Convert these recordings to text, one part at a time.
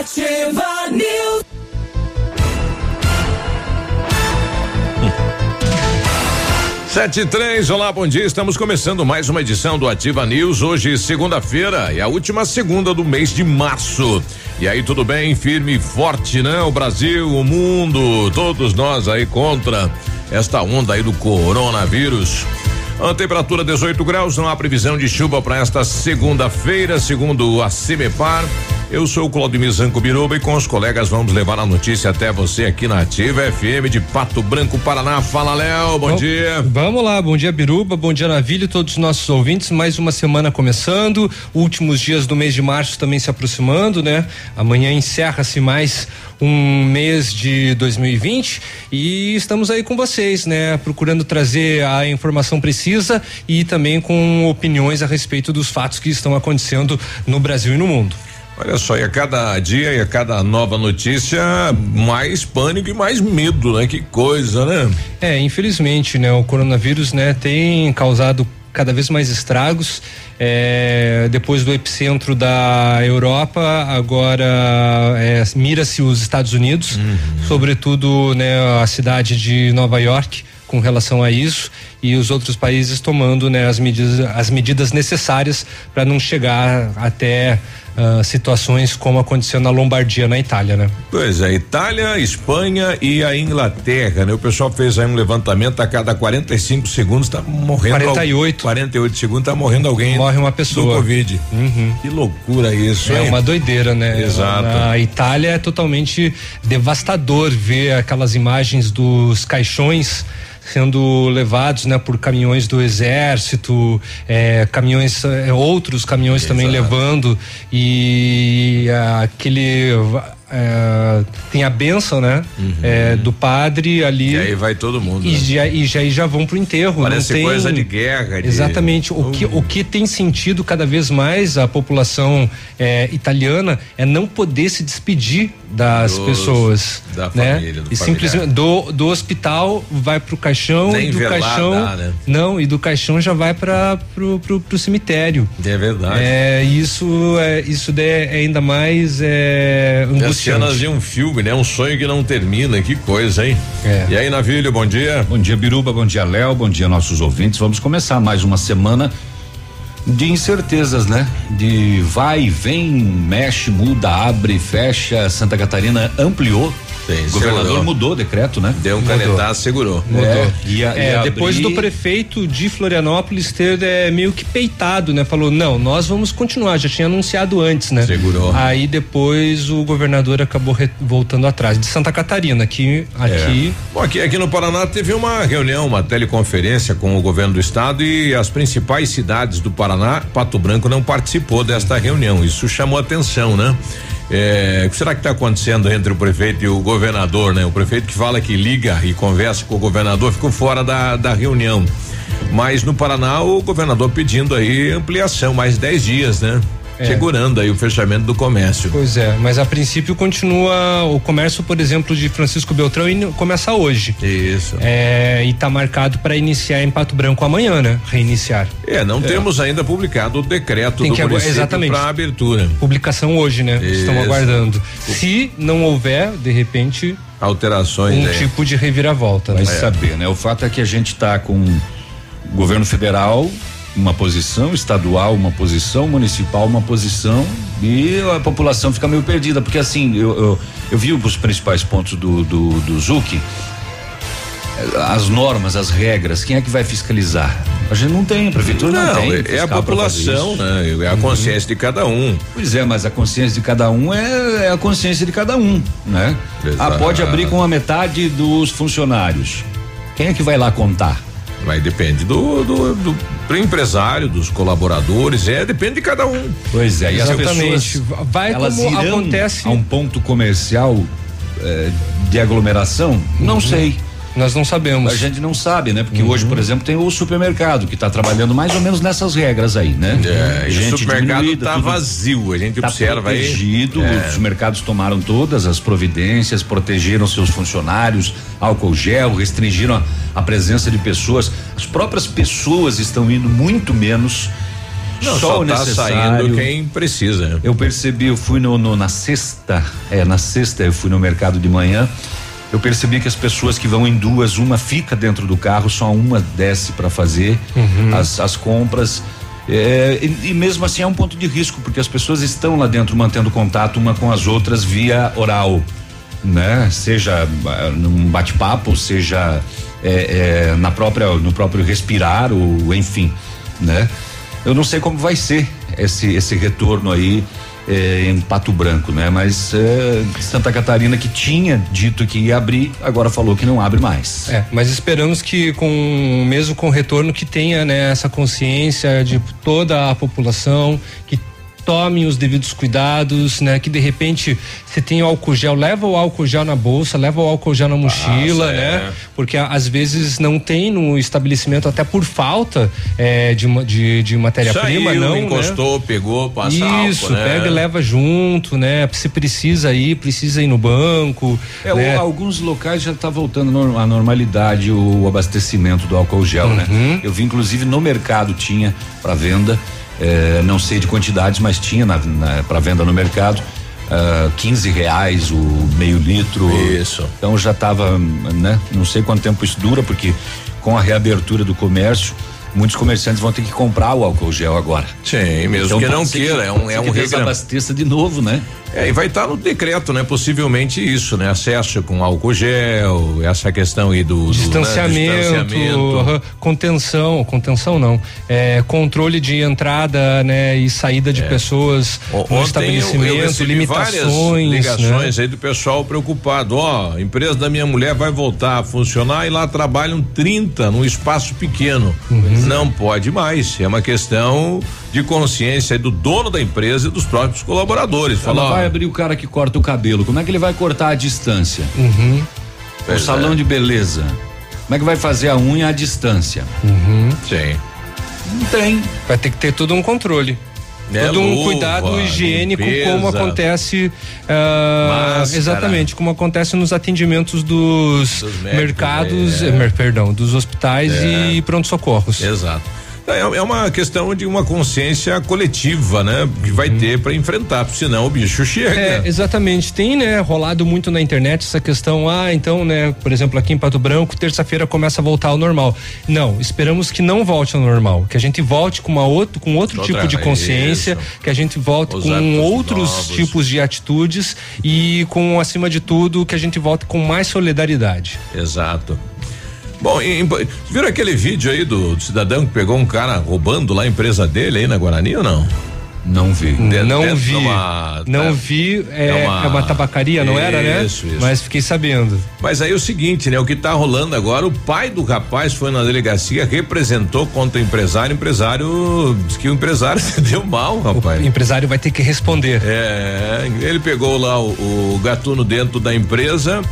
Ativa News. Sete e três, olá, bom dia. Estamos começando mais uma edição do Ativa News. Hoje, segunda-feira, e a última segunda do mês de março. E aí, tudo bem? Firme e forte, né? O Brasil, o mundo, todos nós aí contra esta onda aí do coronavírus. A temperatura 18 graus, não há previsão de chuva para esta segunda-feira, segundo a CIMEPAR. Eu sou o Claudio Zanco Biruba e com os colegas vamos levar a notícia até você aqui na Ativa FM de Pato Branco, Paraná. Fala, Léo, bom, Bom, dia. Vamos lá, bom dia Biruba, bom dia Navilho, todos os nossos ouvintes. Mais uma semana começando, últimos dias do mês de março também se aproximando, né? Amanhã encerra-se mais um mês de 2020 e estamos aí com vocês, né? Procurando trazer a informação precisa e também com opiniões a respeito dos fatos que estão acontecendo no Brasil e no mundo. Olha só, e a cada dia e a cada nova notícia, mais pânico e mais medo, né? Que coisa, né? É, infelizmente, né, o coronavírus, né, tem causado cada vez mais estragos. É, depois do epicentro da Europa, agora é, mira-se os Estados Unidos, sobretudo, né, a cidade de Nova York com relação a isso e os outros países tomando né, as medidas as medidas necessárias para não chegar até ah, situações como aconteceu na Lombardia na Itália, né? Pois é, Itália, Espanha e a Inglaterra, né? O pessoal fez aí um levantamento a cada 45 segundos tá morrendo. 48. 48 segundos tá morrendo alguém. Morre uma pessoa. Do Covid. Uhum. Que loucura isso, É hein? uma doideira, né? Exato. Na Itália é totalmente devastador ver aquelas imagens dos caixões sendo levados, né, por caminhões do exército, eh, caminhões, eh, outros caminhões também Exato. levando e ah, aquele eh, tem a benção, né, eh, do padre ali Uhum. E aí vai todo mundo. e né? já, e já, e já vão pro enterro. Parece tem... coisa de guerra. de- Exatamente. O, que, o que tem sentido cada vez mais a população eh, italiana é não poder se despedir das Dos- da da né? família, do e simplesmente do, do hospital vai pro caixão Nem e do caixão dá, né? não e do caixão já vai para pro, pro, pro cemitério. É verdade. É, isso é isso é ainda mais é, As cenas de um filme, né? Um sonho que não termina, que coisa, hein? É. E aí, Navilho, bom dia. Bom dia, Biruba. Bom dia, Léo. Bom dia, nossos ouvintes. Vamos começar mais uma semana de incertezas, né? De vai, vem, mexe, muda, abre, fecha. Santa Catarina ampliou. Sim, o governador segurou. mudou o decreto, né? Deu um canetaço, segurou. Mudou. É, e a- É, e depois do prefeito de Florianópolis ter é, meio que peitado, né? Falou, não, nós vamos continuar, já tinha anunciado antes, né? Segurou. Aí depois o governador acabou re- voltando atrás. De Santa Catarina, aqui, aqui Bom, aqui, aqui no Paraná teve uma reunião, uma teleconferência com o governo do estado e as principais cidades do Paraná, Pato Branco não participou desta reunião. Isso chamou atenção, né? É, o que será que está acontecendo entre o prefeito e o governador, né? O prefeito que fala que liga e conversa com o governador ficou fora da, da reunião. Mas no Paraná, o governador pedindo aí ampliação, mais 10 dias, né? É. Segurando aí o fechamento do comércio. Pois é, mas a princípio continua o comércio, por exemplo, de Francisco Beltrão começa hoje. Isso. É, e tá marcado para iniciar em Pato Branco amanhã, né? Reiniciar. É, não temos ainda publicado o decreto Tem do que município exatamente. para abertura. Publicação hoje, né? Estamos Isso. aguardando. Se não houver, de repente, Alterações um aí. tipo de reviravolta. Vai Né? saber, né? O fato é que a gente está com o governo federal uma posição, estadual uma posição, municipal uma posição e a população fica meio perdida, porque assim, eu, eu, eu vi os principais pontos do, do, do ZUC, eh, as normas, as regras, quem é que vai fiscalizar? A gente não tem, a prefeitura não, Não, tem. é- a população, né? É a consciência de cada um. Pois é, mas a consciência de cada um é, é a consciência de cada um, né? Exato. Ah, pode abrir com a metade dos funcionários. Quem é que vai lá contar? Mas depende do, do, do, do empresário, dos colaboradores, é, depende de cada um. Pois é, e as Exatamente. pessoas Vai elas como irão acontece. a um ponto comercial eh, de aglomeração? Não sei. Nós não sabemos. A gente não sabe, né? Porque hoje, por exemplo, tem o supermercado que está trabalhando mais ou menos nessas regras aí, né? É, e o supermercado tá tudo vazio, a gente Tá observa aí. protegido, É. os mercados tomaram todas as providências, protegeram seus funcionários, álcool gel, restringiram a, a presença de pessoas. As próprias pessoas estão indo muito menos Não, só, só o tá necessário. saindo quem precisa. Eu percebi, eu fui no, no- na sexta, é, na sexta eu fui no mercado de manhã. Eu percebi que as pessoas que vão em duas, uma fica dentro do carro, só uma desce para fazer as, as compras. É, e, e mesmo assim é um ponto de risco, porque as pessoas estão lá dentro mantendo contato uma com as outras via oral, né? Seja ah, num bate-papo, seja é, é, na própria, no próprio respirar, ou enfim, né? Eu não sei como vai ser esse, esse retorno aí eh, em Pato Branco, né? Mas eh, Santa Catarina que tinha dito que ia abrir, agora falou que não abre mais. É, mas esperamos que com mesmo com o retorno que tenha né, essa consciência de toda a população, que tomem os devidos cuidados, né? Que de repente você tem o álcool gel, leva o álcool gel na bolsa, leva o álcool gel na mochila, Passa, né? é. Porque às vezes não tem no estabelecimento até por falta é, de, de, de matéria-prima, não, né? encostou, pegou, passa Isso, álcool, né? pega e leva junto, né? Se precisa ir, precisa ir no banco. É, o- né? alguns locais já está voltando à normalidade o, abastecimento do álcool gel, Uhum. né? Eu vi inclusive no mercado tinha para venda, eh, não sei de quantidades, mas tinha na, para venda no mercado. ah, 15 reais o meio litro. Isso. Então já estava, né? Não sei quanto tempo isso dura, porque com a reabertura do comércio, muitos comerciantes vão ter que comprar o álcool gel agora. Sim, mesmo Então que não queira, é um, é um que desabasteça de novo, né? É, e vai estar no decreto, né? Possivelmente isso, né? Acesso com álcool gel, essa questão aí do, do, né, Distanciamento, distanciamento. contenção, contenção não, é, controle de entrada, né, e saída de pessoas O- no eu- estabelecimento, eu recebi limitações, várias ligações né? aí do pessoal preocupado. Ó, a empresa da minha mulher vai voltar a funcionar e lá trabalham 30 num espaço pequeno. Uhum. Não pode mais. É uma questão de consciência do dono da empresa e dos próprios colaboradores. Ela Falar, vai abrir o cara que corta o cabelo. Como é que ele vai cortar a distância? Uhum. O Pois salão é. de beleza. Como é que vai fazer a unha à distância? sim. Não tem. Vai ter que ter todo um controle. É, todo um luva, cuidado higiênico limpeza. como acontece ah, Máscara. exatamente como acontece nos atendimentos dos, Dos mercados é. mer- perdão dos hospitais É. e pronto socorros Exato. É, é uma questão de uma consciência coletiva, né? Que vai ter para enfrentar, senão o bicho chega. É, exatamente. Tem, né, rolado muito na internet essa questão, ah, então, né, por exemplo, aqui em Pato Branco, terça-feira começa a voltar ao normal. Não, esperamos que não volte ao normal, que a gente volte com uma outro, com outro Outra- tipo de consciência, isso. que a gente volte Os com outros novos. tipos de atitudes e com, acima de tudo, que a gente volte com mais solidariedade. Exato. Bom, e- e- viram aquele vídeo aí do, do cidadão que pegou um cara roubando lá a empresa dele aí na Guarani ou não? Não vi. Dentro- não vi, de uma- não tá- vi, é, é é uma- uma, tabacaria, não era, né? Isso, isso. Mas fiquei sabendo. Mas aí é o seguinte, né? O que tá rolando agora, o pai do rapaz foi na delegacia, representou contra o empresário, o empresário disse que o empresário se deu mal, O rapaz. empresário vai ter que responder. É, ele pegou lá o, o gatuno dentro da empresa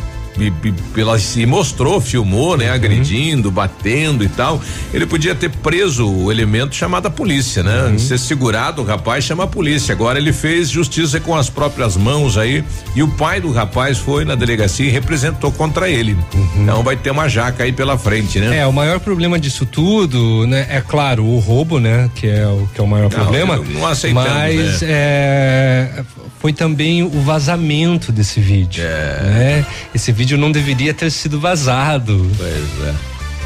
pela, se mostrou, filmou, né? Agredindo, batendo e tal. Ele podia ter preso o elemento chamado a polícia, né? Ser segurado, o rapaz chama a polícia. Agora ele fez justiça com as próprias mãos aí e o pai do rapaz foi na delegacia e representou contra ele. Então vai ter uma jaca aí pela frente, né? É, o maior problema disso tudo, né? É claro, o roubo, né? Que é o, que é o maior problema. eu não aceitamos, Mas né? é, foi também o vazamento desse vídeo. É. Né? Esse vídeo não deveria ter sido vazado. Pois é.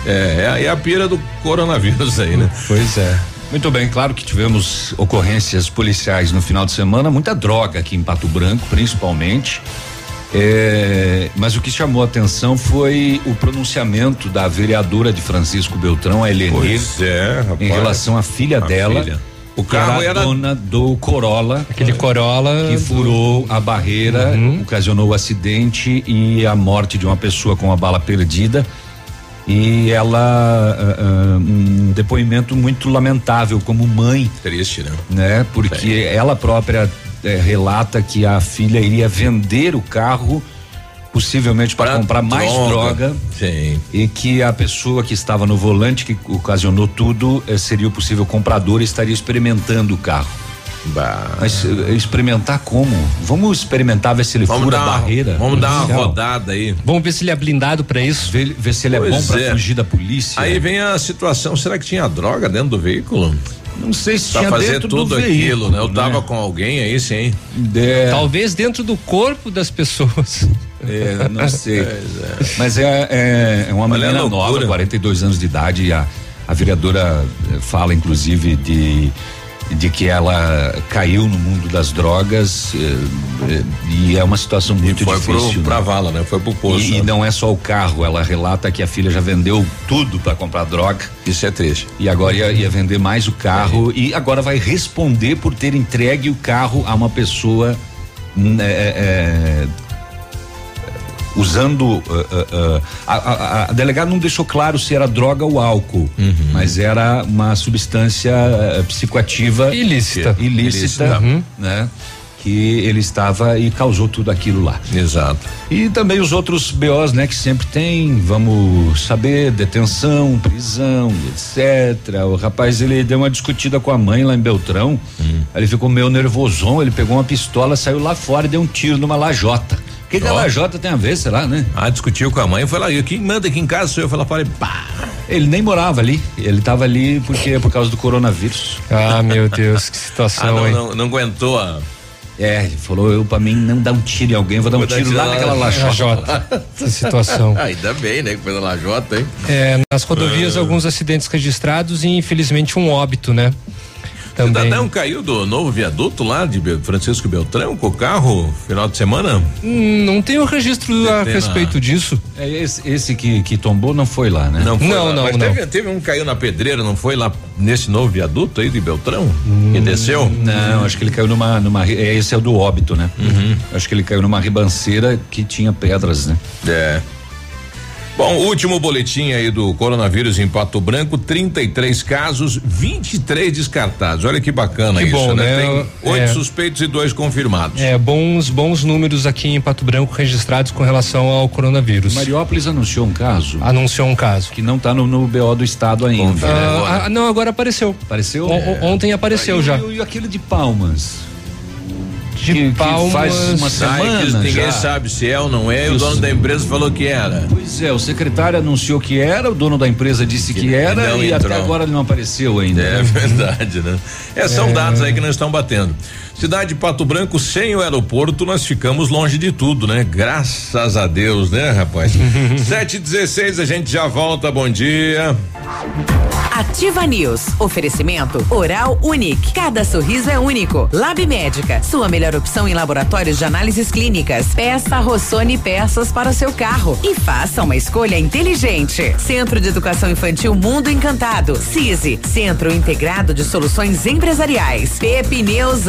É, é a- é a pira do coronavírus aí, né? Pois é. Muito bem, claro que tivemos ocorrências policiais no final de semana, muita droga aqui em Pato Branco, principalmente. É, mas o que chamou a atenção foi o pronunciamento da vereadora de Francisco Beltrão, a Helenir, é, rapaz. em relação à filha A dela. filha. O carro era, era dona do Corolla. Aquele Corolla. que furou a barreira, Uhum. ocasionou o acidente e a morte de uma pessoa com a bala perdida. E ela, ah, ah, um depoimento muito lamentável como mãe, triste, né? né? Porque ela própria eh, relata que a filha iria vender o carro, possivelmente para comprar mais droga. Sim. E que a pessoa que estava no volante, que ocasionou tudo, eh, seria o possível comprador e estaria experimentando o carro. Bah. Mas eh, experimentar como? Vamos experimentar ver se ele Vamos fura dar, a barreira. Vamos dar uma rodada aí. Vamos ver se ele é blindado pra isso. Ver, ver se ele é Pois bom pra é. fugir da polícia. Aí vem a situação, será que tinha droga dentro do veículo? Não sei se pra tinha fazer dentro tudo do aquilo, veículo, né? Eu tava né? com alguém aí, sim. É, Talvez dentro do corpo das pessoas. é, não sei. Mas é, é, é uma Olha a menina loucura. nova, 42 anos de idade. E a, a vereadora eh, fala, inclusive, de de que ela caiu no mundo das drogas eh, eh, e é uma situação muito e foi difícil. pro, né? vala, né? Foi pro poço. E, e não é só o carro, ela relata que a filha já vendeu tudo para comprar droga Isso é triste. e agora ia, ia vender mais o carro e agora vai responder por ter entregue o carro a uma pessoa hum, é, é, é, usando uh, uh, uh, a, a, a delegada não deixou claro se era droga ou álcool, mas era uma substância psicoativa Ilícita. ilícita, Ilícita. né? Que ele estava e causou tudo aquilo lá. Exato. E também os outros BOs, né, que sempre tem, vamos saber, detenção, prisão, etc. O rapaz, ele deu uma discutida com a mãe lá em Beltrão. Aí Ele ficou meio nervosão, ele pegou uma pistola, saiu lá fora e deu um tiro numa lajota. O que, que a Ó. lajota tem a ver, será, né? Ah, discutiu com a mãe, foi lá, e quem manda aqui em casa sou eu, foi lá fora e pá. Ele nem morava ali, ele tava ali porque por causa do coronavírus. Ah, meu Deus, que Ah, situação, não, hein? não, não aguentou a. É, ele falou, eu pra mim não dar um tiro em alguém, vou dar um Vou dar tiro tiro lá lá naquela na lajota. Essa situação. Ah, ainda bem, né? Que foi na lajota, hein? É, nas rodovias, alguns acidentes registrados e infelizmente um óbito, né? Também. Cidadão caiu do novo viaduto lá de Francisco Beltrão com o carro final de semana? Hum, Não tenho registro a respeito disso. É, esse, esse que, que tombou não foi lá, né? Não foi Não, lá. não, Mas não. Teve, teve um que caiu na pedreira, não foi lá nesse novo viaduto aí de Beltrão? Que desceu? Não, acho que ele caiu numa. numa é, esse é o do óbito, né? Acho que ele caiu numa ribanceira que tinha pedras, né? É. Bom, último boletim aí do coronavírus em Pato Branco, 33 casos, 23 descartados. Olha que bacana Que isso, bom, né? né? Tem oito É. suspeitos e dois confirmados. É, bons, bons números aqui em Pato Branco registrados com relação ao coronavírus. Mariópolis anunciou um caso Anunciou um caso. que não tá no, no BO do estado ainda. Ah, agora. ah, não, agora apareceu. Apareceu? O- o- ontem apareceu E- já. E, e aquele de Palmas? De que- que palmas. faz uma Sai que semana ninguém já. sabe se é ou não é, e o Isso. dono da empresa falou que era. Pois é, o secretário anunciou que era, o dono da empresa disse que, Que era e entrou. até agora ele não apareceu ainda. É verdade, né? É, são dados aí que não estão batendo. Cidade de Pato Branco, sem o aeroporto, nós ficamos longe de tudo, né? Graças a Deus, né, rapaz? 7 e 16 a gente já volta, bom dia. Ativa News. Oferecimento Oral Unique. Cada sorriso é único. Lab Médica. Sua melhor opção em laboratórios de análises clínicas. Peça Rossoni peças para o seu carro e faça uma escolha inteligente. Centro de Educação Infantil Mundo Encantado. CISI. Centro Integrado de Soluções Empresariais. Pepineus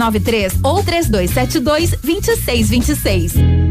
6993 ou 3272 2626.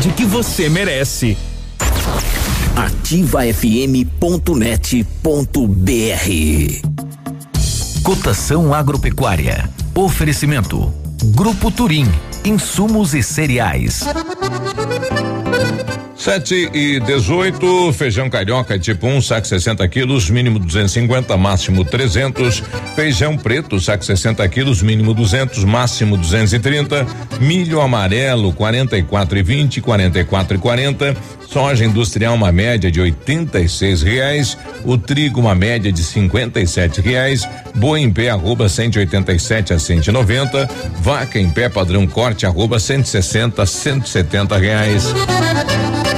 qualidade que você merece. ativafm.net.br Cotação agropecuária. Oferecimento. Grupo Turim. Insumos e cereais. 7 e 18, feijão carioca tipo 1, um, saco 60 quilos, mínimo 250, máximo 300. Feijão preto, saco 60 quilos, mínimo 200, máximo 230. Milho amarelo, 44 e 20, 44 e 40. Soja industrial uma média de oitenta e seis reais, o trigo uma média de cinquenta e sete reais, boi em pé arroba cento e oitenta e sete a cento e noventa, vaca em pé padrão corte arroba cento e sessenta, cento e setenta reais.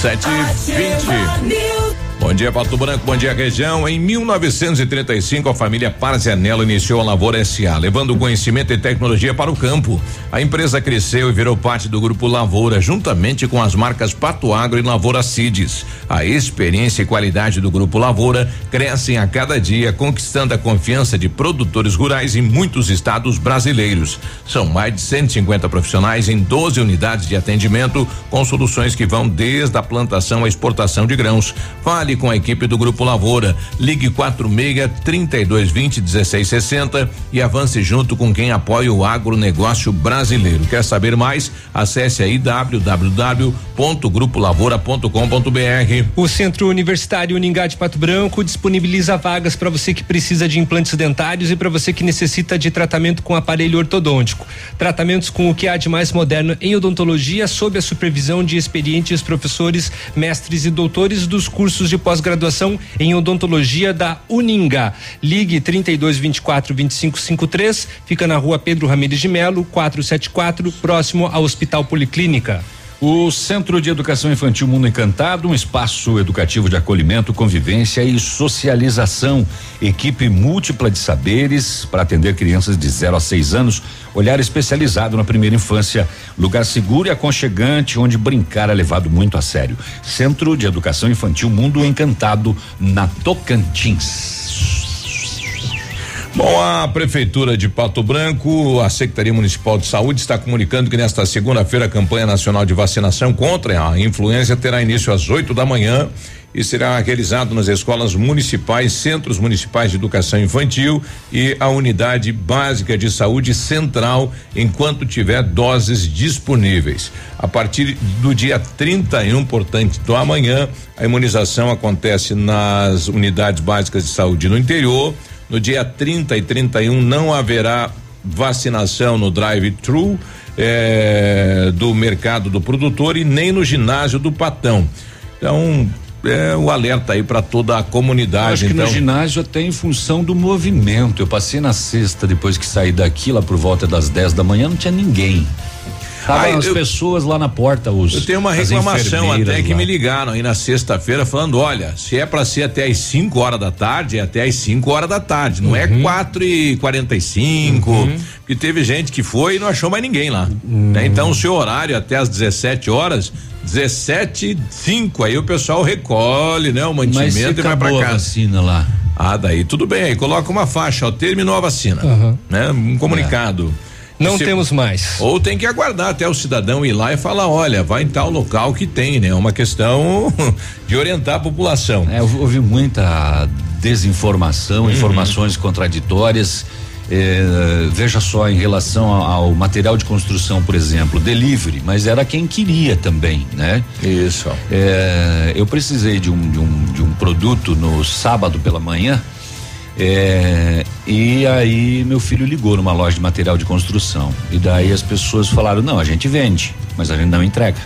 Sete e vinte. Bom dia, Pato Branco, bom dia, região. Em 1935, a família Parzianello iniciou a Lavoura SA, levando conhecimento e tecnologia para o campo. A empresa cresceu e virou parte do grupo Lavoura, juntamente com as marcas Pato Agro e Lavoura Cides. A experiência e qualidade do grupo Lavoura crescem a cada dia, conquistando a confiança de produtores rurais em muitos estados brasileiros. São mais de 150 profissionais em 12 unidades de atendimento, com soluções que vão desde a plantação à exportação de grãos. Fale com a equipe do Grupo Lavoura. Ligue 46 3220 1660 e avance junto com quem apoia o agronegócio brasileiro. Quer saber mais? Acesse aí www.grupolavoura.com.br. O Centro Universitário Uningá de Pato Branco disponibiliza vagas para você que precisa de implantes dentários e para você que necessita de tratamento com aparelho ortodôntico. Tratamentos com o que há de mais moderno em odontologia sob a supervisão de experientes professores, mestres e doutores dos cursos de pós-graduação em odontologia da Uningá. Ligue 32 24 25 53, fica na rua Pedro Ramirez de Melo, 474, próximo ao Hospital Policlínica. O Centro de Educação Infantil Mundo Encantado, um espaço educativo de acolhimento, convivência e socialização. Equipe múltipla de saberes para atender crianças de 0 a 6 anos. Olhar especializado na primeira infância. Lugar seguro e aconchegante onde brincar é levado muito a sério. Centro de Educação Infantil Mundo Encantado, na Tocantins. Bom, a Prefeitura de Pato Branco, a Secretaria Municipal de Saúde está comunicando que nesta segunda-feira a campanha nacional de vacinação contra a influenza terá início às 8 da manhã e será realizado nas escolas municipais, centros municipais de educação infantil e a unidade básica de saúde central, enquanto tiver doses disponíveis. A partir do dia 31, portanto, do amanhã, a imunização acontece nas unidades básicas de saúde no interior. No dia 30 e 31 não haverá vacinação no drive-thru eh, do mercado do produtor e nem no ginásio do Patão. Então, é o alerta aí para toda a comunidade. acho que então. no ginásio até em função do movimento. Eu passei na sexta depois que saí daqui lá por volta das 10 da manhã, não tinha ninguém. Tava as eu- pessoas lá na porta, os. Eu tenho uma as reclamação até que lá. me ligaram aí na sexta-feira falando, olha, se é para ser até às 5 horas da tarde, é até às 5 horas da tarde, não é Uhum. quatro e quarenta e cinco, porque teve gente que foi e não achou mais ninguém lá, né? Então o seu horário até às 17 horas, 17 5 aí o pessoal recolhe, né, o mantimento e vai para acabou a casa. vacina lá. Ah, daí tudo bem, aí coloca uma faixa, ó, terminou a vacina, Aham. né? Um comunicado. Não Se- temos mais. ou tem que aguardar até o cidadão ir lá e falar, olha, vai em tal local que tem, né? É uma questão de orientar a população. É, houve muita desinformação, Uhum. informações contraditórias É, veja só em relação ao, ao, material de construção, por exemplo, delivery, mas era quem queria também, né? Isso. É, eu precisei de um, de um, de um produto no sábado pela manhã. É, e aí meu filho ligou numa loja de material de construção. E daí as pessoas falaram: não, a gente vende, mas a gente não entrega.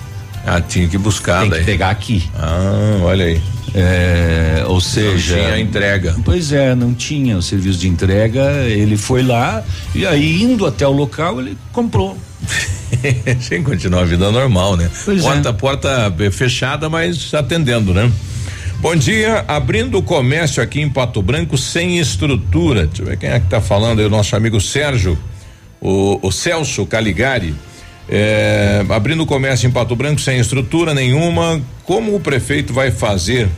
Ah, tinha que buscar, Tem daí. que pegar aqui. Ah, olha aí. É, ou seja. Não tinha entrega. Pois é, não tinha o serviço de entrega. Ele foi lá e aí, indo até o local, ele comprou. Sem continuar a vida normal, né? Pois porta, é. porta fechada, mas atendendo, né? Bom dia, abrindo o comércio aqui em Pato Branco sem estrutura. Deixa eu ver quem é que tá falando aí, o nosso amigo Sérgio, o, o Celso Caligari. É, abrindo o comércio em Pato Branco sem estrutura nenhuma, como o prefeito vai fazer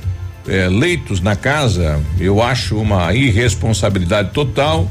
é, leitos na casa? Eu acho uma irresponsabilidade total.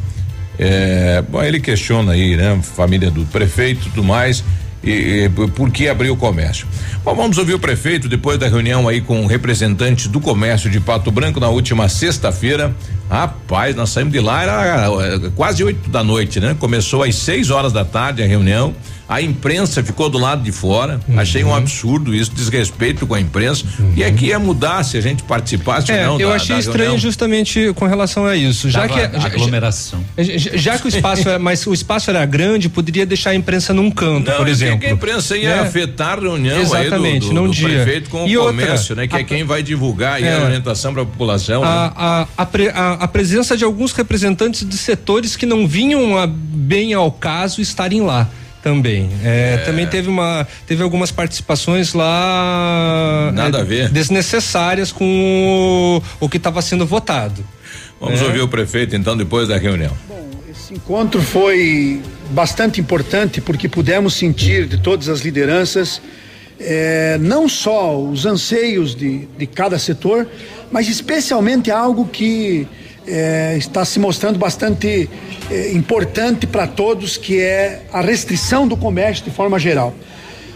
É, bom, ele questiona aí, né? Família do prefeito e tudo mais. E, e por que abrir o comércio? Bom, vamos ouvir o prefeito depois da reunião aí com representantes do comércio de Pato Branco na última sexta-feira. Rapaz, nós saímos de lá, era eh, quase oito da noite, né? Começou às seis horas da tarde a reunião. A imprensa ficou do lado de fora. Uhum. Achei um absurdo isso, desrespeito com a imprensa. E aqui ia mudar se a gente participasse É, ou não. eu da- achei da estranho reunião. justamente com relação a isso. Já Dava que aglomeração. Já, já- já que o espaço é, mas o espaço era grande, poderia deixar a imprensa num canto, Não, por exemplo. que a imprensa ia né? afetar a reunião Exatamente, aí do, do, num do dia. prefeito com E o outra, comércio, né? Que é, a- quem vai divulgar aí É. a orientação para a população. né? A, a, a, pre- a- a presença de alguns representantes de setores que não vinham a- bem ao caso estarem lá também. É, Também teve uma teve algumas participações lá Nada é, a ver. desnecessárias com o, o que estava sendo votado. Vamos É. ouvir o prefeito então depois da reunião. Esse encontro foi bastante importante porque pudemos sentir de todas as lideranças eh, não só os anseios de, de cada setor, mas especialmente algo que eh, está se mostrando bastante eh, importante para todos, que é a restrição do comércio de forma geral.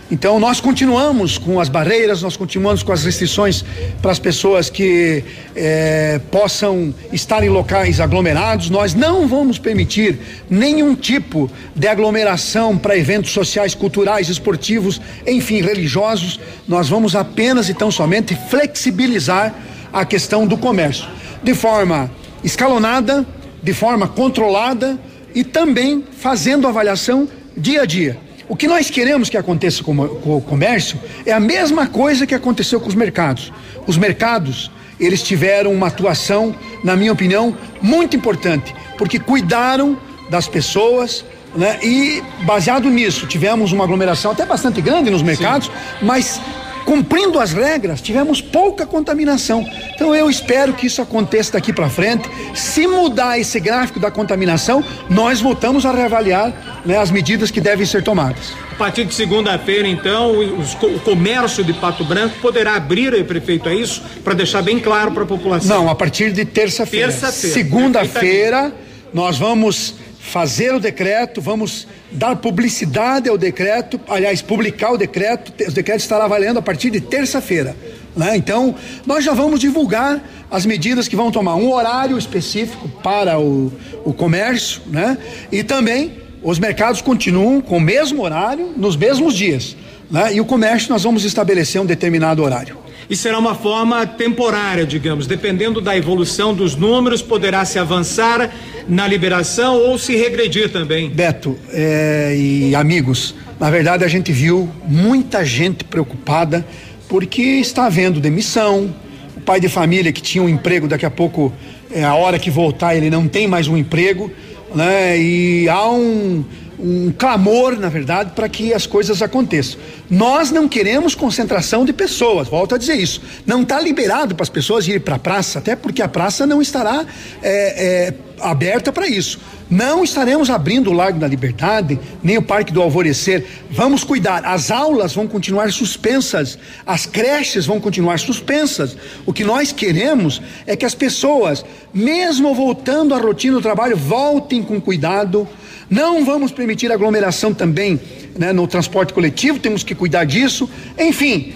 Então nós continuamos com as barreiras, nós continuamos com as restrições para as pessoas que eh, possam estar em locais aglomerados. Nós não vamos permitir nenhum tipo de aglomeração para eventos sociais, culturais, esportivos, enfim, religiosos. Nós vamos apenas e tão somente flexibilizar a questão do comércio de forma escalonada, de forma controlada e também fazendo avaliação dia a dia. O que nós queremos que aconteça com, o- com o comércio é a mesma coisa que aconteceu com os mercados. Os mercados, eles tiveram uma atuação, na minha opinião, muito importante, porque cuidaram das pessoas, né? E baseado nisso, tivemos uma aglomeração até bastante grande nos mercados, mas cumprindo as regras, tivemos pouca contaminação. Então eu espero que isso aconteça daqui para frente. Se mudar esse gráfico da contaminação, nós voltamos a reavaliar né, as medidas que devem ser tomadas. A partir de segunda-feira, então, os o comércio de Pato Branco poderá abrir, aí, prefeito, é isso? Para deixar bem claro para a população. Não, a partir de terça-feira. Terça-feira. Segunda-feira, nós vamos fazer o decreto, vamos dar publicidade ao decreto, aliás, publicar o decreto. O decreto estará valendo a partir de terça-feira. Né? Então, nós já vamos divulgar as medidas que vão tomar um horário específico para o, o comércio, né? E também os mercados continuam com o mesmo horário, nos mesmos dias. Né? E o comércio nós vamos estabelecer um determinado horário. E será uma forma temporária, digamos, dependendo da evolução dos números, poderá se avançar na liberação ou se regredir também. Beto é, e amigos, na verdade a gente viu muita gente preocupada porque está havendo demissão. O pai de família que tinha um emprego, daqui a pouco, é, a hora que voltar, ele não tem mais um emprego, né? E há um, um clamor, na verdade, para que as coisas aconteçam. Nós não queremos concentração de pessoas, volto a dizer isso. Não está liberado para as pessoas irem para a praça, até porque a praça não estará é, é, aberta para isso. Não estaremos abrindo o Largo da Liberdade, nem o Parque do Alvorecer. Vamos cuidar. As aulas vão continuar suspensas, as creches vão continuar suspensas. O que nós queremos é que as pessoas, mesmo voltando à rotina do trabalho, voltem com cuidado. Não vamos permitir aglomeração também né, no transporte coletivo, temos que cuidar disso. Enfim,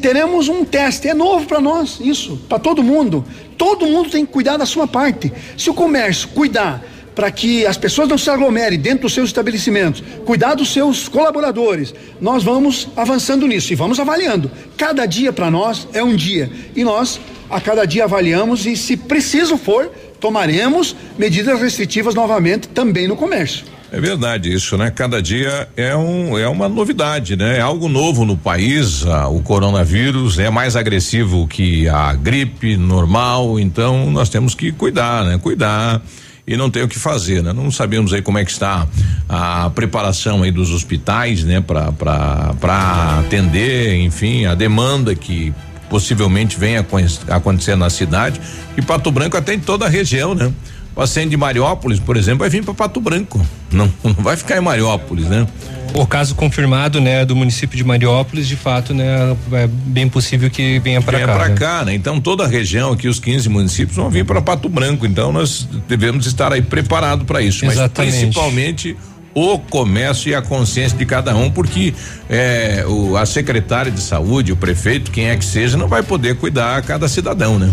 teremos um teste, é novo para nós, isso, para todo mundo. Todo mundo tem que cuidar da sua parte. Se o comércio cuidar para que as pessoas não se aglomerem dentro dos seus estabelecimentos, cuidar dos seus colaboradores, nós vamos avançando nisso e vamos avaliando. Cada dia para nós é um dia e nós a cada dia avaliamos e, se preciso for, tomaremos medidas restritivas novamente também no comércio. É verdade isso, né? Cada dia é um é uma novidade, né? É algo novo no país. Ah, o coronavírus é mais agressivo que a gripe normal, então nós temos que cuidar, né? Cuidar e não tem o que fazer, né? Não sabemos aí como é que está a preparação aí dos hospitais, né? Para para atender, enfim, a demanda que possivelmente venha acontecer na cidade e Pato Branco atende toda a região, né? O paciente de Mariópolis, por exemplo, vai vir para Pato Branco. Não, não vai ficar em Mariópolis, né? O caso confirmado, né, do município de Mariópolis, de fato, né, é bem possível que venha para cá. Venha para né? cá, né? Então toda a região aqui, os 15 municípios vão vir para Pato Branco. Então nós devemos estar aí preparado para isso. Exatamente. Mas principalmente o comércio e a consciência de cada um, porque é, o, a secretária de saúde, o prefeito, quem é que seja, não vai poder cuidar a cada cidadão, né?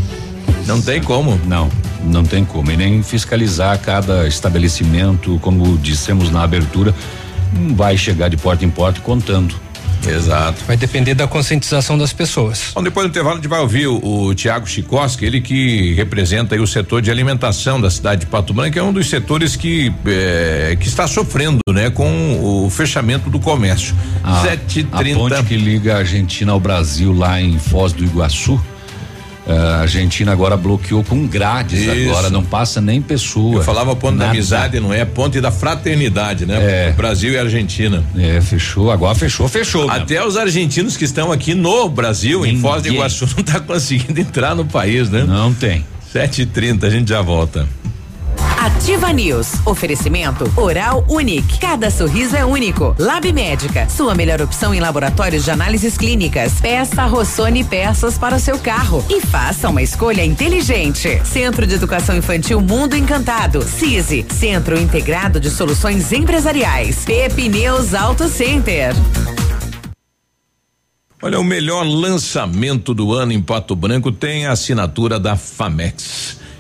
Não tem como. Não, não tem como. E nem fiscalizar cada estabelecimento, como dissemos na abertura, não vai chegar de porta em porta contando. Exato. Vai depender da conscientização das pessoas. Bom, depois do intervalo a gente vai ouvir o, o Tiago Chikoski, ele que representa o setor de alimentação da cidade de Pato Branco, é um dos setores que é, que está sofrendo, né, com o fechamento do comércio. A, Sete a trinta. ponte que liga a Argentina ao Brasil lá em Foz do Iguaçu. Eh, A Argentina agora bloqueou com grades Isso. agora, não passa nem pessoa. Eu falava ponte da Nada. amizade, não é ponte da fraternidade, né? É. Brasil e Argentina. É, fechou, agora fechou, fechou. mesmo. Até os argentinos que estão aqui no Brasil, em Foz do Ninguém. Iguaçu, não tá conseguindo entrar no país, né? Não tem. Sete e trinta, a gente já volta. Ativa News. Oferecimento Oral Unique. Cada sorriso é único. Lab Médica. Sua melhor opção em laboratórios de análises clínicas. Peça Rossoni peças para o seu carro. E faça uma escolha inteligente. Centro de Educação Infantil Mundo Encantado. CISI. Centro Integrado de Soluções Empresariais. Pepineus Auto Center. Olha, o melhor lançamento do ano em Pato Branco tem a assinatura da Famex.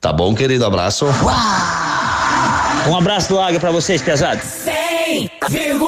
Tá bom, querido? Abraço. Um abraço do Águia pra vocês, pesados. 100,3 O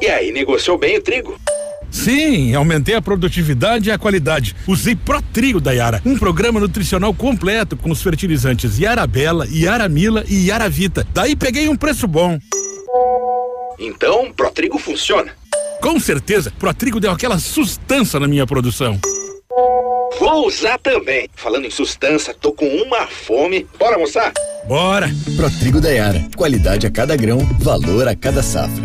E aí, negociou bem o trigo? Sim, aumentei a produtividade e a qualidade. Usei Pro Trigo da Yara, um programa nutricional completo com os fertilizantes Yarabela, Yaramila e Yaravita. Daí peguei um preço bom. Então, Protrigo funciona. Com certeza, Pro Trigo deu aquela sustância na minha produção. Vou usar também. Falando em sustância, tô com uma fome. Bora almoçar? Bora! Protrigo da Yara. Qualidade a cada grão, valor a cada safra.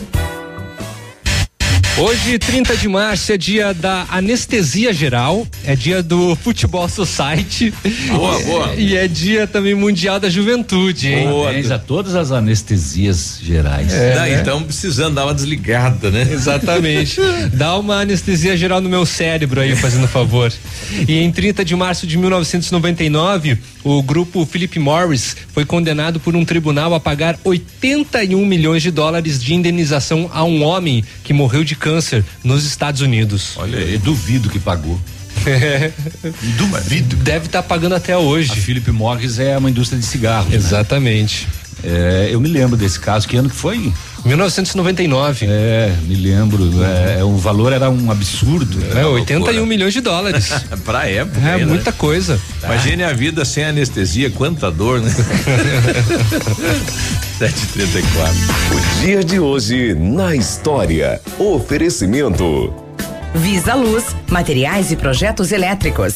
Hoje, 30 de março, é dia da anestesia geral, é dia do Futebol Society. Boa, boa. E é dia também mundial da juventude, hein? Parabéns a todas as anestesias gerais. É, Daí, né? então precisando dar uma desligada, né? Exatamente. Dá uma anestesia geral no meu cérebro aí, fazendo favor. E em 30 de março de 1999, o grupo Philip Morris foi condenado por um tribunal a pagar 81 milhões de dólares de indenização a um homem que morreu de câncer nos Estados Unidos. Olha, eu duvido que pagou. Duvido. Deve estar pagando até hoje. A Philip Morris é uma indústria de cigarros. Exatamente. É, eu me lembro desse caso. Que ano que foi? 1999. É, me lembro. É, o valor era um absurdo. É, 81 milhões de dólares. pra época. É aí, né? muita coisa. Imagine a vida sem anestesia, quanta dor, né? 734. O dia de hoje na história. Oferecimento. Visa Luz, materiais e projetos elétricos.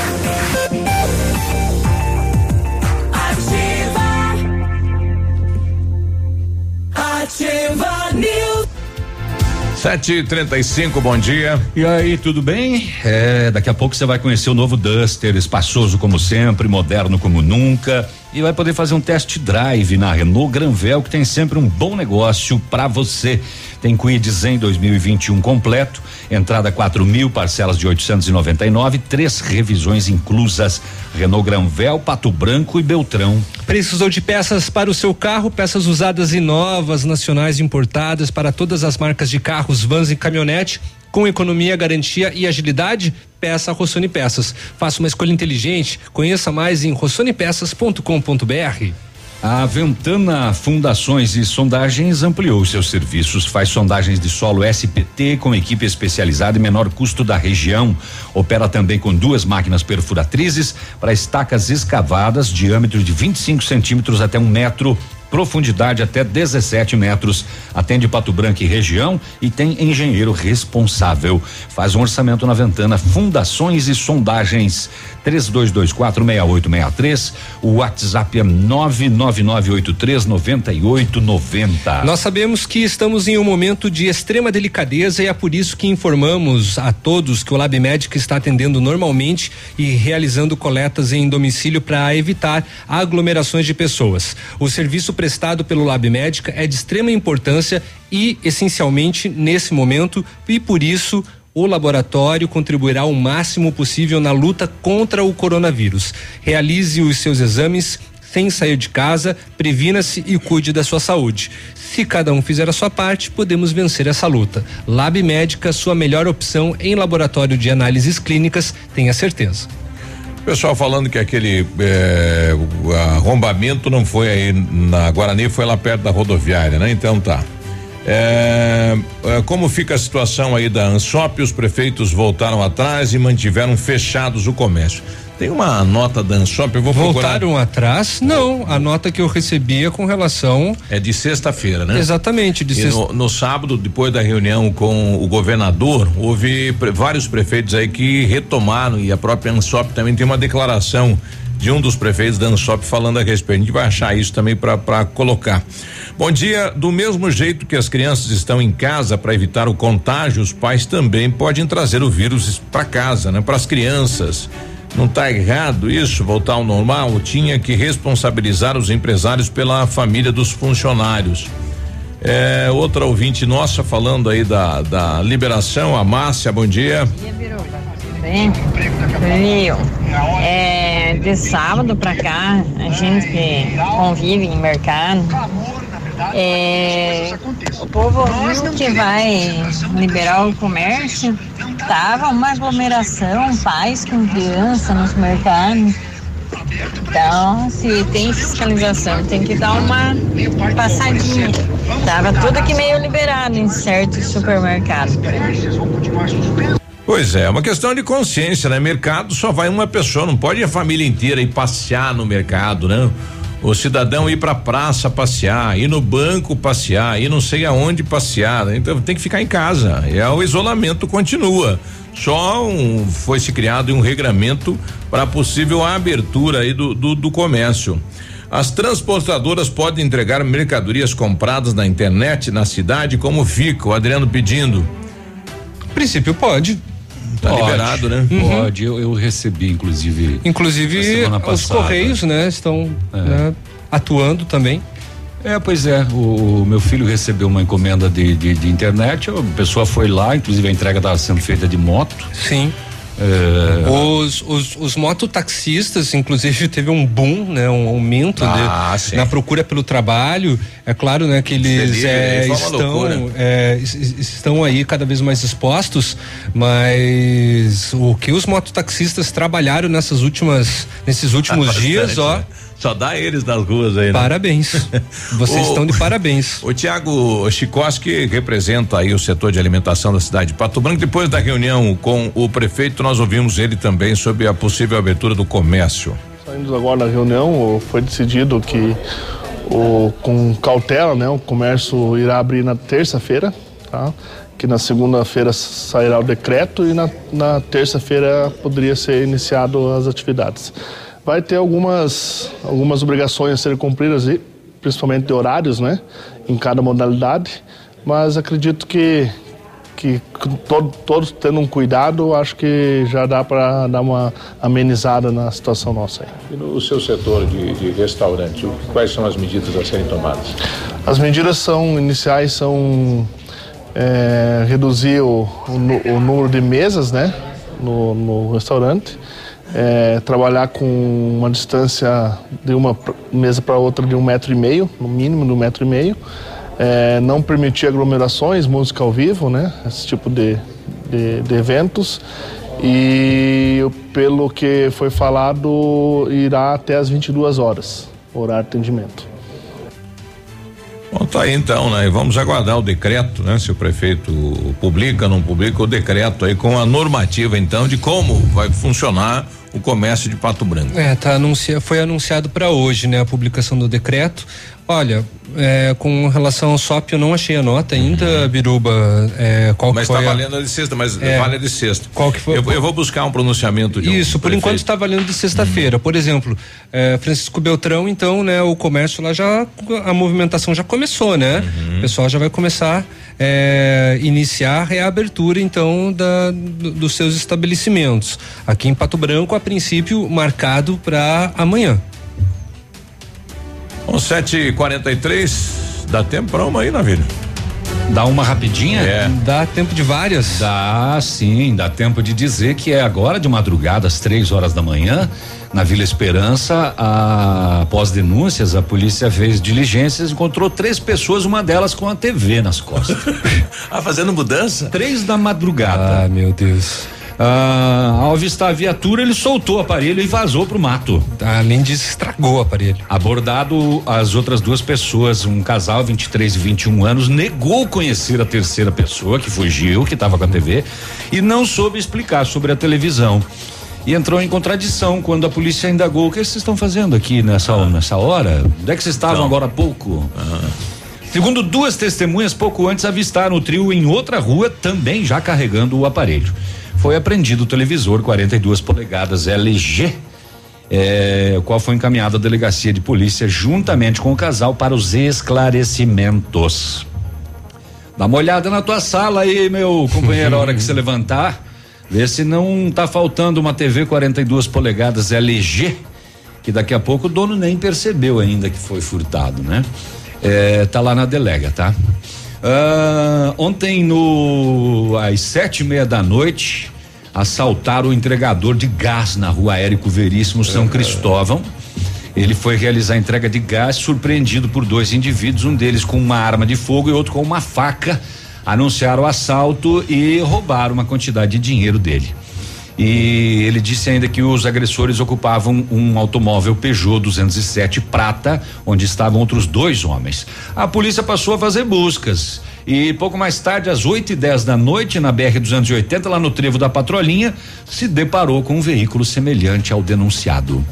Ativa News. 735, bom dia. E aí, tudo bem? É, daqui a pouco você vai conhecer o novo Duster, espaçoso como sempre, moderno como nunca. E vai poder fazer um test drive na Renault Granvel, que tem sempre um bom negócio para você. Tem Quid Zen 2021 completo, entrada 4 mil, parcelas de 899, três revisões inclusas. Renault Granvel, Pato Branco e Beltrão. Precisou de peças para o seu carro, peças usadas e novas, nacionais importadas para todas as marcas de carros, vans e caminhonete. Com economia, garantia e agilidade, peça a Rossoni Peças. Faça uma escolha inteligente. Conheça mais em rossonipeças.com.br. A Ventana Fundações e Sondagens ampliou seus serviços, faz sondagens de solo SPT com equipe especializada e menor custo da região. Opera também com duas máquinas perfuratrizes para estacas escavadas, diâmetro de 25 centímetros até um metro profundidade até 17 metros. Atende Pato Branco e região e tem engenheiro responsável. Faz um orçamento na Ventana Fundações e Sondagens 32246863. O WhatsApp é 999839890. Nós sabemos que estamos em um momento de extrema delicadeza e é por isso que informamos a todos que o Lab Médica está atendendo normalmente e realizando coletas em domicílio para evitar aglomerações de pessoas. O serviço prestado pelo Lab Médica é de extrema importância e essencialmente nesse momento e por isso o laboratório contribuirá o máximo possível na luta contra o coronavírus. Realize os seus exames sem sair de casa, previna-se e cuide da sua saúde. Se cada um fizer a sua parte, podemos vencer essa luta. Lab Médica, sua melhor opção em laboratório de análises clínicas, tenha certeza. Pessoal falando que aquele é, arrombamento não foi aí na Guarani, foi lá perto da rodoviária, né? Então tá. É, é, como fica a situação aí da Ansop? Os prefeitos voltaram atrás e mantiveram fechados o comércio. Tem uma nota da Ansop, eu vou Voltaram procurar. atrás? Não, a nota que eu recebia com relação. É de sexta-feira, né? Exatamente, de sexta. No, no, sábado, depois da reunião com o governador, houve pre vários prefeitos aí que retomaram e a própria Ansop também tem uma declaração de um dos prefeitos da Ansop falando a respeito. A gente vai achar isso também para colocar. Bom dia. Do mesmo jeito que as crianças estão em casa para evitar o contágio, os pais também podem trazer o vírus para casa, né? Para as crianças. Não está errado isso, voltar ao normal? Tinha que responsabilizar os empresários pela família dos funcionários. É, outra ouvinte nossa falando aí da, da liberação, a Márcia, bom dia. Bom dia, Biruba. Bem? É, de sábado pra cá, a gente convive em mercado, é, o povo viu que vai liberar o comércio, tava uma aglomeração, pais com criança nos mercados. Então, se tem fiscalização, tem que dar uma passadinha. Tava tudo aqui meio liberado em certos supermercados. Pois é, uma questão de consciência, né? Mercado só vai uma pessoa, não pode a família inteira ir passear no mercado, né? O cidadão ir pra praça passear, ir no banco passear, ir não sei aonde passear, né? então tem que ficar em casa. E o isolamento continua. Só um, foi se criado um regramento para possível abertura aí do, do, do comércio. As transportadoras podem entregar mercadorias compradas na internet na cidade, como fica? O Adriano pedindo. princípio pode. Tá Pode, liberado, né? Pode, eu, eu recebi, inclusive. Inclusive, os. Correios, né, estão É. né, atuando também. É, pois é. O, o meu filho recebeu uma encomenda de, de, de internet, a pessoa foi lá, inclusive a entrega estava sendo feita de moto. Sim. É, Os, os, os mototaxistas, inclusive, teve um boom, né? Um aumento Ah, de- na procura pelo trabalho. É claro, né, que eles é, uma estão, é, es- es- estão aí cada vez mais expostos, mas o que os mototaxistas trabalharam nessas últimas, nesses últimos dias, ó. Só dá eles nas ruas aí, né? Parabéns. Vocês O- estão de parabéns. O Tiago Chikoski representa aí o setor de alimentação da cidade de Pato Branco. Depois da reunião com o prefeito, nós ouvimos ele também sobre a possível abertura do comércio. Saindo agora da reunião, foi decidido que o, com cautela, né, o comércio irá abrir na terça-feira, tá? Que na segunda-feira sairá o decreto e na, na terça-feira poderia ser iniciado as atividades. Vai ter algumas algumas obrigações a serem cumpridas, principalmente de horários, né, em cada modalidade, mas acredito que que todo- todos tendo um cuidado, acho que já dá para dar uma amenizada na situação nossa aí. E no seu setor de, de restaurante, quais são as medidas a serem tomadas? As medidas são iniciais são é, reduzir o, o o número de mesas, né, no, no restaurante, é, trabalhar com uma distância de uma mesa para outra de um metro e meio, no mínimo de um metro e meio, é, não permitir aglomerações, música ao vivo, né, esse tipo de, de, de eventos. E pelo que foi falado, irá até as 22 horas, horário de atendimento. Bom, tá aí então, né? Vamos aguardar o decreto, né? Se o prefeito publica, não publica o decreto aí com a normativa então de como vai funcionar o comércio de Pato Branco. É, tá anuncia, foi anunciado para hoje, né, a publicação do decreto. Olha, é, com relação ao SOP, eu não achei a nota ainda, Biruba. É, qual Uhum. Mas tá a- valendo a de sexta, mas É. vale a de sexta. Qual que foi? Eu, eu vou buscar um pronunciamento de um Isso, por prefeito. enquanto está valendo de sexta-feira. Por exemplo, eh, Francisco Beltrão, então, né, o comércio lá já, a movimentação já começou, né? O pessoal já vai começar eh, iniciar a reabertura, então, da, do- dos seus estabelecimentos. Aqui em Pato Branco, a princípio, marcado para amanhã. Bom, 7h43, dá tempo pra uma aí, Navilho? Dá uma rapidinha? É. Dá tempo de várias? Dá sim, dá tempo de dizer que é agora de madrugada, às três horas da manhã, na Vila Esperança, a- após denúncias, a polícia fez diligências e encontrou três pessoas, uma delas com a TV nas costas. ah, fazendo mudança? Três da madrugada. Ah, meu Deus. Ah, ao avistar a viatura, ele soltou o aparelho e vazou pro mato. Além disso, estragou o aparelho. Abordado as outras duas pessoas, um casal, 23 e 21 anos, negou conhecer a terceira pessoa que fugiu, que estava com a TV, e não soube explicar sobre a televisão. E entrou em contradição quando a polícia indagou: o que vocês estão fazendo aqui nessa, nessa hora? Onde é que vocês estavam agora há pouco? Segundo duas testemunhas, pouco antes avistaram o trio em outra rua, também já carregando o aparelho. Foi apreendido o televisor 42 polegadas LG é, o qual foi encaminhado à delegacia de polícia juntamente com o casal para os esclarecimentos. Dá uma olhada na tua sala aí, meu companheiro, a hora que você levantar, vê se não tá faltando uma TV 42 polegadas LG, que daqui a pouco o dono nem percebeu ainda que foi furtado, né? É, tá lá na delega, tá? Ah, ontem no às sete e meia da noite assaltaram o entregador de gás na rua Érico Veríssimo São Cristóvão. Ele foi realizar a entrega de gás, surpreendido por dois indivíduos, um deles com uma arma de fogo e outro com uma faca. Anunciaram o assalto e roubaram uma quantidade de dinheiro dele. E ele disse ainda que os agressores ocupavam um automóvel Peugeot 207 prata, onde estavam outros dois homens. A polícia passou a fazer buscas. E pouco mais tarde, às 8 e 10 da noite, na BR 280, lá no trevo da patrolinha, se deparou com um veículo semelhante ao denunciado.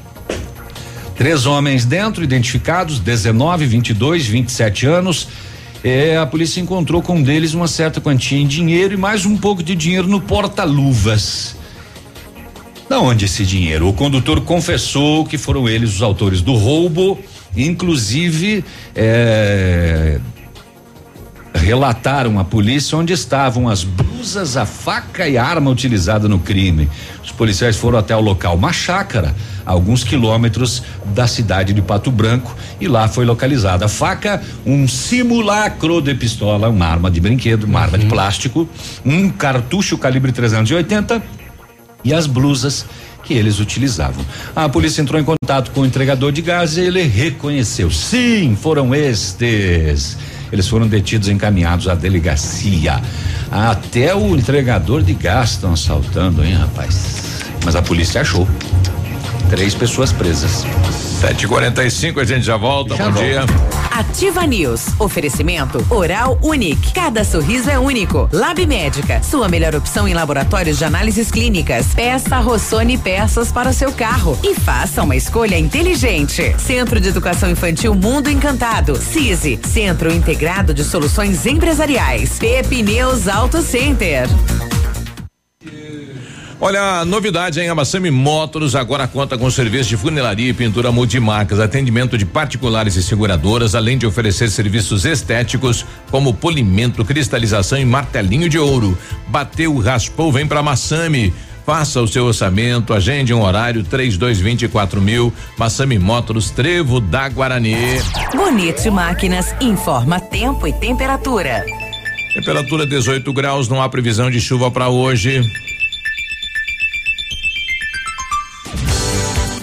Três homens dentro, identificados, 19, 22, 27 anos. É, a polícia encontrou com um deles uma certa quantia em dinheiro e mais um pouco de dinheiro no porta-luvas. Da onde esse dinheiro? O condutor confessou que foram eles os autores do roubo, inclusive é, relataram à polícia onde estavam as blusas, a faca e a arma utilizada no crime. Os policiais foram até o local, uma chácara, a alguns quilômetros da cidade de Pato Branco, e lá foi localizada a faca, um simulacro de pistola, uma arma de brinquedo, uma arma de plástico, um cartucho calibre 380 e as blusas que eles utilizavam. A polícia entrou em contato com o entregador de gás e ele reconheceu. Sim, foram estes. Eles foram detidos e encaminhados à delegacia. Até o entregador de gás estão assaltando, hein, rapaz? Mas a polícia achou. Três pessoas presas. 7h45, a gente já volta. Já Bom volto. dia. Ativa News. Oferecimento Oral Unique. Cada sorriso é único. Lab Médica. Sua melhor opção em laboratórios de análises clínicas. Peça Rossoni peças para o seu carro. E faça uma escolha inteligente. Centro de Educação Infantil Mundo Encantado. CISI. Centro Integrado de Soluções Empresariais. Pepineus Auto Center. Olha, a novidade em Amassami Motors agora conta com serviço de funilaria e pintura multimarcas, atendimento de particulares e seguradoras, além de oferecer serviços estéticos como polimento, cristalização e martelinho de ouro. Bateu, raspou, vem pra Massami. Faça o seu orçamento, agende um horário 3224 mil. Massami Motors, Trevo da Guarani. Bonito Máquinas informa tempo e temperatura. Temperatura 18 graus, não há previsão de chuva para hoje.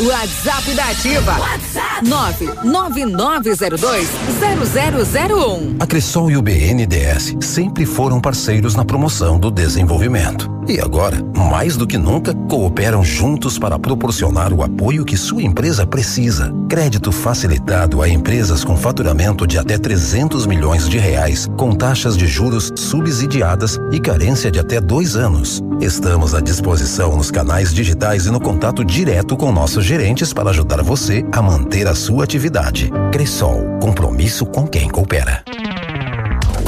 WhatsApp da Ativa. WhatsApp 999020001. A Cressol e o BNDES sempre foram parceiros na promoção do desenvolvimento. E agora, mais do que nunca, cooperam juntos para proporcionar o apoio que sua empresa precisa. Crédito facilitado a empresas com faturamento de até 300 milhões de reais, com taxas de juros subsidiadas e carência de até dois anos. Estamos à disposição nos canais digitais e no contato direto com nossos gerentes para ajudar você a manter a sua atividade. Cressol, compromisso com quem coopera.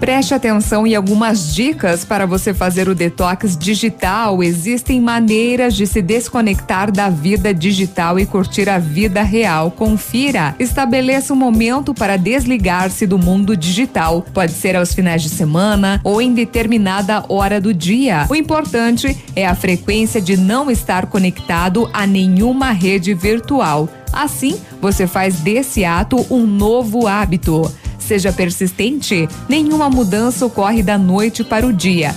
Preste atenção em algumas dicas para você fazer o detox digital. Existem maneiras de se desconectar da vida digital e curtir a vida real. Confira. Estabeleça um momento para desligar-se do mundo digital. Pode ser aos finais de semana ou em determinada hora do dia. O importante é a frequência de não estar conectado a nenhuma rede virtual. Assim, você faz desse ato um novo hábito. Seja persistente, nenhuma mudança ocorre da noite para o dia.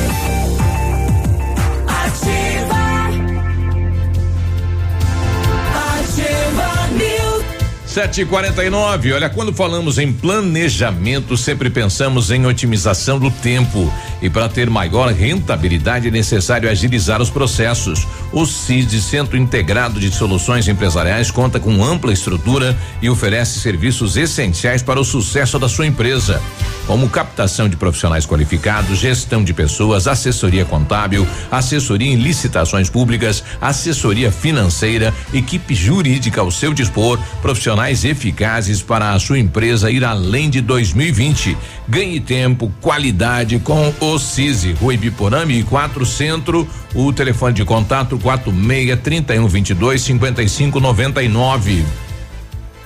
News. 749. Olha, quando falamos em planejamento, sempre pensamos em otimização do tempo. E para ter maior rentabilidade é necessário agilizar os processos. O CID, Centro Integrado de Soluções Empresariais, conta com ampla estrutura e oferece serviços essenciais para o sucesso da sua empresa, como captação de profissionais qualificados, gestão de pessoas, assessoria contábil, assessoria em licitações públicas, assessoria financeira, equipe jurídica ao seu dispor, profissionais eficazes para a sua empresa ir além de 2020. Ganhe tempo, qualidade com o CISI, Rui Biporame e 4 Centro. O telefone de contato 46 31 22 55 99.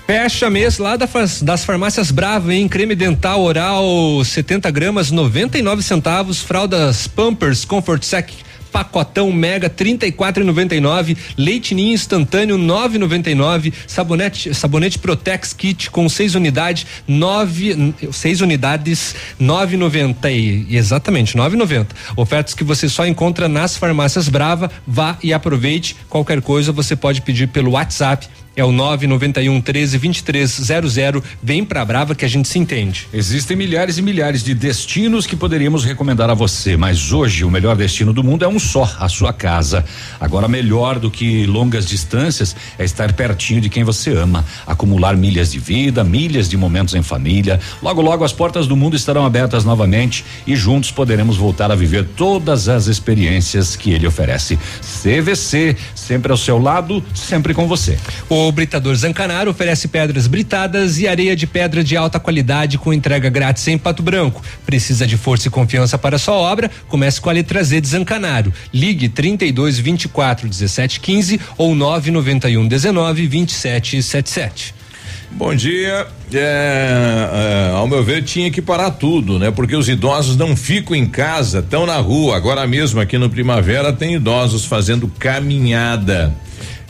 Fecha mês lá das farmácias Brava, hein? Creme dental oral 70 gramas, 99 centavos. Fraldas Pampers Comfort Sec pacotão mega 34,99, leite ninho instantâneo 9,99, sabonete sabonete Protex kit com seis unidades, nove seis unidades 9,90 e exatamente 9,90. Ofertas que você só encontra nas farmácias Brava. Vá e aproveite. Qualquer coisa você pode pedir pelo WhatsApp é o 991 13 2300. Vem pra Brava que a gente se entende. Existem milhares e milhares de destinos que poderíamos recomendar a você, mas hoje o melhor destino do mundo é um só, a sua casa. Agora, melhor do que longas distâncias é estar pertinho de quem você ama, acumular milhas de vida, milhas de momentos em família. Logo, logo as portas do mundo estarão abertas novamente e juntos poderemos voltar a viver todas as experiências que ele oferece. CVC, sempre ao seu lado, sempre com você. O Britador Zancanaro oferece pedras britadas e areia de pedra de alta qualidade com entrega grátis em Pato Branco. Precisa de força e confiança para sua obra? Comece com a letra Z de Zancanaro. Ligue 32 24 17 15 ou 991 19 27 77. Bom dia. É, é, ao meu ver, tinha que parar tudo, né? Porque os idosos não ficam em casa, estão na rua. Agora mesmo aqui no Primavera tem idosos fazendo caminhada.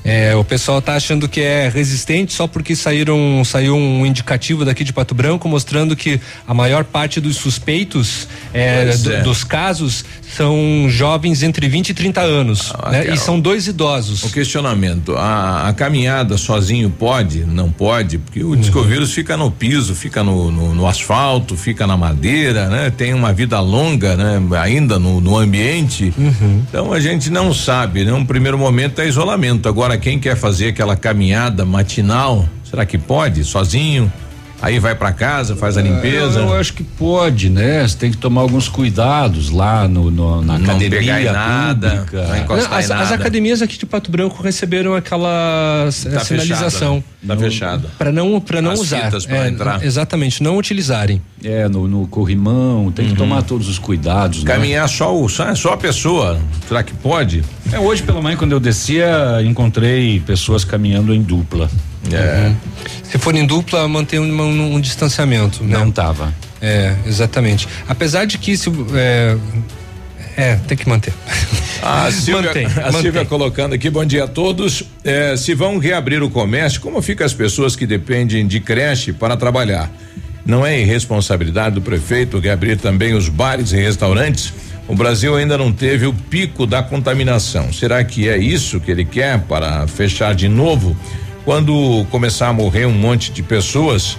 É, o pessoal tá achando que é resistente só porque saíram saiu um indicativo daqui de Pato Branco mostrando que a maior parte dos suspeitos é, do- é. dos casos são jovens entre 20 e 30 anos, né? Carol. E são dois idosos. O questionamento: a, a caminhada sozinho pode? Não pode? Porque o discovírus fica no piso, fica no, no, no asfalto, fica na madeira, né? Tem uma vida longa, né? Ainda no, no ambiente. Então a gente não sabe, né? Um primeiro momento é isolamento. Agora, quem quer fazer aquela caminhada matinal, será que pode? Sozinho? Aí vai pra casa, faz a limpeza. Eu, eu acho que pode, né? Você tem que tomar alguns cuidados lá no, no- na Não academia pegar em nada, pública. não encostar As, em as nada. academias aqui de Pato Branco receberam aquela Tá sinalização. fechada, né? Tá fechada. Para não para não As usar. fitas pra É, entrar. Exatamente, não utilizarem. É, no, no corrimão, tem que tomar todos os cuidados. né? Caminhar só, o, só, só a pessoa. Será que pode? É, hoje pela manhã, quando eu descia, encontrei pessoas caminhando em dupla. É. Se for em dupla, mantém um, um- um distanciamento. né? Não tava. É, exatamente. Apesar de que se é, é tem que manter. A Silvia, Mantém, a mantém. Silvia colocando aqui, bom dia a todos. Eh, se vão reabrir o comércio, como ficam as pessoas que dependem de creche para trabalhar? Não é irresponsabilidade do prefeito reabrir também os bares e restaurantes? O Brasil ainda não teve o pico da contaminação. Será que é isso que ele quer para fechar de novo? Quando começar a morrer um monte de pessoas,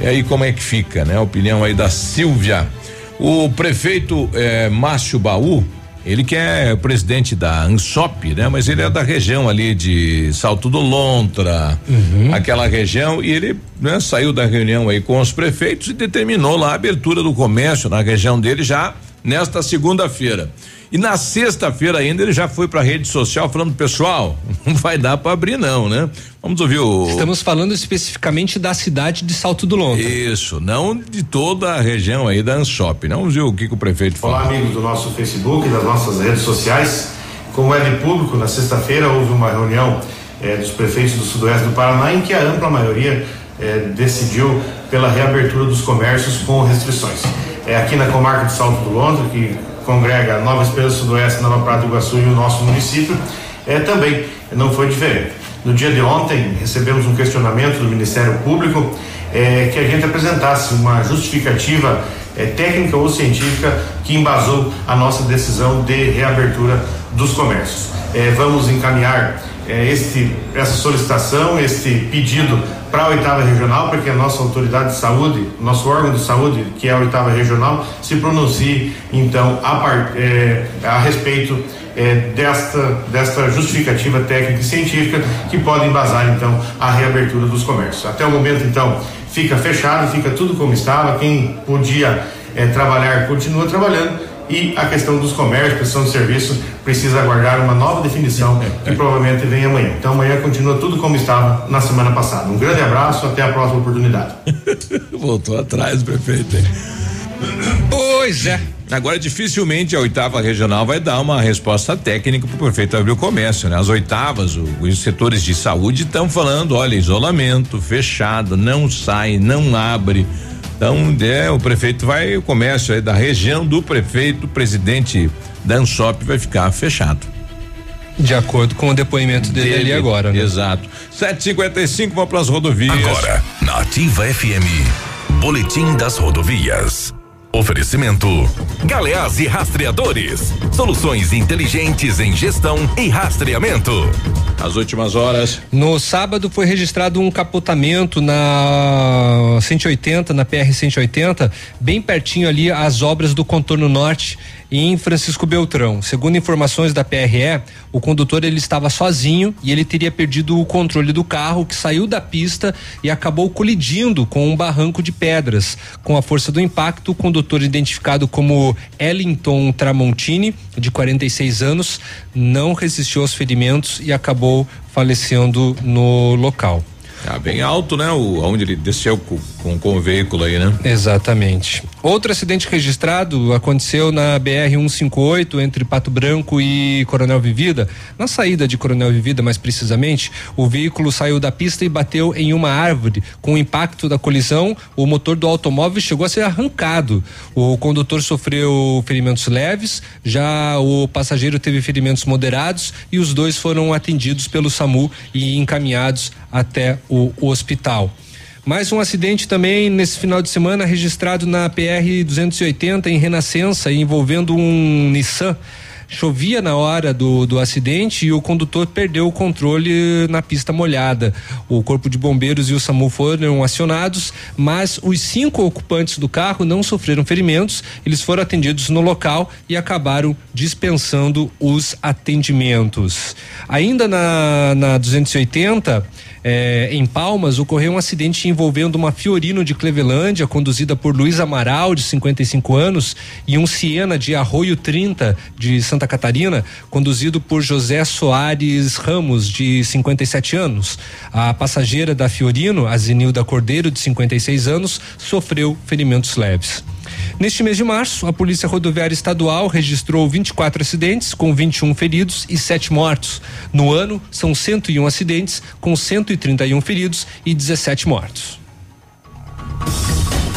e aí como é que fica, né? A opinião aí da Silvia. O prefeito eh, Márcio Baú Ele que é presidente da ANSOP, né? Mas ele é da região ali de Salto do Lontra, aquela região, e ele né, saiu da reunião aí com os prefeitos e determinou lá a abertura do comércio na região dele já nesta segunda-feira. E na sexta-feira ainda ele já foi para a rede social falando, pessoal, não vai dar para abrir não, né? Vamos ouvir o Estamos falando especificamente da cidade de Salto do Lontra. Isso, não de toda a região aí da Ansop. Não viu o que, que o prefeito falou. Olá, amigos do nosso Facebook, das nossas redes sociais. Como é de público, na sexta-feira houve uma reunião eh, dos prefeitos do Sudoeste do Paraná em que a ampla maioria eh, decidiu pela reabertura dos comércios com restrições. É aqui na comarca de Salto do Lontra, que congrega Nova Esperança Sudoeste, Nova Prata do Iguaçu e o nosso município, é, também não foi diferente. No dia de ontem, recebemos um questionamento do Ministério Público eh, que a gente apresentasse uma justificativa eh, técnica ou científica que embasou a nossa decisão de reabertura dos comércios. Eh, vamos encaminhar eh, este, essa solicitação, este pedido para a oitava regional, para que a nossa autoridade de saúde, nosso órgão de saúde, que é a oitava regional, se pronuncie então a, eh, a respeito eh, desta, desta justificativa técnica e científica que pode embasar então a reabertura dos comércios. Até o momento então fica fechado, fica tudo como estava, quem podia eh, trabalhar continua trabalhando e a questão dos comércios, prestação de serviço, precisa aguardar uma nova definição que provavelmente vem amanhã. Então amanhã continua tudo como estava na semana passada. Um grande abraço, até a próxima oportunidade. Voltou atrás, prefeito. Pois é. Agora, dificilmente a oitava regional vai dar uma resposta técnica para o prefeito abrir o comércio, né? As oitavas, o- os setores de saúde estão falando, olha, isolamento, fechado, não sai, não abre. Então, é, o prefeito vai, o comércio aí da região do prefeito, o presidente da Ansop vai ficar fechado. De acordo com o depoimento dele, ali agora, né? Exato. 755 vamos para as rodovias. Agora, na Ativa FM, Boletim das Rodovias. Oferecimento: Galeás e Rastreadores. Soluções inteligentes em gestão e rastreamento. As últimas horas. No sábado foi registrado um capotamento na 180, na PR 180, bem pertinho ali as obras do contorno norte em Francisco Beltrão. Segundo informações da PRE, o condutor ele estava sozinho e ele teria perdido o controle do carro que saiu da pista e acabou colidindo com um barranco de pedras. Com a força do impacto, o condutor identificado como Ellington Tramontini, de 46 anos, não resistiu aos ferimentos e acabou falecendo no local. Tá bem alto, né? O, onde ele desceu com, com, com o veículo aí, né? Exatamente. Outro acidente registrado aconteceu na BR 158 entre Pato Branco e Coronel Vivida. Na saída de Coronel Vivida, mais precisamente, o veículo saiu da pista e bateu em uma árvore. Com o impacto da colisão, o motor do automóvel chegou a ser arrancado. O condutor sofreu ferimentos leves, já o passageiro teve ferimentos moderados e os dois foram atendidos pelo SAMU e encaminhados até o hospital. Mais um acidente também nesse final de semana registrado na PR 280 em Renascença, envolvendo um Nissan. Chovia na hora do, do acidente e o condutor perdeu o controle na pista molhada. O corpo de bombeiros e o SAMU foram acionados, mas os cinco ocupantes do carro não sofreram ferimentos. Eles foram atendidos no local e acabaram dispensando os atendimentos. Ainda na, na 280, eh, em Palmas, ocorreu um acidente envolvendo uma Fiorino de Clevelândia, conduzida por Luiz Amaral, de 55 anos, e um Siena de Arroio 30, de Santa Catarina, conduzido por José Soares Ramos, de 57 anos. A passageira da Fiorino, a Zenilda Cordeiro, de 56 anos, sofreu ferimentos leves. Neste mês de março, a Polícia Rodoviária Estadual registrou 24 acidentes, com 21 feridos e 7 mortos. No ano, são 101 acidentes, com 131 feridos e 17 mortos.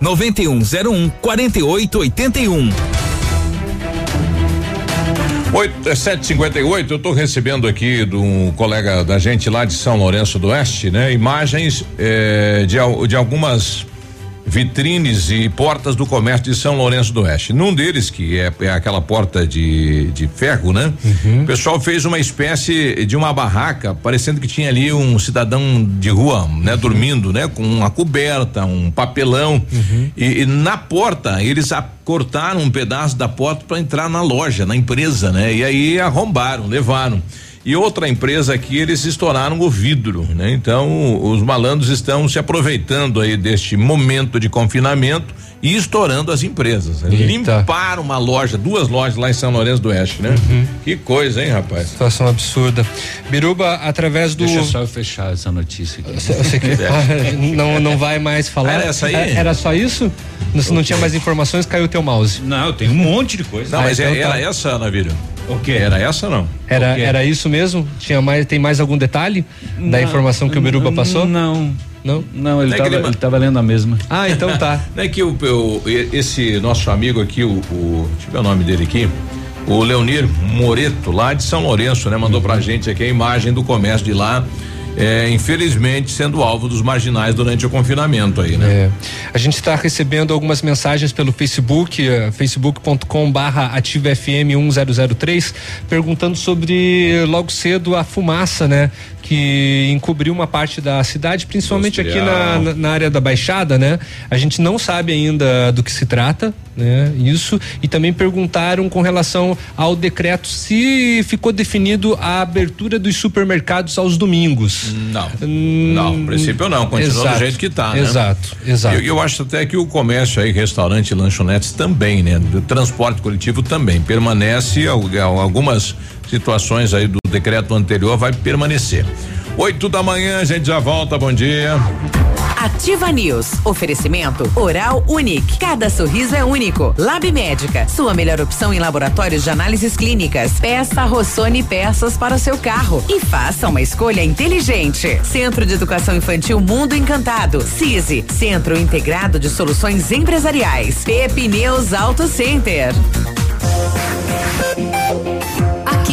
9101 4881. Oito, é 758, eu estou recebendo aqui de um colega da gente lá de São Lourenço do Oeste, né? Imagens eh, de, de algumas vitrines e portas do comércio de São Lourenço do Oeste. Num deles, que é, é aquela porta de, de ferro, né? O pessoal fez uma espécie de uma barraca, parecendo que tinha ali um cidadão de rua, né? Dormindo, né? Com uma coberta, um papelão. E, e na porta, eles cortaram um pedaço da porta para entrar na loja, na empresa, né? E aí arrombaram, levaram. E outra empresa aqui, eles estouraram o vidro, né? Então, os malandros estão se aproveitando aí deste momento de confinamento e estourando as empresas. né? Eita. Limparam uma loja, duas lojas lá em São Lourenço do Oeste, né? Que coisa, hein, rapaz? Situação absurda. Biruba, através do. Deixa só eu fechar essa notícia aqui. Você, você que- Ah, não, não vai mais falar. Era essa aí? É- Era só isso? Não, não tinha mais informações, caiu o teu mouse. Não, tem um monte de coisa. Não, mas então é- tá. era essa, Navírio? O quê? Era essa ou não? Era, era isso mesmo? Tinha mais, tem mais algum detalhe da informação que o Biruba passou? Não. Não? Não, ele É que estava ele- ele lendo a mesma. Ah, então tá. Não é que o, o- esse nosso amigo aqui, o, o deixa eu ver o nome dele aqui, o Leonir Moreto, lá de São Lourenço, né? Mandou pra gente aqui a imagem do comércio de lá, é, infelizmente sendo alvo dos marginais durante o confinamento aí, né? É. A gente está recebendo algumas mensagens pelo Facebook, eh, facebook.com barra ativa FM 1003, perguntando sobre logo cedo a fumaça, né? Que encobriu uma parte da cidade, principalmente aqui na, na, área da Baixada, né? A gente não sabe ainda do que se trata, né? Isso. E também perguntaram com relação ao decreto se ficou definido a abertura dos supermercados aos domingos. Não. Não, no princípio não, continua Exato. do jeito que tá, né? Exato, exato. Eu, eu acho até que o comércio aí, restaurante e lanchonetes também, né? Do transporte coletivo também permanece, al- al- algumas situações aí do decreto anterior vai permanecer. Oito da manhã, a gente já volta, bom dia. Ativa News. Oferecimento Oral Unique. Cada sorriso é único. Lab Médica. Sua melhor opção em laboratórios de análises clínicas. Peça Rossoni peças para o seu carro. E faça uma escolha inteligente. Centro de Educação Infantil Mundo Encantado. CISI. Centro Integrado de Soluções Empresariais. Pepineus Auto Center.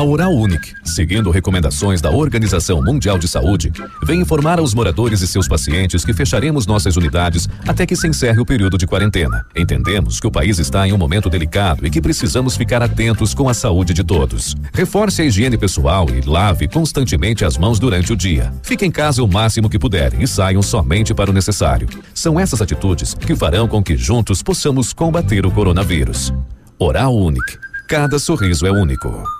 A Oral Unique, seguindo recomendações da Organização Mundial de Saúde, vem informar aos moradores e seus pacientes que fecharemos nossas unidades até que se encerre o período de quarentena. Entendemos que o país está em um momento delicado e que precisamos ficar atentos com a saúde de todos. Reforce a higiene pessoal e lave constantemente as mãos durante o dia. Fique em casa o máximo que puder e saiam somente para o necessário. São essas atitudes que farão com que juntos possamos combater o coronavírus. Oral Unique. Cada sorriso é único.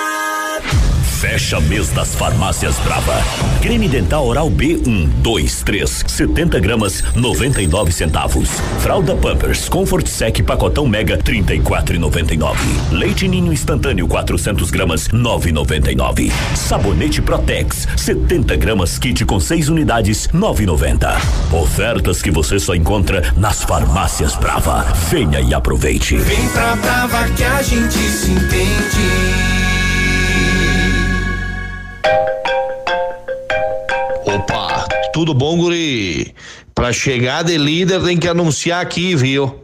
Fecha mês das farmácias Brava. Creme dental oral B1, 2, 3, 70 gramas, 99 centavos. Fralda Pampers Comfort Sec pacotão Mega, 34,99. Leite Ninho instantâneo 400 gramas, 9,99. Sabonete Protex, 70 gramas kit com 6 unidades, 9,90. Ofertas que você só encontra nas farmácias Brava. Venha e aproveite. Vem pra Brava que a gente se entende. Opa, tudo bom, guri? Para chegar de líder tem que anunciar aqui, viu?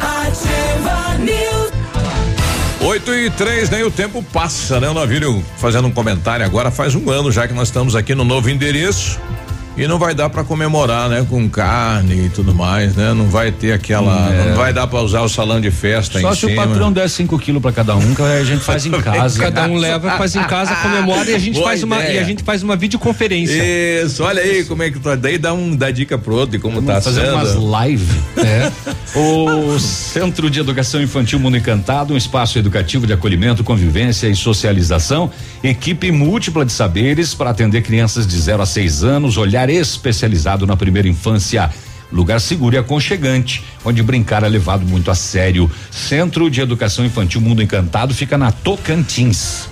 Ativa News. 8 e 3, né? E o tempo passa, né? O Navírio fazendo um comentário agora, faz um ano já que nós estamos aqui no novo endereço. E não vai dar para comemorar, né? Com carne e tudo mais, né? Não vai ter aquela. É. Não vai dar para usar o salão de festa Só em se cima. o patrão der 5 quilos para cada um, que a gente faz em casa. Cada um leva, faz em casa, comemora e a gente Boa faz uma ideia. e a gente faz uma videoconferência. Isso, olha aí como é que tá. Daí dá um dá dica pro outro de como Vamos tá fazer sendo. umas live. É. O Centro de Educação Infantil Mundo Encantado, um espaço educativo de acolhimento, convivência e socialização, equipe múltipla de saberes para atender crianças de 0 a 6 anos, olhar especializado na primeira infância. Lugar seguro e aconchegante, onde brincar é levado muito a sério. Centro de Educação Infantil Mundo Encantado fica na Tocantins.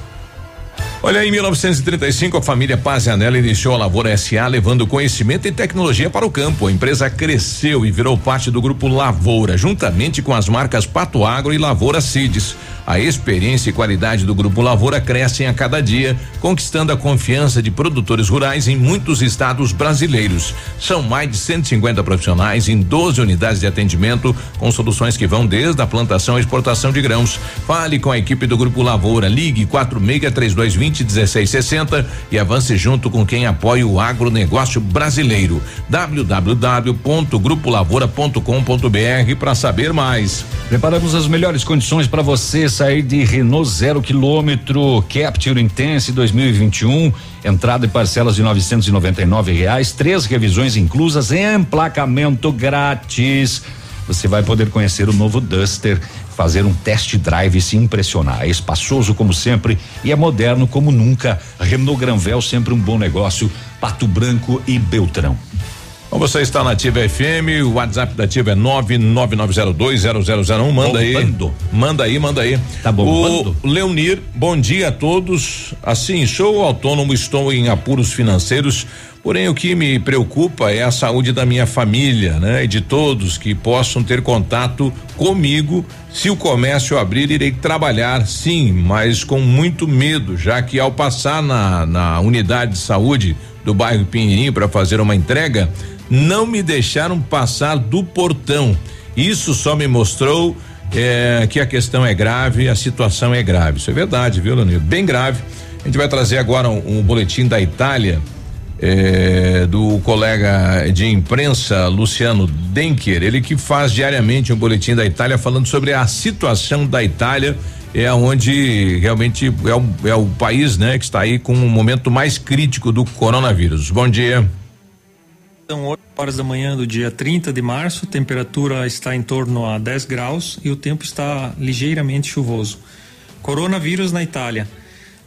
Olha, em 1935, a família Pazianella iniciou a Lavoura SA, levando conhecimento e tecnologia para o campo. A empresa cresceu e virou parte do grupo Lavoura, juntamente com as marcas Pato Agro e Lavoura Cides. A experiência e qualidade do grupo Lavoura crescem a cada dia, conquistando a confiança de produtores rurais em muitos estados brasileiros. São mais de 150 profissionais em 12 unidades de atendimento, com soluções que vão desde a plantação à exportação de grãos. Fale com a equipe do Grupo Lavoura, ligue 463220 1660 e avance junto com quem apoia o agronegócio brasileiro. www.grupolavoura.com.br para saber mais. Preparamos as melhores condições para você sair de Renault zero quilômetro Capture Intense 2021. Entrada e parcelas de 999 reais, três revisões inclusas, emplacamento grátis. Você vai poder conhecer o novo Duster, fazer um test drive e se impressionar. É espaçoso como sempre e é moderno como nunca. Renault Granvel sempre um bom negócio. Pato Branco e Beltrão. Bom, você está na Ativa FM, o WhatsApp da Ativa é 999020001. Manda aí. Manda aí, manda aí. Tá bombando. O Leonir, bom dia a todos. Assim, sou autônomo, estou em apuros financeiros. Porém, o que me preocupa é a saúde da minha família, né? E de todos que possam ter contato comigo. Se o comércio abrir, irei trabalhar, sim, mas com muito medo, já que ao passar na, na unidade de saúde do bairro Pinheirinho para fazer uma entrega, não me deixaram passar do portão. Isso só me mostrou eh, que a questão é grave, a situação é grave. Isso é verdade, viu, Leonir? Bem grave. A gente vai trazer agora um, um boletim da Itália. eh, do colega de imprensa Luciano Denker, ele que faz diariamente um boletim da Itália falando sobre a situação da Itália, é onde realmente é o, é o país, né, que está aí com um momento mais crítico do coronavírus. Bom dia. São 8 horas da manhã do dia 30 de março, temperatura está em torno a 10 graus e o tempo está ligeiramente chuvoso. Coronavírus na Itália.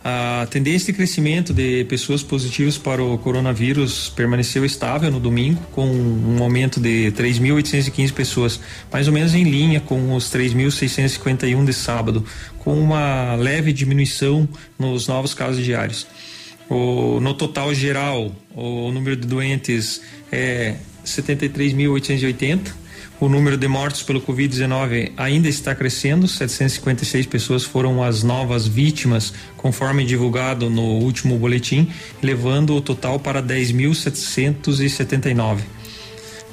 A tendência de crescimento de pessoas positivas para o coronavírus permaneceu estável no domingo, com um aumento de 3.815 pessoas, mais ou menos em linha com os 3.651 de sábado, com uma leve diminuição nos novos casos diários. O, no total geral, o número de doentes é 73.880. O número de mortos pelo Covid-19 ainda está crescendo, 756 pessoas foram as novas vítimas, conforme divulgado no último boletim, levando o total para 10.779.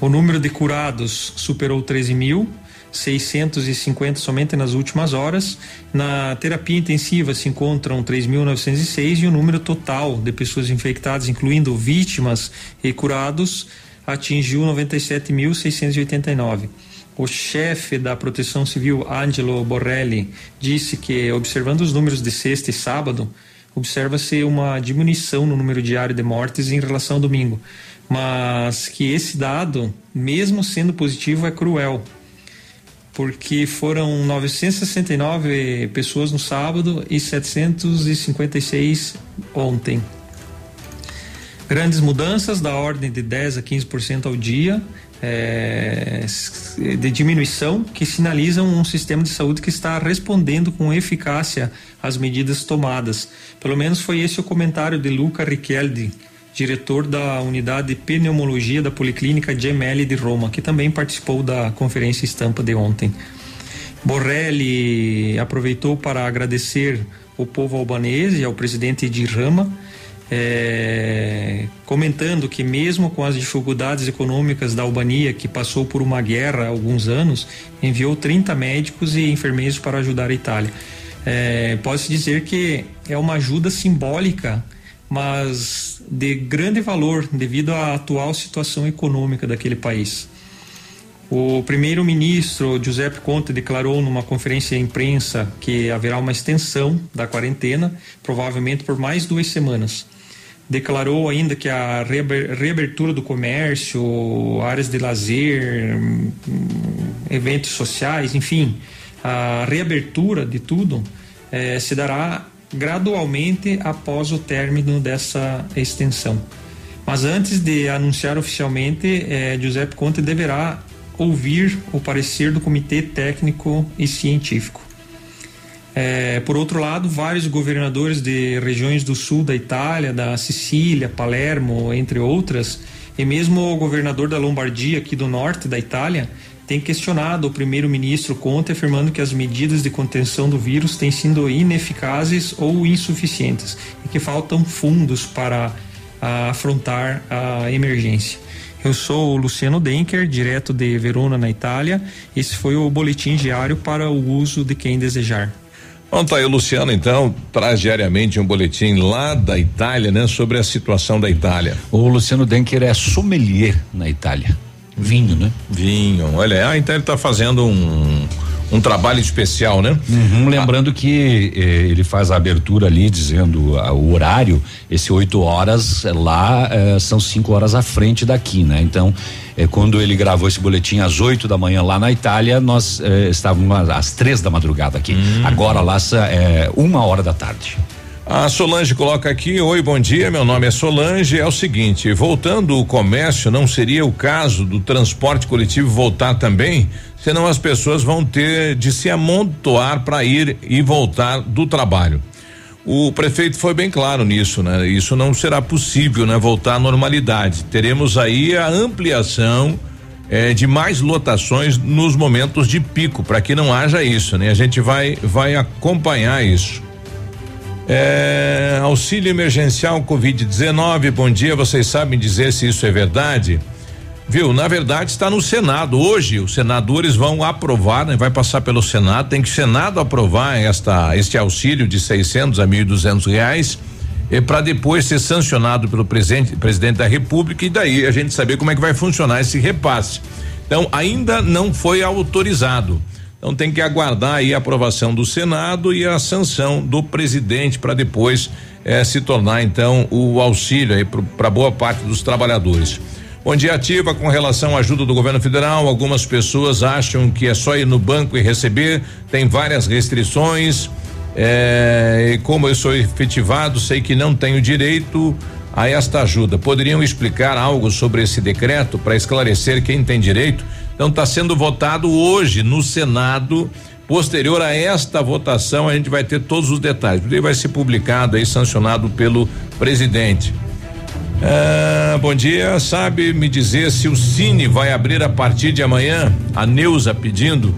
O número de curados superou 13 mil, 650 somente nas últimas horas. Na terapia intensiva se encontram 3.906 e o número total de pessoas infectadas, incluindo vítimas e curados, atingiu 97.689. O chefe da Proteção Civil, Angelo Borrelli, disse que, observando os números de sexta e sábado, observa-se uma diminuição no número diário de mortes em relação ao domingo, mas que esse dado, mesmo sendo positivo, é cruel. Porque foram 969 pessoas no sábado e 756 ontem. Grandes mudanças da ordem de 10 a 15% ao dia é, de diminuição que sinalizam um sistema de saúde que está respondendo com eficácia às medidas tomadas. Pelo menos foi esse o comentário de Luca Richeldi, diretor da unidade de pneumologia da Policlínica Gemelli de Roma, que também participou da conferência estampa de ontem. Borrelli aproveitou para agradecer o povo albanês e ao presidente de Rama, é, comentando que mesmo com as dificuldades econômicas da Albania, que passou por uma guerra há alguns anos, enviou 30 médicos e enfermeiros para ajudar a Itália. É, Pode-se dizer que é uma ajuda simbólica mas de grande valor devido à atual situação econômica daquele país. O primeiro-ministro Giuseppe Conte declarou numa conferência à imprensa que haverá uma extensão da quarentena, provavelmente por mais duas semanas. Declarou ainda que a reabertura do comércio, áreas de lazer, hum, eventos sociais, enfim, a reabertura de tudo eh, se dará gradualmente após o término dessa extensão. Mas antes de anunciar oficialmente, eh, Giuseppe Conte deverá ouvir o parecer do Comitê Técnico e Científico. Eh, por outro lado, vários governadores de regiões do sul da Itália, da Sicília, Palermo, entre outras, e mesmo o governador da Lombardia, aqui do norte da Itália, tem questionado o primeiro-ministro Conte, afirmando que as medidas de contenção do vírus têm sido ineficazes ou insuficientes e que faltam fundos para a, afrontar a emergência. Eu sou o Luciano Denker, direto de Verona, na Itália. Esse foi o boletim diário para o uso de quem desejar. Bom, tá aí o Luciano, então, traz diariamente um boletim lá da Itália, né, sobre a situação da Itália. O Luciano Denker é sommelier na Itália. Vinho, né? Vinho, olha, ah, então ele está fazendo um um trabalho especial, né? Uhum, lembrando ah. que eh, ele faz a abertura ali dizendo ah, o horário, esse 8 horas eh, lá eh, são 5 horas à frente daqui, né? Então, eh, quando ele gravou esse boletim às 8 da manhã lá na Itália, nós eh, estávamos às três da madrugada aqui. Hum. Agora lá é uma hora da tarde. A Solange coloca aqui: Oi, bom dia. Meu nome é Solange. É o seguinte: voltando o comércio, não seria o caso do transporte coletivo voltar também? Senão as pessoas vão ter de se amontoar para ir e voltar do trabalho. O prefeito foi bem claro nisso, né? Isso não será possível, né? Voltar à normalidade. Teremos aí a ampliação eh, de mais lotações nos momentos de pico, para que não haja isso, né? A gente vai vai acompanhar isso. É, auxílio emergencial Covid-19, bom dia. Vocês sabem dizer se isso é verdade? Viu? Na verdade está no Senado. Hoje os senadores vão aprovar, né? vai passar pelo Senado. Tem que o Senado aprovar esta este auxílio de 600 a 1.200 reais para depois ser sancionado pelo presidente, presidente da República e daí a gente saber como é que vai funcionar esse repasse. Então ainda não foi autorizado. Então tem que aguardar aí a aprovação do Senado e a sanção do presidente para depois eh, se tornar então o auxílio aí para boa parte dos trabalhadores. Bom dia, ativa com relação à ajuda do governo federal. Algumas pessoas acham que é só ir no banco e receber. Tem várias restrições. Eh, e como eu sou efetivado, sei que não tenho direito a esta ajuda. Poderiam explicar algo sobre esse decreto para esclarecer quem tem direito? Então está sendo votado hoje no Senado. Posterior a esta votação, a gente vai ter todos os detalhes. Ele vai ser publicado aí, sancionado pelo presidente. Ah, bom dia, sabe me dizer se o Cine vai abrir a partir de amanhã? A Neuza pedindo.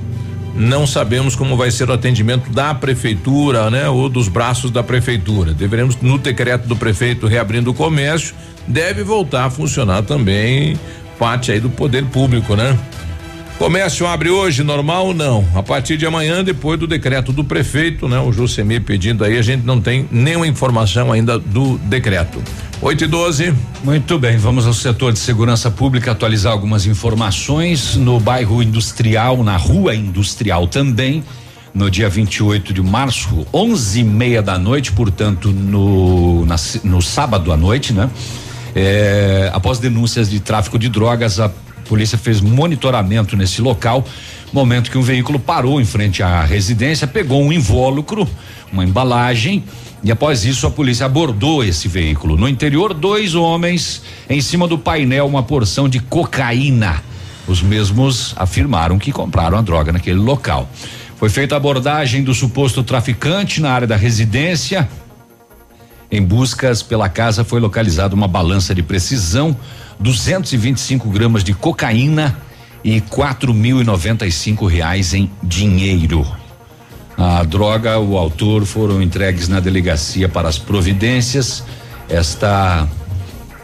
Não sabemos como vai ser o atendimento da prefeitura, né? Ou dos braços da prefeitura. Deveremos, no decreto do prefeito reabrindo o comércio, deve voltar a funcionar também parte aí do poder público, né? Comércio abre hoje, normal não. A partir de amanhã, depois do decreto do prefeito, né? O Jusemir pedindo aí, a gente não tem nenhuma informação ainda do decreto. 8 e 12. Muito bem, vamos ao setor de segurança pública atualizar algumas informações. No bairro industrial, na rua industrial também, no dia 28 de março, onze e meia da noite, portanto, no, na, no sábado à noite, né? É, após denúncias de tráfico de drogas, a A polícia fez monitoramento nesse local, momento que um veículo parou em frente à residência, pegou um invólucro, uma embalagem, e após isso a polícia abordou esse veículo. No interior, dois homens em cima do painel, uma porção de cocaína. Os mesmos afirmaram que compraram a droga naquele local. Foi feita a abordagem do suposto traficante na área da residência. Em buscas pela casa foi localizada uma balança de precisão, 225 gramas de cocaína e quatro mil e noventa e cinco reais em dinheiro. A droga, o autor foram entregues na delegacia para as providências. Esta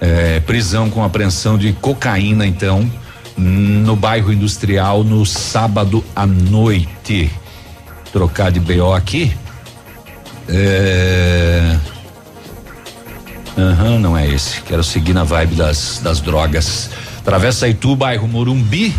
eh, prisão com apreensão de cocaína, então, no bairro industrial no sábado à noite. Trocar de BO aqui. É... Aham, não é esse. Quero seguir na vibe das, das drogas. Travessa Itu, bairro Morumbi.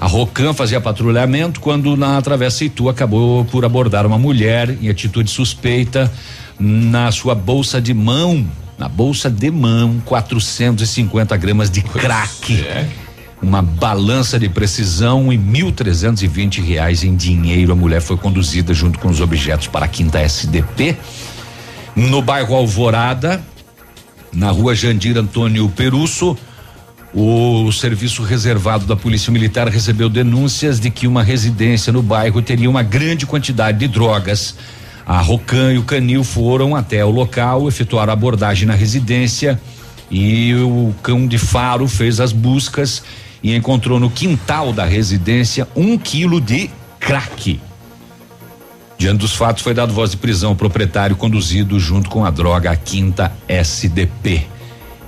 A Rocan fazia patrulhamento quando na Travessa Itu acabou por abordar uma mulher em atitude suspeita na sua bolsa de mão. Na bolsa de mão, 450 gramas de crack. Uma balança de precisão e mil trezentos e vinte reais em dinheiro. A mulher foi conduzida junto com os objetos para a quinta SDP. No bairro Alvorada, na rua Jandir Antônio Perusso, o serviço reservado da Polícia Militar recebeu denúncias de que uma residência no bairro teria uma grande quantidade de drogas. A Rocan e o Canil foram até o local, efetuaram abordagem na residência e o cão de faro fez as buscas e encontrou no quintal da residência um quilo de crack. Diante dos fatos, foi dado voz de prisão ao proprietário conduzido junto com a droga à quinta SDP.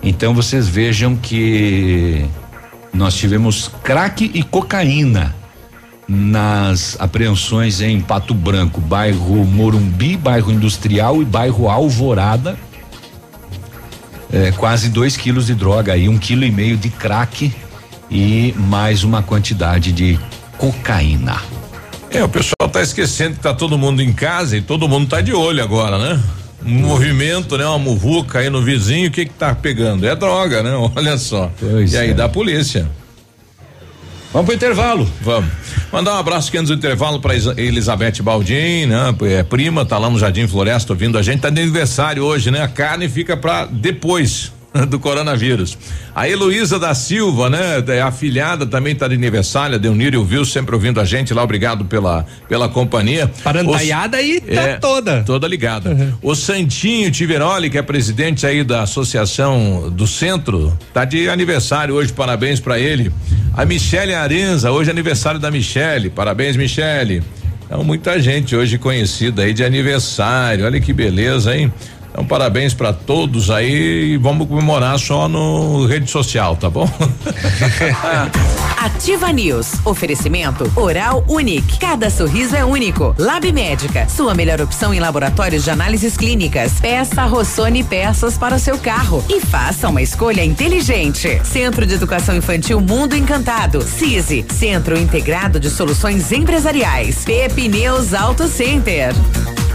Então vocês vejam que nós tivemos crack e cocaína nas apreensões em Pato Branco, bairro Morumbi, bairro Industrial e bairro Alvorada. É, quase dois quilos de droga aí, um quilo e meio de crack e mais uma quantidade de cocaína. É, o pessoal tá esquecendo que tá todo mundo em casa e todo mundo tá de olho agora, né? Um movimento, né? Uma muvuca aí no vizinho, o que que tá pegando? É droga, né? Olha só. Pois e aí é. da polícia. Vamos pro intervalo. Vamos. Mandar um abraço aqui antes do intervalo para Elizabeth Baldin, né? É prima, tá lá no Jardim Floresta ouvindo a gente, tá de aniversário hoje, né? A carne fica para depois do coronavírus. A Heloísa da Silva, né? É afilhada, também tá de aniversário, a Deunírio viu sempre ouvindo a gente lá, obrigado pela pela companhia. Parantaiada aí tá É, toda. Toda ligada. O Santinho Tiveroli, que é presidente aí da Associação do Centro, tá de aniversário hoje, parabéns para ele. A Michele Arenza, hoje é aniversário da Michele, parabéns Michele. Então muita gente hoje conhecida aí de aniversário, olha que beleza, hein? Então parabéns para todos aí e vamos comemorar só no rede social, tá bom? Ativa News. Oferecimento Oral Unique. Cada sorriso é único. Lab Médica. Sua melhor opção em laboratórios de análises clínicas. Peça Rossoni peças para o seu carro e faça uma escolha inteligente. Centro de Educação Infantil Mundo Encantado. CISI. Centro Integrado de Soluções Empresariais. Pepineus Auto Center.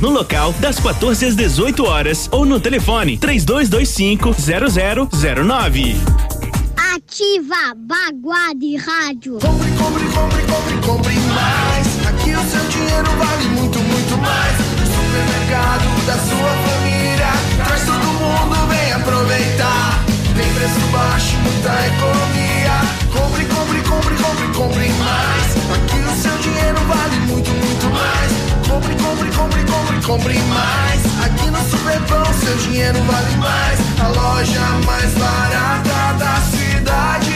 no local das 14 às 18 horas ou no telefone 3225 0009. Ativa Baguá de Rádio. Compre, compre, compre, compre, compre mais. Aqui o seu dinheiro vale muito, muito mais. No supermercado da sua família. Traz todo mundo, vem aproveitar. Tem preço baixo, muita economia. Compre, compre, compre, compre, compre mais. Compre, compre, compre, compre, compre mais. Aqui no Superpão, seu dinheiro vale mais. A loja mais barata da cidade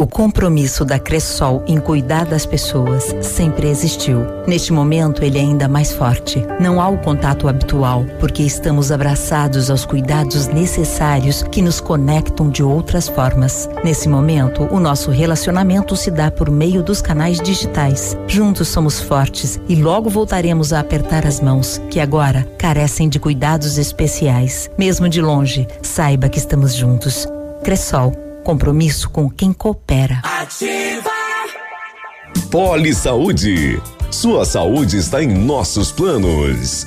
O compromisso da Cressol em cuidar das pessoas sempre existiu. Neste momento, ele é ainda mais forte. Não há o contato habitual, porque estamos abraçados aos cuidados necessários que nos conectam de outras formas. Nesse momento, o nosso relacionamento se dá por meio dos canais digitais. Juntos somos fortes e logo voltaremos a apertar as mãos, que agora carecem de cuidados especiais. Mesmo de longe, saiba que estamos juntos. Cressol Compromisso com quem coopera. Ativa! Poli Saúde. Sua saúde está em nossos planos.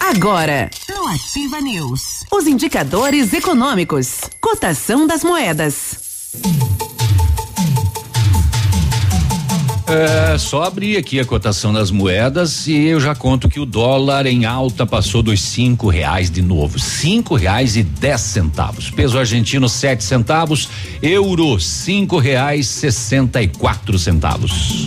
Agora, no Ativa News, os indicadores econômicos, cotação das moedas. É, só abrir aqui a cotação das moedas e eu já conto que o dólar em alta passou dos cinco reais de novo, cinco reais e dez centavos. Peso argentino sete centavos, euro cinco reais sessenta e quatro centavos.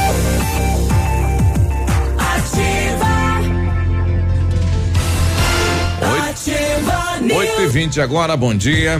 8 e 20 agora, bom dia.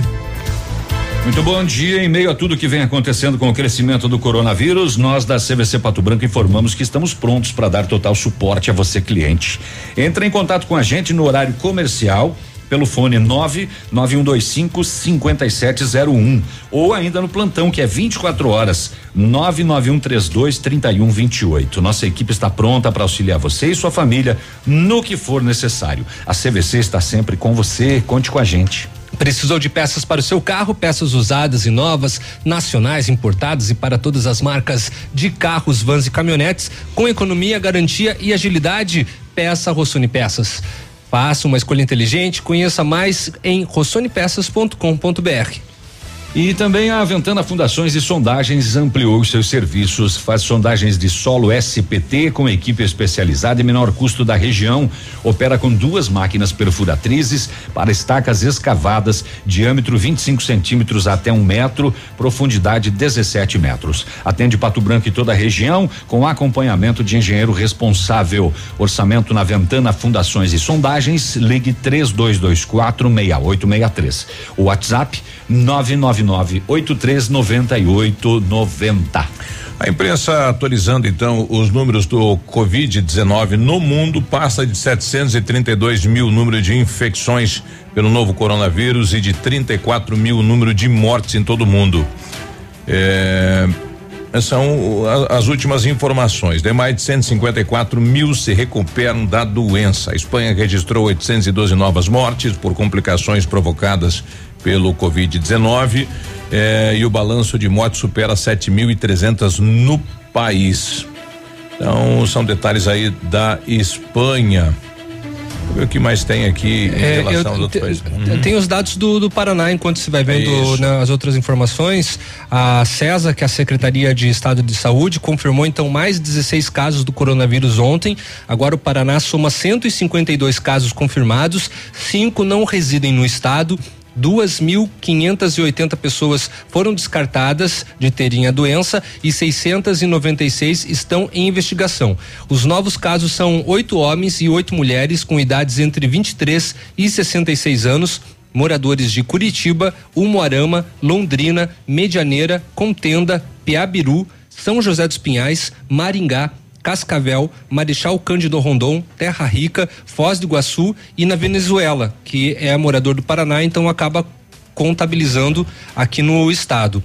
Muito bom dia. Em meio a tudo que vem acontecendo com o crescimento do coronavírus, nós da CVC Pato Branco informamos que estamos prontos para dar total suporte a você, cliente. Entre em contato com a gente no horário comercial pelo fone 99125 5701 ou ainda no plantão que é 24 horas 99132 3128. Nossa equipe está pronta para auxiliar você e sua família no que for necessário. A CVC está sempre com você. Conte com a gente. Precisou de peças para o seu carro, peças usadas e novas, nacionais, importadas e para todas as marcas de carros, vans e caminhonetes, com economia, garantia e agilidade? Peça Rossoni Peças. Faça uma escolha inteligente, conheça mais em rossonepeças.com.br. E também a Ventana Fundações e Sondagens ampliou seus serviços, faz sondagens de solo SPT com equipe especializada e menor custo da região. Opera com duas máquinas perfuratrizes para estacas escavadas, diâmetro 25 centímetros até um metro, profundidade 17 metros. Atende Pato Branco e toda a região com acompanhamento de engenheiro responsável. Orçamento na Ventana Fundações e Sondagens, ligue 3224 6863. O WhatsApp 999 999839890. A imprensa atualizando então os números do Covid-19 no mundo passa de 732 mil número de infecções pelo novo coronavírus e de 34 mil número de mortes em todo o mundo. É, são as últimas informações. De mais de 154 mil se recuperam da doença. A Espanha registrou 812 novas mortes por complicações provocadas pelo Covid-19 eh, e o balanço de mortes supera 7.300 no país. Então, são detalhes aí da Espanha. O que mais tem aqui em É, relação eu aos outros países? te- Tem os dados do, do Paraná, enquanto se vai vendo né, as outras informações. A CESA, que é a Secretaria de Estado de Saúde, confirmou então mais 16 casos do coronavírus ontem. Agora o Paraná soma 152 casos confirmados, cinco não residem no estado. 2.580 pessoas foram descartadas de terem a doença e 696 estão em investigação. Os novos casos são oito homens e oito mulheres com idades entre 23 e 66 anos moradores de Curitiba, Umuarama, Londrina, Medianeira, Contenda, Piabiru, São José dos Pinhais, Maringá, Cascavel, Marechal Cândido Rondon, Terra Rica, Foz do Iguaçu e na Venezuela, que é morador do Paraná, então acaba contabilizando aqui no estado.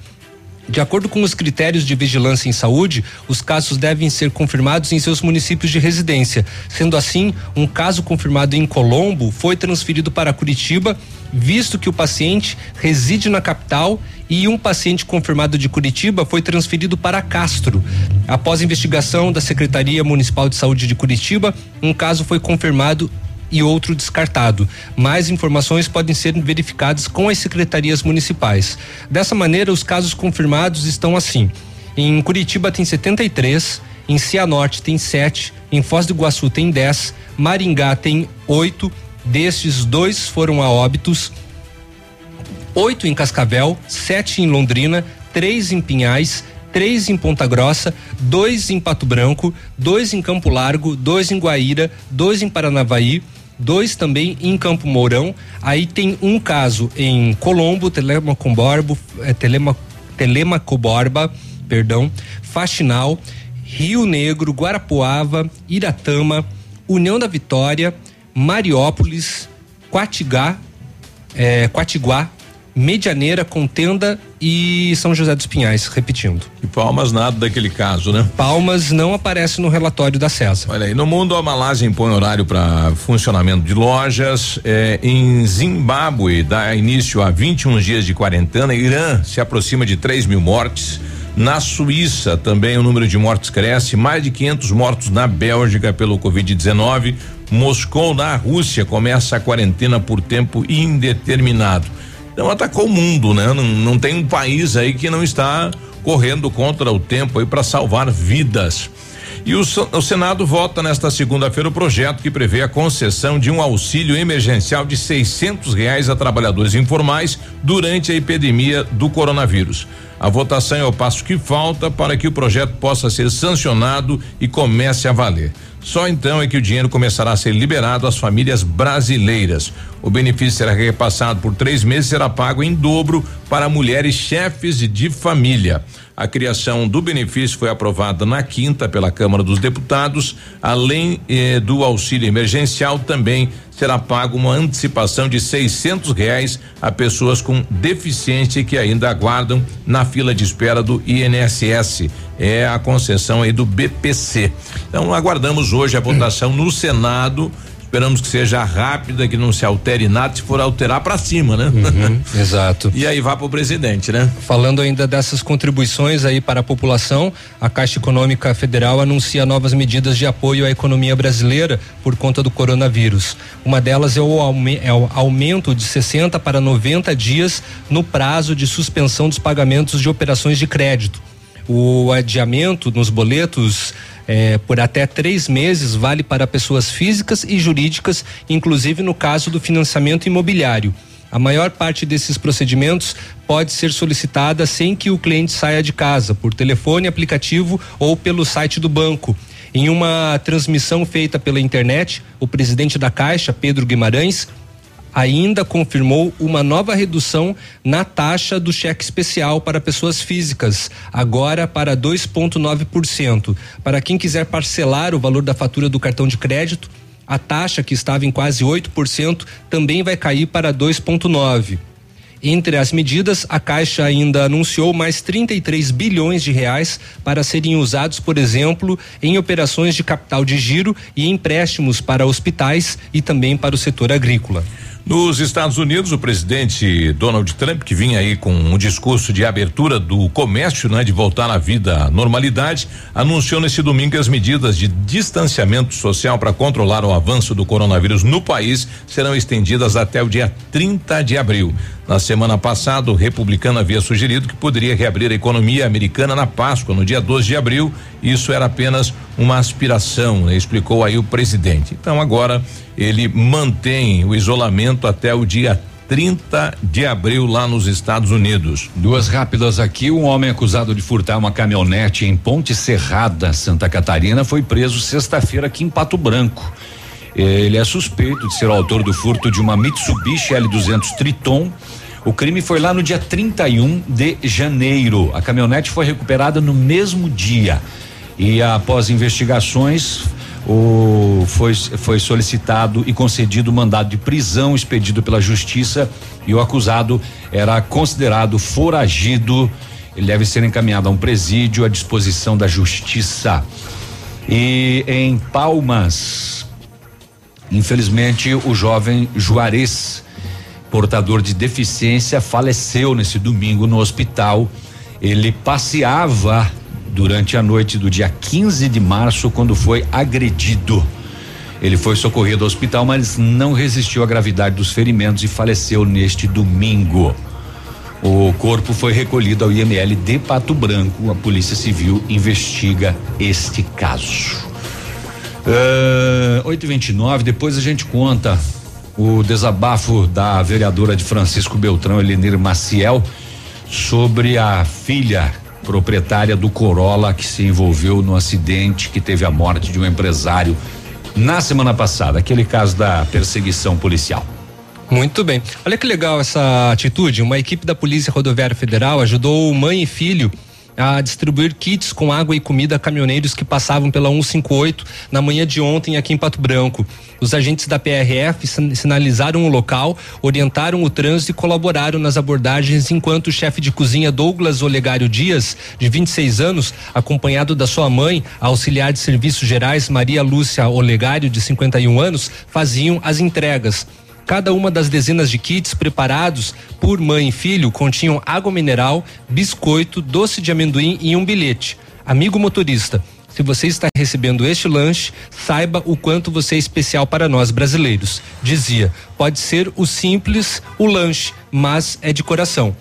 De acordo com os critérios de vigilância em saúde, os casos devem ser confirmados em seus municípios de residência. Sendo assim, um caso confirmado em Colombo foi transferido para Curitiba, visto que o paciente reside na capital e um paciente confirmado de Curitiba foi transferido para Castro. Após investigação da Secretaria Municipal de Saúde de Curitiba, um caso foi confirmado e outro descartado. Mais informações podem ser verificadas com as secretarias municipais. Dessa maneira, os casos confirmados estão assim: em Curitiba tem 73, em Cianorte tem 7, em Foz do Iguaçu tem 10, Maringá tem 8, destes dois foram a óbitos, oito em Cascavel, sete em Londrina, três em Pinhais, três em Ponta Grossa, dois em Pato Branco, dois em Campo Largo, dois em Guaíra, dois em Paranavaí, dois também em Campo Mourão. Aí tem um caso em Colombo, Telemacoborbo, é, Telema, Telemacoborba, perdão, Faxinal, Rio Negro, Guarapuava, Iratama, União da Vitória, Mariópolis, Quatigá, é, Quatiguá, Medianeira, Contenda e São José dos Pinhais, repetindo. E Palmas nada daquele caso, né? Palmas não aparece no relatório da CESA. Olha aí, no mundo a Malásia impõe horário para funcionamento de lojas. É, em Zimbábue dá início a 21 dias de quarentena. Irã se aproxima de 3 mil mortes. Na Suíça também o número de mortes cresce, mais de 500 mortos na Bélgica pelo Covid-19. Moscou, na Rússia, começa a quarentena por tempo indeterminado. Então atacou o mundo, né? Não, não tem um país aí que não está correndo contra o tempo aí para salvar vidas. E o, o Senado vota nesta segunda-feira o projeto que prevê a concessão de um auxílio emergencial de 600 reais a trabalhadores informais durante a epidemia do coronavírus. A votação é o passo que falta para que o projeto possa ser sancionado e comece a valer. Só então é que o dinheiro começará a ser liberado às famílias brasileiras. O benefício será repassado por três meses e será pago em dobro para mulheres chefes de família. A criação do benefício foi aprovada na quinta pela Câmara dos Deputados. Além eh, do auxílio emergencial, também será pago uma antecipação de 600 reais a pessoas com deficiência que ainda aguardam na fila de espera do INSS. É a concessão aí do BPC. Então aguardamos hoje a votação no Senado. Esperamos que seja rápida, que não se altere nada. Se for alterar para cima, né? Exato. E aí vá para o presidente, né? Falando ainda dessas contribuições aí para a população, a Caixa Econômica Federal anuncia novas medidas de apoio à economia brasileira por conta do coronavírus. Uma delas é o, é o aumento de 60 para 90 dias no prazo de suspensão dos pagamentos de operações de crédito. O adiamento nos boletos eh, por até três meses vale para pessoas físicas e jurídicas, inclusive no caso do financiamento imobiliário. A maior parte desses procedimentos pode ser solicitada sem que o cliente saia de casa, por telefone, aplicativo ou pelo site do banco. Em uma transmissão feita pela internet, o presidente da Caixa, Pedro Guimarães, ainda confirmou uma nova redução na taxa do cheque especial para pessoas físicas, agora para 2,9%. Para quem quiser parcelar o valor da fatura do cartão de crédito, a taxa que estava em quase 8% também vai cair para 2,9%. Entre as medidas, a Caixa ainda anunciou mais 33 bilhões de reais para serem usados, por exemplo, em operações de capital de giro e empréstimos para hospitais e também para o setor agrícola. Nos Estados Unidos, o presidente Donald Trump, que vinha aí com um discurso de abertura do comércio, né, de voltar à vida à normalidade, anunciou nesse domingo as medidas de distanciamento social para controlar o avanço do coronavírus no país serão estendidas até o dia 30 de abril. Na semana passada, o republicano havia sugerido que poderia reabrir a economia americana na Páscoa, no dia 12 de abril. Isso era apenas uma aspiração, né? explicou aí o presidente. Então agora ele mantém o isolamento até o dia 30 de abril lá nos Estados Unidos. Duas rápidas aqui. Um homem acusado de furtar uma caminhonete em Ponte Serrada, Santa Catarina, foi preso sexta-feira aqui em Pato Branco. Ele é suspeito de ser o autor do furto de uma Mitsubishi L200 Triton. O crime foi lá no dia 31 de janeiro. A caminhonete foi recuperada no mesmo dia. E após investigações, o, foi, foi solicitado e concedido mandado de prisão expedido pela justiça e o acusado era considerado foragido. Ele deve ser encaminhado a um presídio à disposição da justiça. E em Palmas, infelizmente, o jovem Juarez, portador de deficiência, faleceu nesse domingo no hospital. Ele passeava durante a noite do dia 15 de março, quando foi agredido. Ele foi socorrido ao hospital, mas não resistiu à gravidade dos ferimentos e faleceu neste domingo. O corpo foi recolhido ao IML de Pato Branco. A Polícia Civil investiga este caso. Uh, 829, depois a gente conta o desabafo da vereadora de Francisco Beltrão, Elenir Maciel, sobre a filha proprietária do Corolla que se envolveu no acidente que teve a morte de um empresário na semana passada, aquele caso da perseguição policial. Muito bem. Olha que legal essa atitude. Uma equipe da Polícia Rodoviária Federal ajudou mãe e filho a distribuir kits com água e comida a caminhoneiros que passavam pela 158 na manhã de ontem aqui em Pato Branco. Os agentes da PRF sinalizaram o local, orientaram o trânsito e colaboraram nas abordagens, enquanto o chefe de cozinha Douglas Olegário Dias, de 26 anos, acompanhado da sua mãe, a auxiliar de serviços gerais Maria Lúcia Olegário, de 51 anos, faziam as entregas. Cada uma das dezenas de kits preparados por mãe e filho continham água mineral, biscoito, doce de amendoim e um bilhete. Amigo motorista, se você está recebendo este lanche, saiba o quanto você é especial para nós brasileiros. Dizia, pode ser o simples, o lanche, mas é de coração.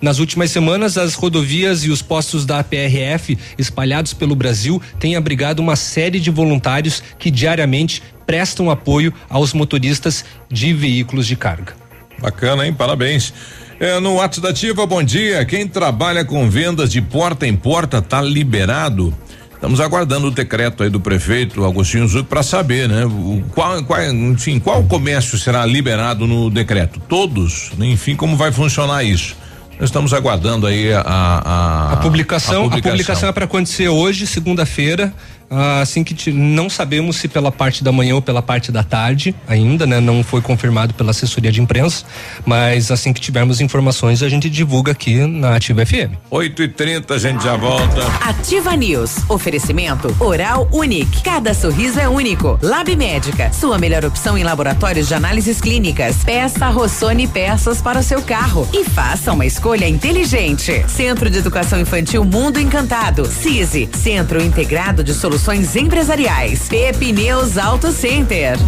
Nas últimas semanas, as rodovias e os postos da PRF espalhados pelo Brasil têm abrigado uma série de voluntários que diariamente prestam apoio aos motoristas de veículos de carga. Bacana, hein? Parabéns. É, no WhatsApp da Ativa, bom dia. Quem trabalha com vendas de porta em porta tá liberado. Estamos aguardando o decreto aí do prefeito Agostinho Zuc para saber, né? O, qual, qual, enfim, qual comércio será liberado no decreto? Todos? Enfim, como vai funcionar isso? Nós estamos aguardando aí a, a, a, publicação, a publicação. A publicação é para acontecer hoje, segunda-feira. Ah, assim que não sabemos se pela parte da manhã ou pela parte da tarde ainda, né? Não foi confirmado pela assessoria de imprensa, mas assim que tivermos informações a gente divulga aqui na Ativa FM. 8 e 30 a gente já volta. Ativa News. Oferecimento Oral Unique. Cada sorriso é único. Lab Médica. Sua melhor opção em laboratórios de análises clínicas. Peça Rossoni peças para o seu carro e faça uma escolha inteligente. Centro de Educação Infantil Mundo Encantado. CISI. Centro Integrado de Soluções Soluções Empresariais. Pepineus Auto Center.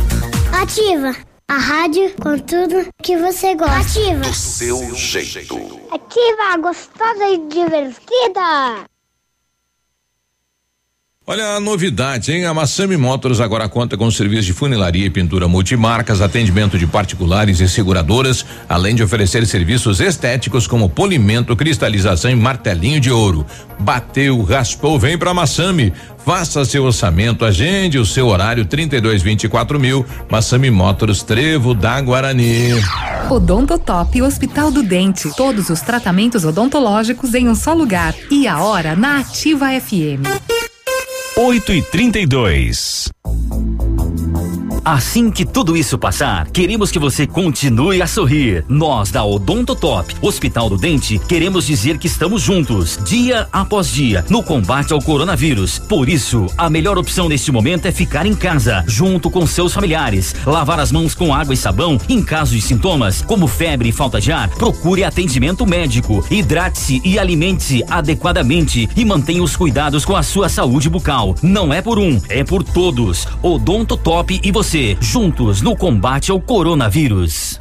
Ativa. A rádio com tudo que você gosta. Ativa. Do seu jeito. Ativa, gostosa e divertida. Olha a novidade, hein? A Massami Motors agora conta com serviço de funilaria e pintura multimarcas, atendimento de particulares e seguradoras, além de oferecer serviços estéticos como polimento, cristalização e martelinho de ouro. Bateu, raspou, vem pra Massami. Faça seu orçamento, agende o seu horário 32 24 mil. Massami Motors Trevo da Guarani. Odontotop Hospital do Dente. Todos os tratamentos odontológicos em um só lugar. E a hora na Ativa FM. 8 e 32 Assim que tudo isso passar, queremos que você continue a sorrir. Nós da Odonto Top, Hospital do Dente, queremos dizer que estamos juntos, dia após dia, no combate ao coronavírus. Por isso, a melhor opção neste momento é ficar em casa, junto com seus familiares. Lavar as mãos com água e sabão. Em caso de sintomas, como febre e falta de ar, procure atendimento médico. Hidrate-se e alimente-se adequadamente e mantenha os cuidados com a sua saúde bucal. Não é por um, é por todos. Odonto Top e você, juntos no combate ao coronavírus.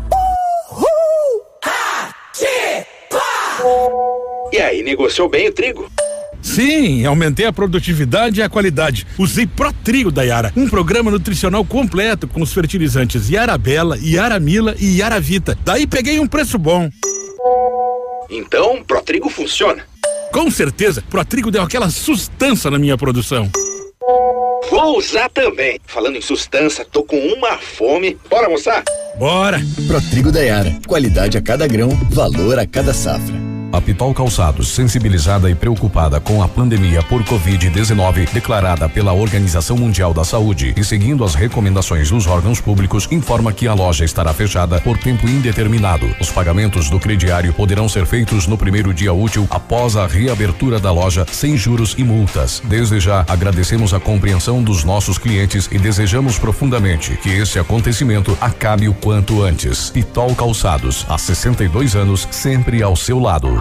E aí, negociou bem o trigo? Sim, aumentei a produtividade e a qualidade. Usei Pro Trigo da Yara, um programa nutricional completo com os fertilizantes Yara Bela, Yara Mila e Yara Vita. Daí peguei um preço bom. Então, Pro Trigo funciona. Com certeza, Pro Trigo deu aquela sustância na minha produção. Vou usar também. Falando em sustância, tô com uma fome. Bora almoçar? Bora! Protrigo da Yara. Qualidade a cada grão, valor a cada safra. A Pitol Calçados, sensibilizada e preocupada com a pandemia por Covid-19 declarada pela Organização Mundial da Saúde e seguindo as recomendações dos órgãos públicos, informa que a loja estará fechada por tempo indeterminado. Os pagamentos do crediário poderão ser feitos no primeiro dia útil após a reabertura da loja, sem juros e multas. Desde já, agradecemos a compreensão dos nossos clientes e desejamos profundamente que esse acontecimento acabe o quanto antes. Pitol Calçados, há 62 anos, sempre ao seu lado.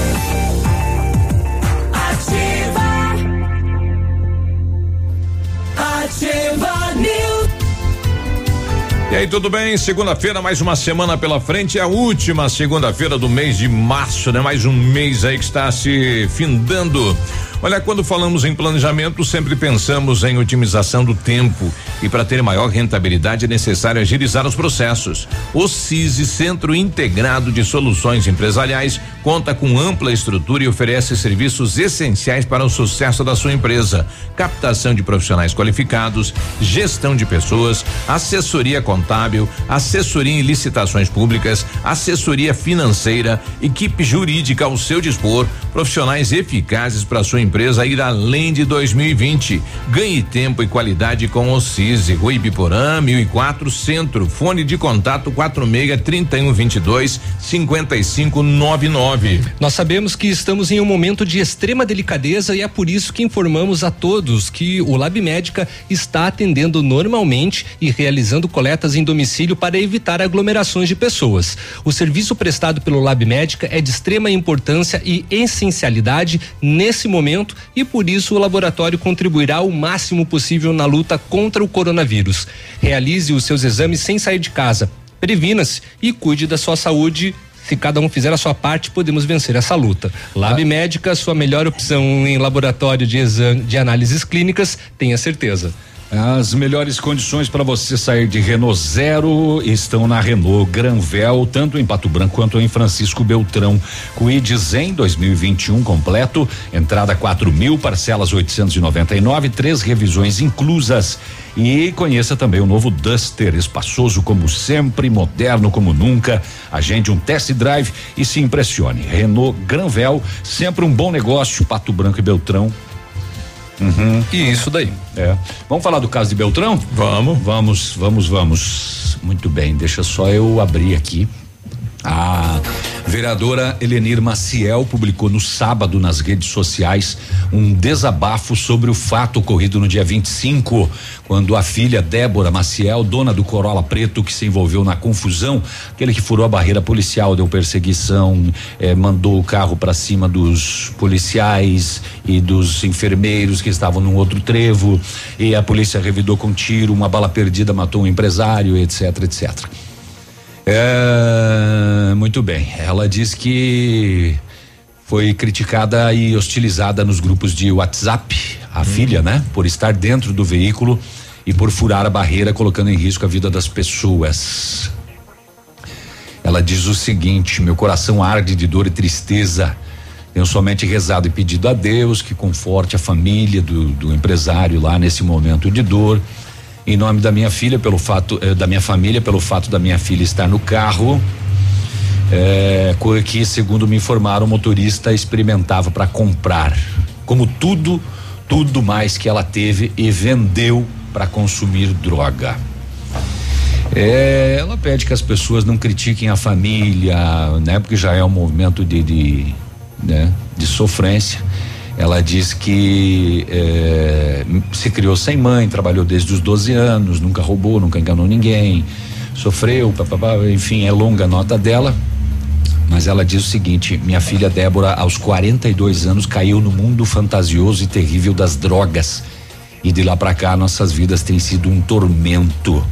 Ativa News. E aí, tudo bem? Segunda-feira, mais uma semana pela frente, é a última segunda-feira do mês de março, né? Mais um mês aí que está se findando. Olha, quando falamos em planejamento, sempre pensamos em otimização do tempo e para ter maior rentabilidade é necessário agilizar os processos. O CISI, Centro Integrado de Soluções Empresariais, conta com ampla estrutura e oferece serviços essenciais para o sucesso da sua empresa: captação de profissionais qualificados, gestão de pessoas, assessoria contábil, assessoria em licitações públicas, assessoria financeira, equipe jurídica ao seu dispor, profissionais eficazes para sua empresa ir além de 2020. Ganhe tempo e qualidade com o CISI, Rui Biporã, 1004 Centro, fone de contato 46 3122 5599. Nós sabemos que estamos em um momento de extrema delicadeza e é por isso que informamos a todos que o Lab Médica está atendendo normalmente e realizando coletas em domicílio para evitar aglomerações de pessoas. O serviço prestado pelo Lab Médica é de extrema importância e essencialidade nesse momento e por isso o laboratório contribuirá o máximo possível na luta contra o coronavírus. Realize os seus exames sem sair de casa. Previna-se e cuide da sua saúde se cada um fizer a sua parte, podemos vencer essa luta. Lab ah. Médica, sua melhor opção em laboratório de exame de análises clínicas, tenha certeza. As melhores condições para você sair de Renault Zero estão na Renault Granvel, tanto em Pato Branco quanto em Francisco Beltrão. Quid Zen 2021 completo, entrada quatro mil, parcelas 899, três revisões inclusas. E conheça também o novo Duster, espaçoso como sempre, moderno como nunca. Agende um test drive e se impressione. Renault Granvel, sempre um bom negócio. Pato Branco e Beltrão, Uhum. E isso daí. É. Vamos falar do caso de Beltrão? Vamos. Vamos, vamos, vamos. Muito bem, deixa só eu abrir aqui. A vereadora Elenir Maciel publicou no sábado nas redes sociais um desabafo sobre o fato ocorrido no dia 25, quando a filha Débora Maciel, dona do Corolla Preto, que se envolveu na confusão, aquele que furou a barreira policial, deu perseguição, eh, mandou o carro para cima dos policiais e dos enfermeiros que estavam num outro trevo, e a polícia revidou com tiro, uma bala perdida matou um empresário, etc, etc. É, muito bem. Ela diz que foi criticada e hostilizada nos grupos de WhatsApp, a hum. filha, né? Por estar dentro do veículo e por furar a barreira, colocando em risco a vida das pessoas. Ela diz o seguinte: meu coração arde de dor e tristeza. Tenho somente rezado e pedido a Deus que conforte a família do, do empresário lá nesse momento de dor. Em nome da minha filha, pelo fato eh, da minha família, pelo fato da minha filha estar no carro, é, que segundo me informaram, o motorista experimentava para comprar, como tudo, tudo mais que ela teve e vendeu para consumir droga. É, ela pede que as pessoas não critiquem a família, né? Porque já é um movimento de, de, né? de sofrência. Ela diz que é, se criou sem mãe, trabalhou desde os 12 anos, nunca roubou, nunca enganou ninguém, sofreu, papapá, enfim, é longa a nota dela. Mas ela diz o seguinte: minha filha Débora, aos 42 anos, caiu no mundo fantasioso e terrível das drogas. E de lá para cá, nossas vidas têm sido um tormento.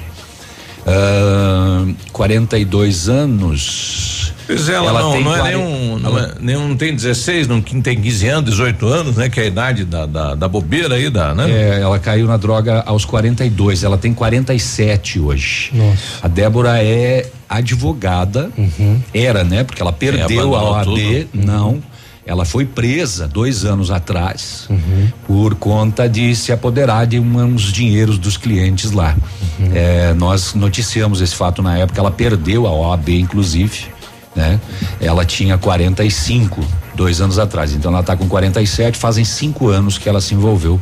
Uh, 42 anos. Pois é, ela, ela não, tem não é nenhum, não, é, nenhum, tem 16, não tem 15 anos, 18 anos, né? Que é a idade da, da, da bobeira aí, da, né? É, ela caiu na droga aos 42, ela tem 47 hoje. Nossa. A Débora é advogada, uhum. era, né? Porque ela perdeu é, a OAB, uhum. não. Ela foi presa dois anos atrás uhum. por conta de se apoderar de uns dinheiros dos clientes lá. Uhum. É, nós noticiamos esse fato na época, ela perdeu a OAB, inclusive, né? Ela tinha 45 dois anos atrás, então ela está com 47, fazem cinco anos que ela se envolveu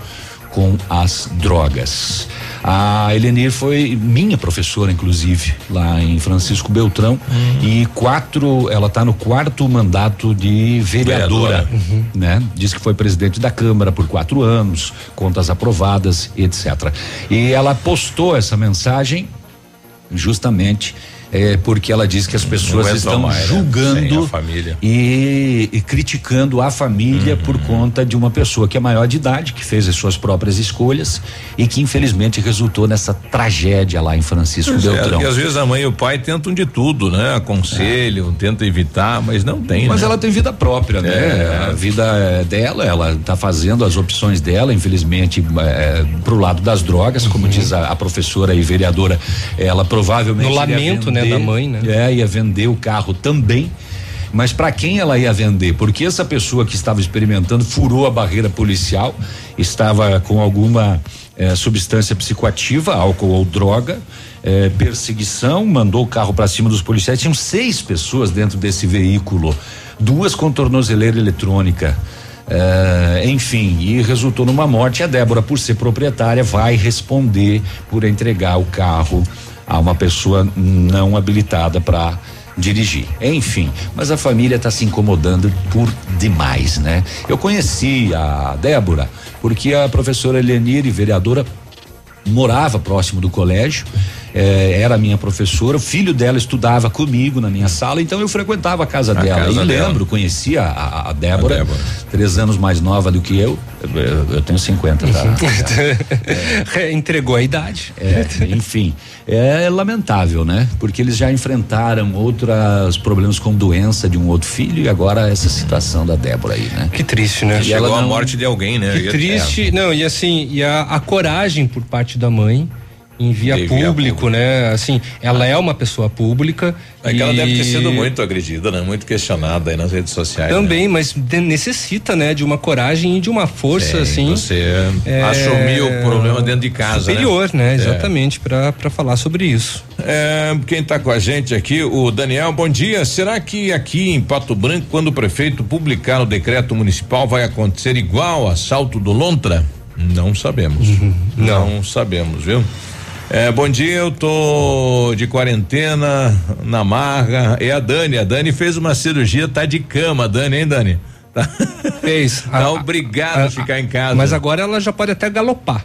com as drogas. A Elenir foi minha professora, inclusive, lá em Francisco Beltrão. Uhum. E quatro, ela está no quarto mandato de vereadora, vereadora. Uhum. né? Diz que foi presidente da Câmara por quatro anos, contas aprovadas, etc. E ela postou essa mensagem justamente é, porque ela diz que as pessoas estão mais, né? julgando e, e, criticando a família uhum. por conta de uma pessoa que é maior de idade, que fez as suas próprias escolhas e que infelizmente resultou nessa tragédia lá em Francisco pois é, Beltrão. É, às vezes a mãe e o pai tentam de tudo, né? Aconselham, é. tentam evitar, mas não tem. Mas né? ela tem vida própria, né? É. A vida é dela, ela está fazendo as opções dela, infelizmente, é, pro lado das drogas, uhum. como diz a, a, professora e vereadora, ela provavelmente. No lamento, né? Da mãe, né? É, ia vender o carro também. Mas para quem ela ia vender? Porque essa pessoa que estava experimentando furou a barreira policial, estava com alguma eh, substância psicoativa, álcool ou droga, eh, perseguição, mandou o carro para cima dos policiais. Tinham seis pessoas dentro desse veículo, duas com tornozeleira eletrônica. Eh, enfim, e resultou numa morte. A Débora, por ser proprietária, vai responder por entregar o carro a uma pessoa não habilitada para dirigir. Enfim, mas a família está se incomodando por demais, né? Eu conheci a Débora porque a professora Elenir, vereadora, morava próximo do colégio eh, era minha professora, o filho dela estudava comigo na minha sala, então eu frequentava a casa a dela. Casa e dela. lembro, conhecia a, a, Débora, a, Débora, três anos mais nova do que eu. Eu, eu tenho 50, tá? é. Entregou a idade. É, enfim, é lamentável, né? Porque eles já enfrentaram outros problemas com doença de um outro filho e agora essa situação da Débora aí, né? Que triste, né? E Chegou ela não, a morte de alguém, né? Que triste, é. não, e assim, e a, a coragem por parte da mãe em via público, público, né? Assim, ela é uma pessoa pública. É que ela deve ter sido muito agredida, né? Muito questionada aí nas redes sociais. Também, né? mas necessita, né? De uma coragem e de uma força, Sim, assim. Você é, assumir o problema dentro de casa. Né? Superior, né? né? Exatamente, é. para falar sobre isso. É, quem está com a gente aqui, o Daniel, bom dia. Será que aqui em Pato Branco, quando o prefeito publicar o decreto municipal, vai acontecer igual assalto do Lontra? Não sabemos. Uhum. Não. Não sabemos, viu? É, bom dia, eu tô de quarentena na marra. É a Dani, a Dani fez uma cirurgia, tá de cama, Dani, hein, Dani? Tá. Fez. tá a, obrigado a, a, ficar em casa. Mas agora ela já pode até galopar.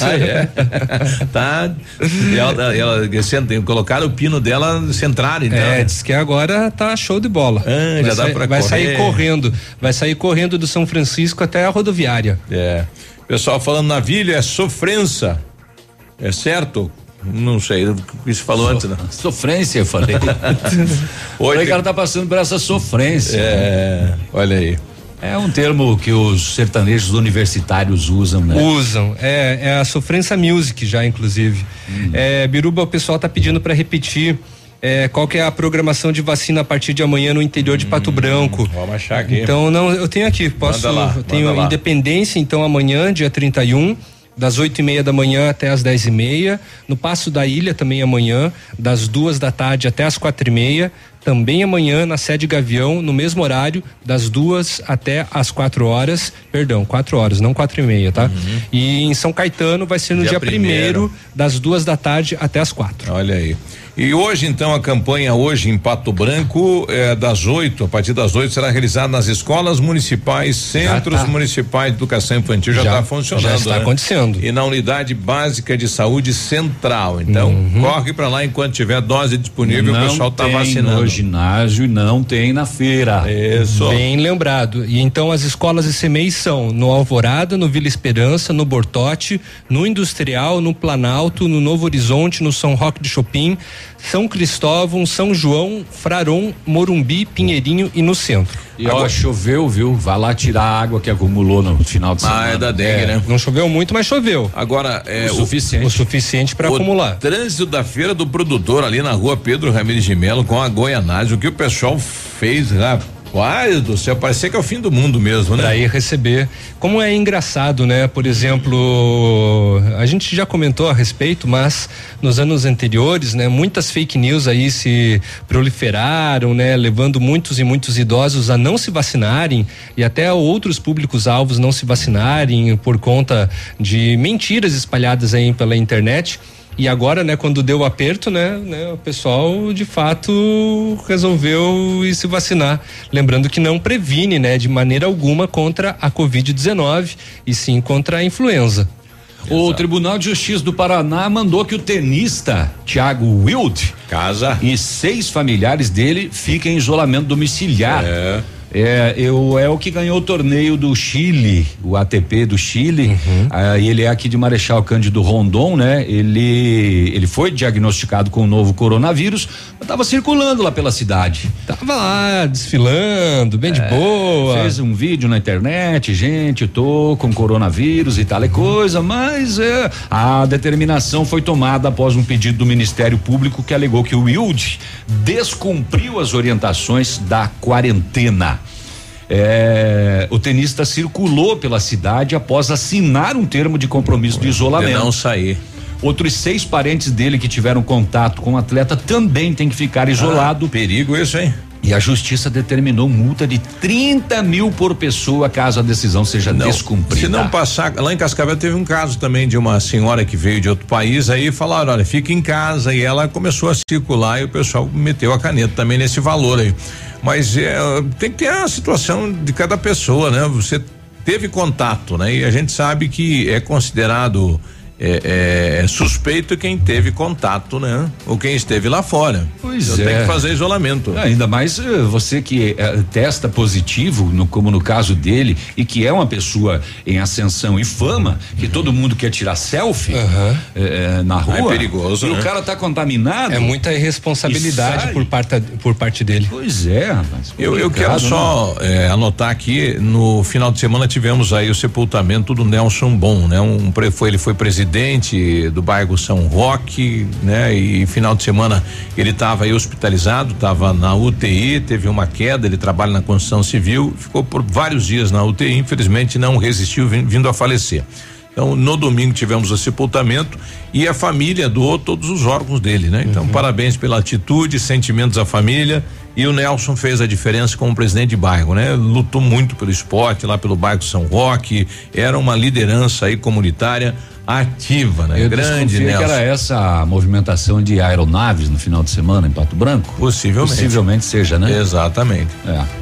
Ah, é? tá. E ela, ela, ela, colocaram o pino dela centrado, então. É, diz que agora tá show de bola. Ah, vai já sair, dá pra Vai correr. sair correndo. Vai sair correndo do São Francisco até a rodoviária. É. Pessoal falando na vilha é sofrença. É certo? Não sei, o que você falou so, antes, né? Sofrência, eu falei. Oi, o cara tá passando por essa sofrência. É, olha aí. É um termo que os sertanejos universitários usam, né? Usam. É, é a sofrência music já, inclusive. Hum. É, Biruba, o pessoal tá pedindo para repetir é, qual que é a programação de vacina a partir de amanhã no interior de Pato Branco. Vamos achar aqui. Então, não, eu tenho aqui, posso. Manda lá, eu tenho manda lá. Independência, então, amanhã, dia 31 das oito e meia da manhã até as dez e meia, no Passo da Ilha também amanhã, das duas da tarde até as quatro e meia, também amanhã na sede Gavião, no mesmo horário, das duas até as quatro horas, perdão, quatro horas, não quatro e meia, tá? E em São Caetano vai ser no Dia dia, primeiro. primeiro, das duas da tarde até as quatro. Olha aí. E hoje, então, a campanha hoje em Pato Branco, é, das 8, a partir das 8, será realizada nas escolas municipais, centros tá. municipais de educação infantil, já está funcionando. já está né? acontecendo. E na unidade básica de saúde central. Então, Uhum. corre para lá enquanto tiver dose disponível, não o pessoal está tem vacinando. No ginásio e não tem na feira. Isso. Bem lembrado. E então as escolas e CMEI são no Alvorada, no Vila Esperança, no Bortote, no Industrial, no Planalto, no Novo Horizonte, no São Roque de Chopin, São Cristóvão, São João, Fraron, Morumbi, Pinheirinho e no centro. E ó, choveu, viu? Vai lá tirar a água que acumulou no final de semana. Ah, é da dengue, né? Não choveu muito, mas choveu. Agora, é O suficiente. O suficiente para o acumular. trânsito da feira do produtor ali na rua Pedro Ramirez de Melo com a Goianás, o que o pessoal fez, rapaz do céu, parecia que é o fim do mundo mesmo, né? Ir receber. Como é engraçado, né? Por exemplo, a gente já comentou a respeito, mas nos anos anteriores, né? Muitas fake news aí se proliferaram, né? Levando muitos e muitos idosos a não se vacinarem e até outros públicos alvos não se vacinarem por conta de mentiras espalhadas aí pela internet. E agora, né, quando deu o aperto, né, né, o pessoal de fato resolveu ir se vacinar. Lembrando que não previne, né, de maneira alguma contra a Covid-19 e sim contra a influenza. O Tribunal de Justiça do Paraná mandou que o tenista Thiago Wild casa e seis familiares dele fiquem em isolamento domiciliar. É. É, eu, é o que ganhou o torneio do Chile, o ATP do Chile. Ah, e ele é aqui de Marechal Cândido Rondon, né? Ele, ele foi diagnosticado com o novo coronavírus, mas estava circulando lá pela cidade. Tava lá desfilando, bem de boa. Fez um vídeo na internet, gente, tô com coronavírus e tal e coisa, mas é, a determinação foi tomada após um pedido do Ministério Público que alegou que o Wild descumpriu as orientações da quarentena. É, o tenista circulou pela cidade após assinar um termo de compromisso de isolamento. não sair. Outros seis parentes dele que tiveram contato com o atleta também têm que ficar isolado. Ah, perigo isso, hein? E a justiça determinou multa de 30 mil por pessoa caso a decisão seja descumprida. Se não passar, lá em Cascavel teve um caso também de uma senhora que veio de outro país aí falaram, olha, fica em casa e ela começou a circular e o pessoal meteu a caneta também nesse valor aí. Mas é, tem que ter a situação de cada pessoa, né? Você teve contato, né? E a gente sabe que é considerado é, é, suspeito quem teve contato, né? Ou quem esteve lá fora. Pois então é. Tem que fazer isolamento. Ainda mais eh, você que eh, testa positivo, no- como no caso dele, e que é uma pessoa em ascensão e fama, que todo mundo quer tirar selfie eh, na rua. É perigoso, E né? o cara tá contaminado. É muita irresponsabilidade por parte, por parte dele. Pois é, rapaz. Eu, eu quero só né? eh, anotar aqui, no final de semana tivemos aí o sepultamento do Nelson Bom, né? Um, pre- foi, ele foi presidente do bairro São Roque, né? E final de semana ele estava aí hospitalizado, estava na UTI, teve uma queda, ele trabalha na construção civil, ficou por vários dias na UTI, infelizmente não resistiu, vin- vindo a falecer. Então, no domingo tivemos o sepultamento e a família doou todos os órgãos dele, né? Então, parabéns pela atitude, sentimentos à família. E o Nelson fez a diferença como presidente de bairro, né? Lutou muito pelo esporte lá pelo bairro São Roque, era uma liderança aí comunitária ativa, né? Eu Grande Nelson. que era essa movimentação de aeronaves no final de semana em Pato Branco. Possivelmente. Possivelmente seja, né? Exatamente. É.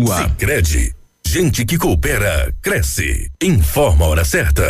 Sicredi, gente que coopera cresce. Informa a hora certa.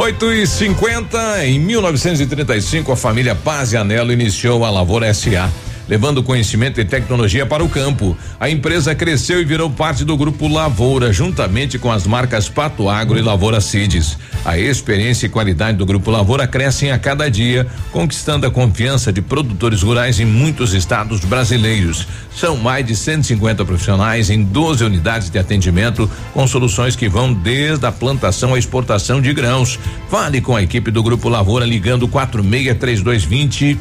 8 e 50 em 1935 a família Paz e Anelo iniciou a Lavoura SA. Levando conhecimento e tecnologia para o campo. A empresa cresceu e virou parte do grupo Lavoura, juntamente com as marcas Pato Agro e Lavoura Cides. A experiência e qualidade do grupo Lavoura crescem a cada dia, conquistando a confiança de produtores rurais em muitos estados brasileiros. São mais de 150 profissionais em 12 unidades de atendimento, com soluções que vão desde a plantação à exportação de grãos. Fale com a equipe do Grupo Lavoura ligando 463220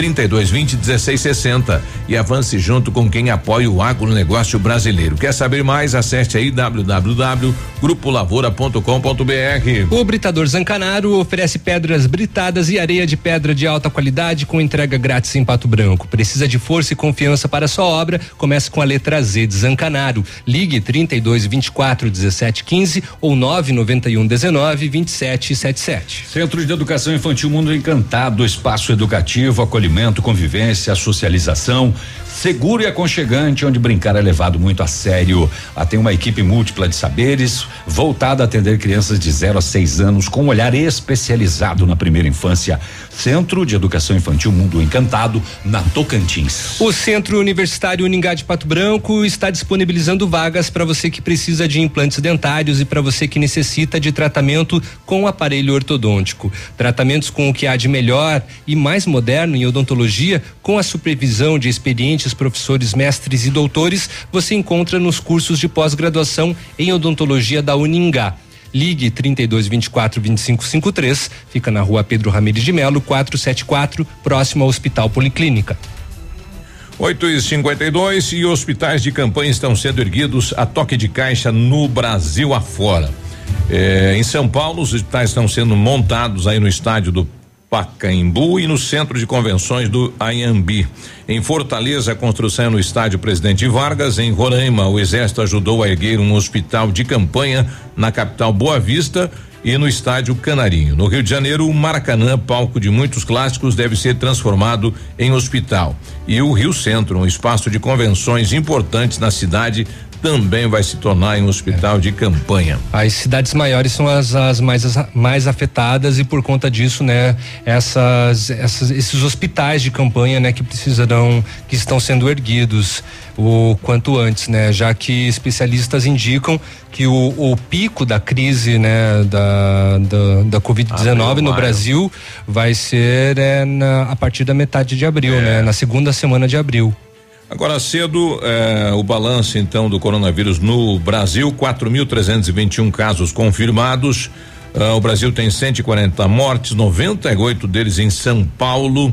3220 1660 e avance junto com quem apoia o agronegócio brasileiro. Quer saber mais? Acesse aí www.grupolavoura.com.br. O Britador Zancanaro oferece pedras britadas e areia de pedra de alta qualidade com entrega grátis em Pato Branco. Precisa de força e confiança para sua obra? Comece com a letra Z de Zancanaro. Ligue 32 24 17 15 ou 991 19 27 77. Centro de Educação Infantil Mundo Encantado, espaço educativo, acolhimento, convivência, socialização. seguro e aconchegante, onde brincar é levado muito a sério. Lá tem uma equipe múltipla de saberes, voltada a atender crianças de 0 a 6 anos, com um olhar especializado na primeira infância. Centro de Educação Infantil Mundo Encantado, na Tocantins. O Centro Universitário Uningá de Pato Branco está disponibilizando vagas para você que precisa de implantes dentários e para você que necessita de tratamento com aparelho ortodôntico. Tratamentos com o que há de melhor e mais moderno em odontologia, com a supervisão de experientes professores, mestres e doutores, você encontra nos cursos de pós-graduação em odontologia da Uningá. Ligue 32 24 25 53, fica na rua Pedro Ramirez de Melo, 474, próximo ao Hospital Policlínica. 8 e 52 e hospitais de campanha estão sendo erguidos a toque de caixa no Brasil afora. É, em São Paulo, os hospitais estão sendo montados aí no estádio do Pacaembu e no Centro de Convenções do Anhambi. Em Fortaleza, a construção é no estádio Presidente Vargas. Em Roraima, o Exército ajudou a erguer um hospital de campanha na capital Boa Vista e no estádio Canarinho. No Rio de Janeiro, o Maracanã, palco de muitos clássicos, deve ser transformado em hospital. E o Rio Centro, um espaço de convenções importantes na cidade, também vai se tornar um hospital de campanha. As cidades maiores são as, as mais, as mais afetadas e por conta disso, né, essas, essas, esses hospitais de campanha, né, que precisarão, que estão sendo erguidos o quanto antes, né, já que especialistas indicam que o, o pico da crise, né, da, da, da Covid-19 no Brasil vai ser é, na, a partir da metade de abril, É. né, na segunda semana de abril. Agora cedo, eh, o balanço então do coronavírus no Brasil, 4.321 casos confirmados. Ah, o Brasil tem 140 mortes, 98 deles em São Paulo.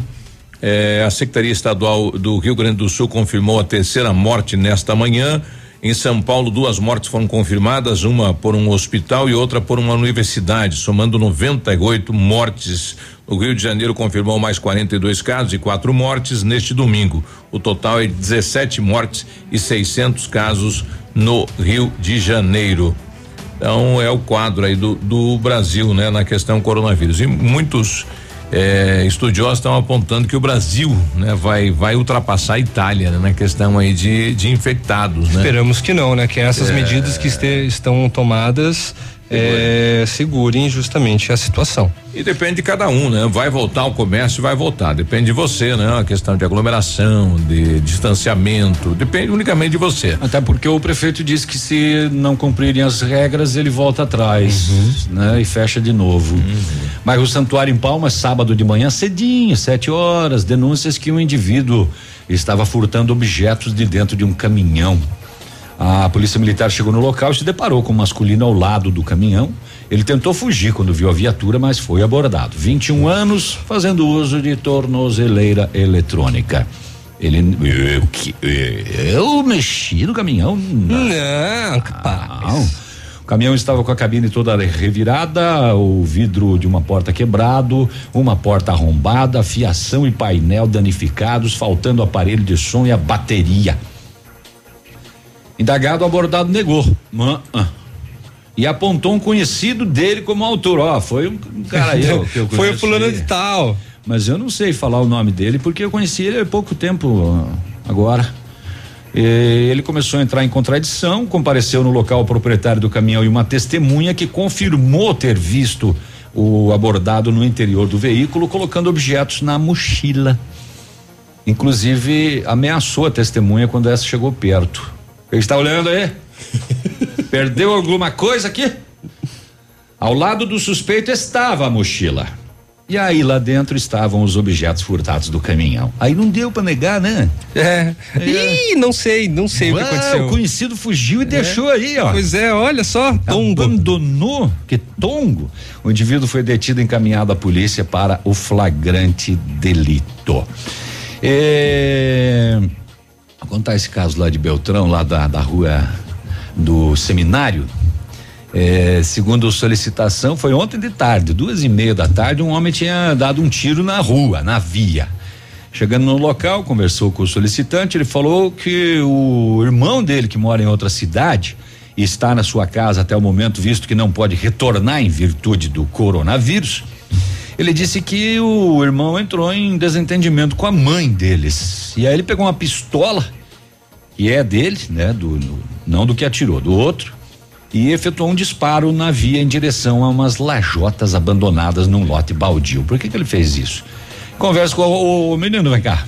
Eh, a Secretaria Estadual do Rio Grande do Sul confirmou a terceira morte nesta manhã. Em São Paulo, duas mortes foram confirmadas, uma por um hospital e outra por uma universidade, somando 98 mortes. O Rio de Janeiro confirmou mais 42 casos e quatro mortes neste domingo. O total é de 17 mortes e 600 casos no Rio de Janeiro. Então é o quadro aí do, do Brasil, né, na questão coronavírus. E muitos eh, estudiosos estão apontando que o Brasil, né, vai vai ultrapassar a Itália né, na questão aí de, de infectados, né? Esperamos que não, né? Que essas É. medidas que este- estão tomadas é, segurem justamente a situação. E depende de cada um, né? Vai voltar o comércio, vai voltar. Depende de você, né? A questão de aglomeração, de distanciamento, depende unicamente de você. Até porque o prefeito disse que se não cumprirem as regras, ele volta atrás, né? E fecha de novo. Mas o Santuário em Palmas, sábado de manhã, cedinho, sete horas, denúncias que um indivíduo estava furtando objetos de dentro de um caminhão. A polícia militar chegou no local e se deparou com um masculino ao lado do caminhão. Ele tentou fugir quando viu a viatura, mas foi abordado. 21 anos, fazendo uso de tornozeleira eletrônica. Ele. Eu, que- eu mexi no caminhão? Não, capaz. O caminhão estava com a cabine toda revirada, o vidro de uma porta quebrado, uma porta arrombada, fiação e painel danificados, faltando aparelho de som e a bateria. Indagado, o abordado negou. Ah, ah. E apontou um conhecido dele como autor. Ó, foi um, um cara aí. ó, que eu Foi o fulano de tal. Mas eu não sei falar o nome dele porque eu conheci ele há pouco tempo agora. E ele começou a entrar em contradição, compareceu no local o proprietário do caminhão e uma testemunha que confirmou ter visto o abordado no interior do veículo colocando objetos na mochila. Inclusive ameaçou a testemunha quando essa chegou perto. Ele está olhando aí? Perdeu alguma coisa aqui? Ao lado do suspeito estava a mochila. E aí lá dentro estavam os objetos furtados do caminhão. Aí não deu pra negar, né? É. Ih, não sei, não sei o que Ah, aconteceu. O conhecido fugiu e deixou aí, ó. Pois é, olha só, tombo. Abandonou, que tongo. O indivíduo foi detido e encaminhado à polícia para o flagrante delito. É, contar esse caso lá de Beltrão, lá da, da rua do seminário. É, segundo solicitação, foi ontem de tarde, duas e meia da tarde, um homem tinha dado um tiro na rua, na via. Chegando no local, conversou com o solicitante, ele falou que o irmão dele, que mora em outra cidade, e está na sua casa até o momento, visto que não pode retornar em virtude do coronavírus, Ele disse que o irmão entrou em desentendimento com a mãe deles. E aí ele pegou uma pistola, que é dele, né? Do, não do que atirou, do outro, e efetuou um disparo na via em direção a umas lajotas abandonadas num lote baldio. Por que, que ele fez isso? Conversa com o, o menino, vem cá.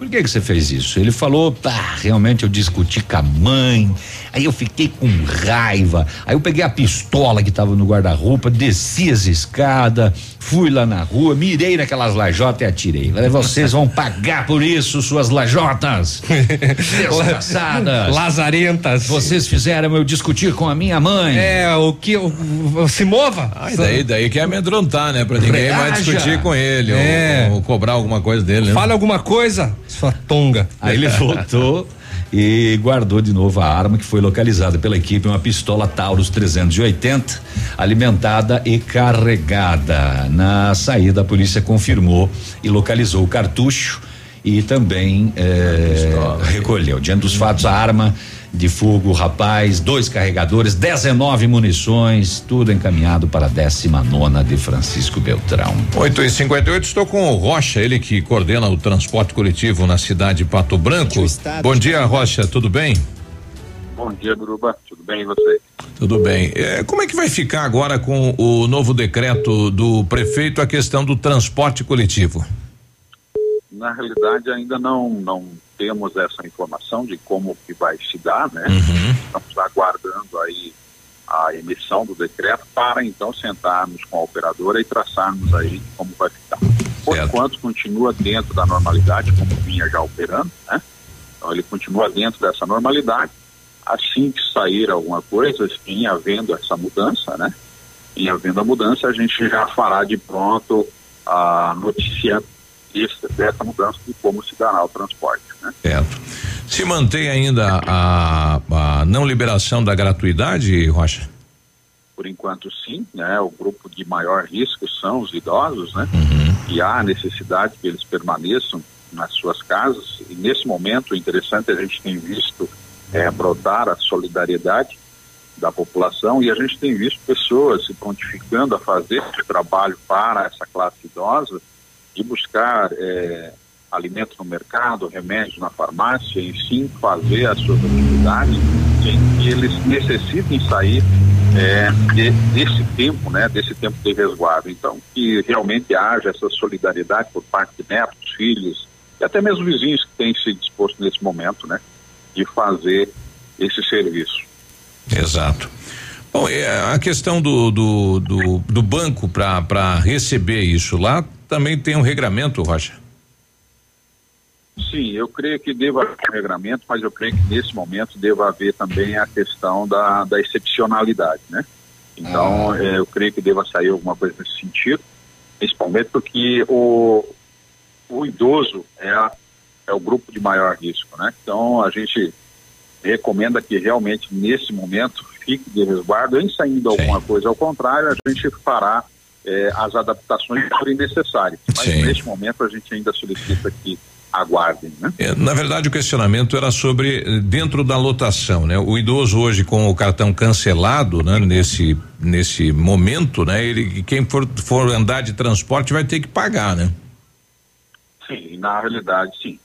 Por que que você fez isso? Ele falou, ah, realmente eu discuti com a mãe, aí eu fiquei com raiva, aí eu peguei a pistola que tava no guarda-roupa, desci as escadas, fui lá na rua, mirei naquelas lajotas e atirei. Falei, vocês vão pagar por isso, suas lajotas. Desgraçadas. Lazarentas. Vocês fizeram eu discutir com a minha mãe. É, o que. o- o- se mova. Ah, e daí, daí quer amedrontar, né? Pra ninguém mais Reaja. discutir com ele É. ou, ou cobrar alguma coisa dele, né? Fala alguma coisa, sua tonga. Aí ele voltou e guardou de novo a arma que foi localizada pela equipe, uma pistola Taurus 380, alimentada e carregada. Na saída, a polícia confirmou e localizou o cartucho e também eh, recolheu. Diante dos fatos, a arma de fogo, rapaz, dois carregadores, 19 munições, tudo encaminhado para a 19 de Francisco Beltrão. 8 e 58 estou com o Rocha, ele que coordena o transporte coletivo na cidade de Pato Branco. Bom dia, Rocha, tudo bem? Bom dia, Guruba. Tudo bem e você? Tudo bem. É, como é que vai ficar agora com o novo decreto do prefeito a questão do transporte coletivo? Na realidade, ainda não, não temos essa informação de como que vai se dar, né? Estamos aguardando aí a emissão do decreto para então sentarmos com a operadora e traçarmos aí como vai ficar. Por enquanto, continua dentro da normalidade, como vinha já operando, né? Então, ele continua dentro dessa normalidade. Assim que sair alguma coisa, em havendo essa mudança, né? Em havendo a mudança, a gente já fará de pronto a notícia desse- dessa mudança de como se dará o transporte, né? Certo. Se mantém ainda a, a não liberação da gratuidade, Rocha? Por enquanto, sim, né? O grupo de maior risco são os idosos, né? E há necessidade que eles permaneçam nas suas casas. E nesse momento, interessante é a gente tem visto é, brotar a solidariedade da população e a gente tem visto pessoas se prontificando a fazer esse trabalho para essa classe idosa de buscar é, alimento no mercado, remédios na farmácia, e sim fazer as suas atividades sem que eles necessitem sair é, de- desse tempo, né, desse tempo de resguardo. Então, que realmente haja essa solidariedade por parte de netos, filhos e até mesmo vizinhos que têm se disposto nesse momento, né, de fazer esse serviço. Exato. Bom, é, a questão do, do, do, do banco para receber isso lá também tem um regramento, Rocha. Sim, eu creio que deva haver um regramento, mas eu creio que nesse momento deva haver também a questão da, da excepcionalidade, né? Então, eh, eu creio que deva sair alguma coisa nesse sentido, principalmente porque o, o idoso é, a- é o grupo de maior risco, né? Então, a gente recomenda que realmente nesse momento fique de resguardo, em saindo alguma coisa ao contrário, a gente fará eh, as adaptações forem necessárias. Mas neste momento a gente ainda solicita que aguardem, né? É, Na verdade, o questionamento era sobre eh, dentro da lotação, né? O idoso hoje com o cartão cancelado, né? Nesse nesse momento, né? Ele quem for for andar de transporte vai ter que pagar, né? Sim, na realidade, sim.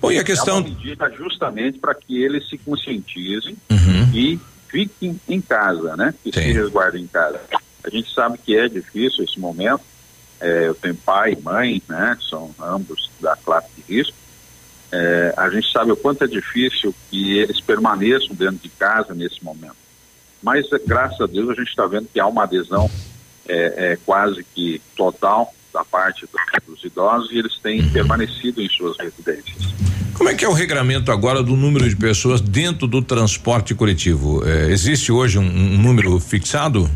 Bom, e a questão É uma medida justamente para que eles se conscientizem e fiquem em casa, né? Que se resguardem em casa. A gente sabe que é difícil esse momento. É, eu tenho pai e mãe, né? São ambos da classe de risco. É, a gente sabe o quanto é difícil que eles permaneçam dentro de casa nesse momento. Mas, é, graças a Deus, a gente está vendo que há uma adesão é, é, quase que total da parte do- dos idosos e eles têm permanecido em suas residências. Como é que é o regramento agora do número de pessoas dentro do transporte coletivo? Eh, existe hoje um, um número fixado?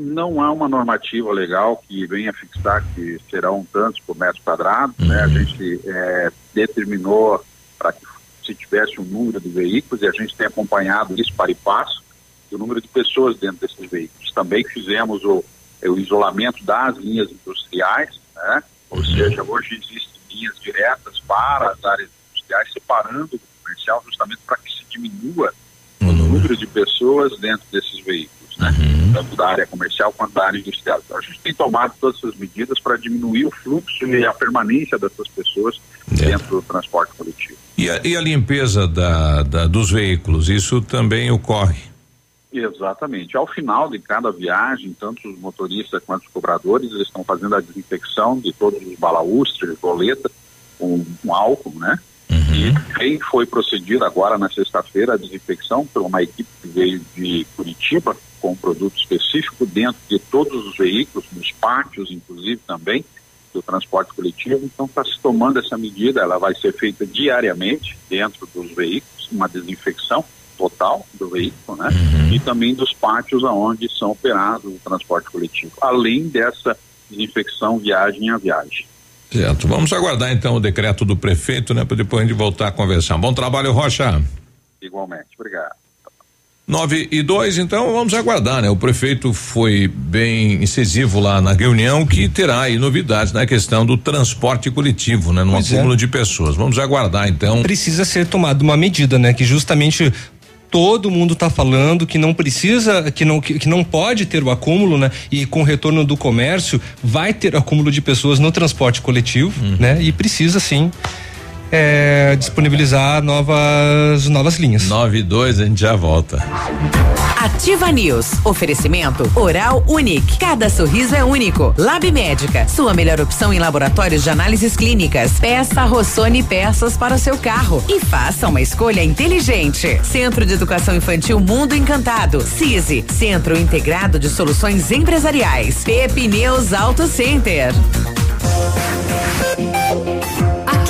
Não há uma normativa legal que venha fixar que serão tantos por metro quadrado, né? A gente eh, determinou para que se tivesse um número de veículos e a gente tem acompanhado isso para e passo, o número de pessoas dentro desses veículos. Também fizemos o, o isolamento das linhas industriais, né? Ou seja, hoje existem linhas diretas para as áreas industriais, separando o comercial justamente para que se diminua o número de pessoas dentro desses veículos. Né? Tanto da área comercial quanto da área industrial. Então a gente tem tomado todas essas medidas para diminuir o fluxo e a permanência dessas pessoas dentro do transporte coletivo. E a, e a limpeza da, da, dos veículos, isso também ocorre? Exatamente. Ao final de cada viagem, tanto os motoristas quanto os cobradores eles estão fazendo a desinfecção de todos os balaústres, boletas, com, com álcool, né? E quem foi procedido agora na sexta-feira a desinfecção por uma equipe que veio de Curitiba com um produto específico dentro de todos os veículos, nos pátios, inclusive também do transporte coletivo. Então está se tomando essa medida, ela vai ser feita diariamente dentro dos veículos, uma desinfecção total do veículo, né? E também dos pátios aonde são operados o transporte coletivo, além dessa desinfecção viagem a viagem. Certo. Vamos aguardar então o decreto do prefeito, né? Para depois a gente voltar a conversar. Bom trabalho, Rocha. Igualmente, obrigado. 9 e 2, então vamos aguardar, né? O prefeito foi bem incisivo lá na reunião que terá aí novidades na questão do transporte coletivo, né? No Pois é. acúmulo de pessoas. Vamos aguardar então. Precisa ser tomada uma medida, né? Que justamente todo mundo está falando que não precisa, que não, que, que não pode ter o acúmulo, né? E com o retorno do comércio vai ter acúmulo de pessoas no transporte coletivo, né? E precisa sim é, disponibilizar novas novas linhas. 9 e 2, a gente já volta. Ativa News. Oferecimento Oral Unique. Cada sorriso é único. Lab Médica. Sua melhor opção em laboratórios de análises clínicas. Peça Rossoni peças para o seu carro. E faça uma escolha inteligente. Centro de Educação Infantil Mundo Encantado. CISI. Centro Integrado de Soluções Empresariais. Pepineus Auto Center.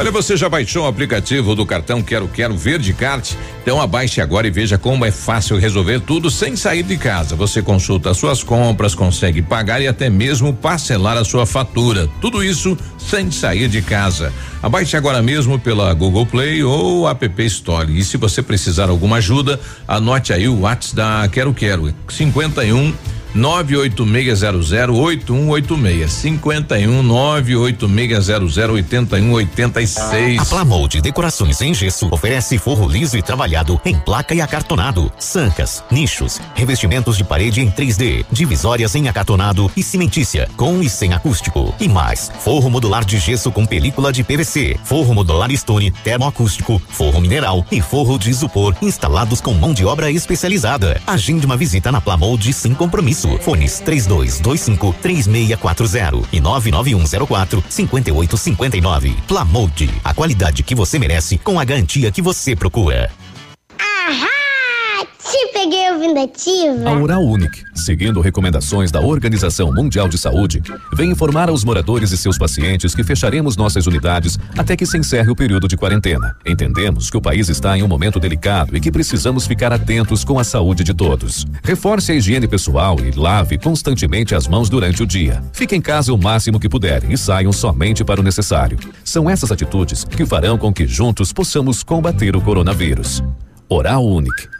Olha, você já baixou o aplicativo do cartão Quero Quero Verde Card? Então abaixe agora e veja como é fácil resolver tudo sem sair de casa. Você consulta as suas compras, consegue pagar e até mesmo parcelar a sua fatura. Tudo isso sem sair de casa. Abaixe agora mesmo pela Google Play ou App Store. E se você precisar alguma ajuda, anote aí o WhatsApp da Quero Quero 51 986008186 51 986008186 A Plamold Decorações em Gesso oferece forro liso e trabalhado em placa e acartonado, sancas, nichos, revestimentos de parede em 3D, divisórias em acartonado e cimentícia, com e sem acústico. E mais, forro modular de gesso com película de PVC, forro modular stone, termoacústico, forro mineral e forro de isopor instalados com mão de obra especializada. Agende uma visita na Plamold sem compromisso. Fones 3225 3640 e 99104 5859. Plamold, a qualidade que você merece com a garantia que você procura. Peguei ouvindo ativa. A Oral Unique, seguindo recomendações da Organização Mundial de Saúde, vem informar aos moradores e seus pacientes que fecharemos nossas unidades até que se encerre o período de quarentena. Entendemos que o país está em um momento delicado e que precisamos ficar atentos com a saúde de todos. Reforce a higiene pessoal e lave constantemente as mãos durante o dia. Fique em casa o máximo que puderem e saiam somente para o necessário. São essas atitudes que farão com que juntos possamos combater o coronavírus. Oral Unique.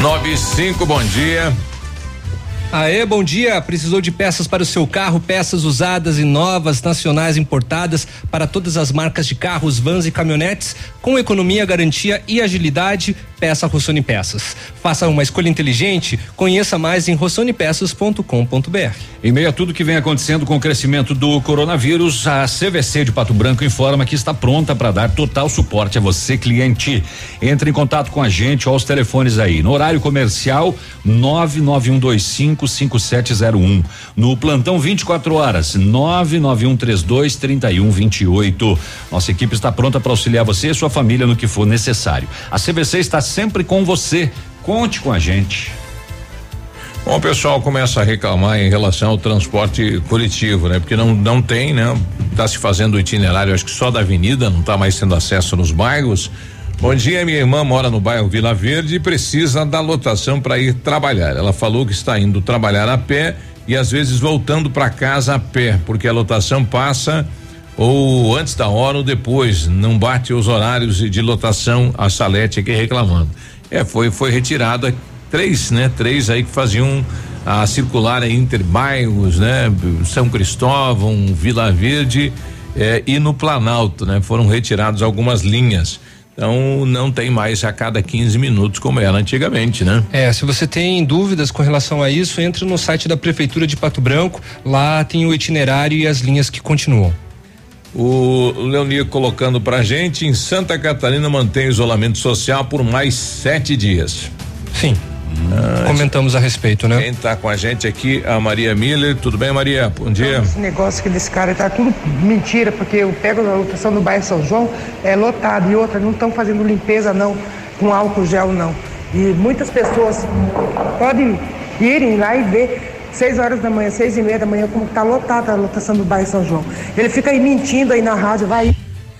Nove e cinco, bom dia. Aê, bom dia. Precisou de peças para o seu carro, peças usadas e novas, nacionais importadas para todas as marcas de carros, vans e caminhonetes, com economia, garantia e agilidade. peça Rossoni Peças. Faça uma escolha inteligente, conheça mais em rossonepeças.com.br. Em meio a tudo que vem acontecendo com o crescimento do coronavírus, a CVC de Pato Branco informa que está pronta para dar total suporte a você, cliente. Entre em contato com a gente, aos telefones aí. No horário comercial, 991255701. No plantão 24 horas, 99132 3128. Nossa equipe está pronta para auxiliar você e sua família no que for necessário. A CVC está sempre com você. Conte com a gente. Bom, o pessoal começa a reclamar em relação ao transporte coletivo, né? Porque não não tem, né? Tá se fazendo o itinerário, acho que só da avenida, não tá mais tendo acesso nos bairros. Bom dia, minha irmã mora no bairro Vila Verde e precisa da lotação para ir trabalhar. Ela falou que está indo trabalhar a pé e às vezes voltando para casa a pé, porque a lotação passa ou antes da hora ou depois, não bate os horários de lotação, a Salete aqui reclamando. É, foi foi retirada três, né? Três aí que faziam a circular entre bairros, né? São Cristóvão, Vila Verde eh, e no Planalto, né? Foram retiradas algumas linhas. Então não tem mais a cada 15 minutos como era antigamente, né? É, se você tem dúvidas com relação a isso, entre no site da Prefeitura de Pato Branco, lá tem o itinerário e as linhas que continuam. O Leonir colocando pra gente, em Santa Catarina mantém isolamento social por mais sete dias. Sim. Ah, Comentamos a respeito, né? Quem tá com a gente aqui, a Maria Miller. Tudo bem, Maria? Bom dia. Esse negócio que desse cara tá tudo mentira, porque eu pego a lotação do bairro São João, é lotado, e outra, não estão fazendo limpeza não, com álcool gel não. E muitas pessoas podem irem lá e ver seis horas da manhã, seis e meia da manhã, como tá lotada a lotação do bairro São João. Ele fica aí mentindo aí na rádio, vai.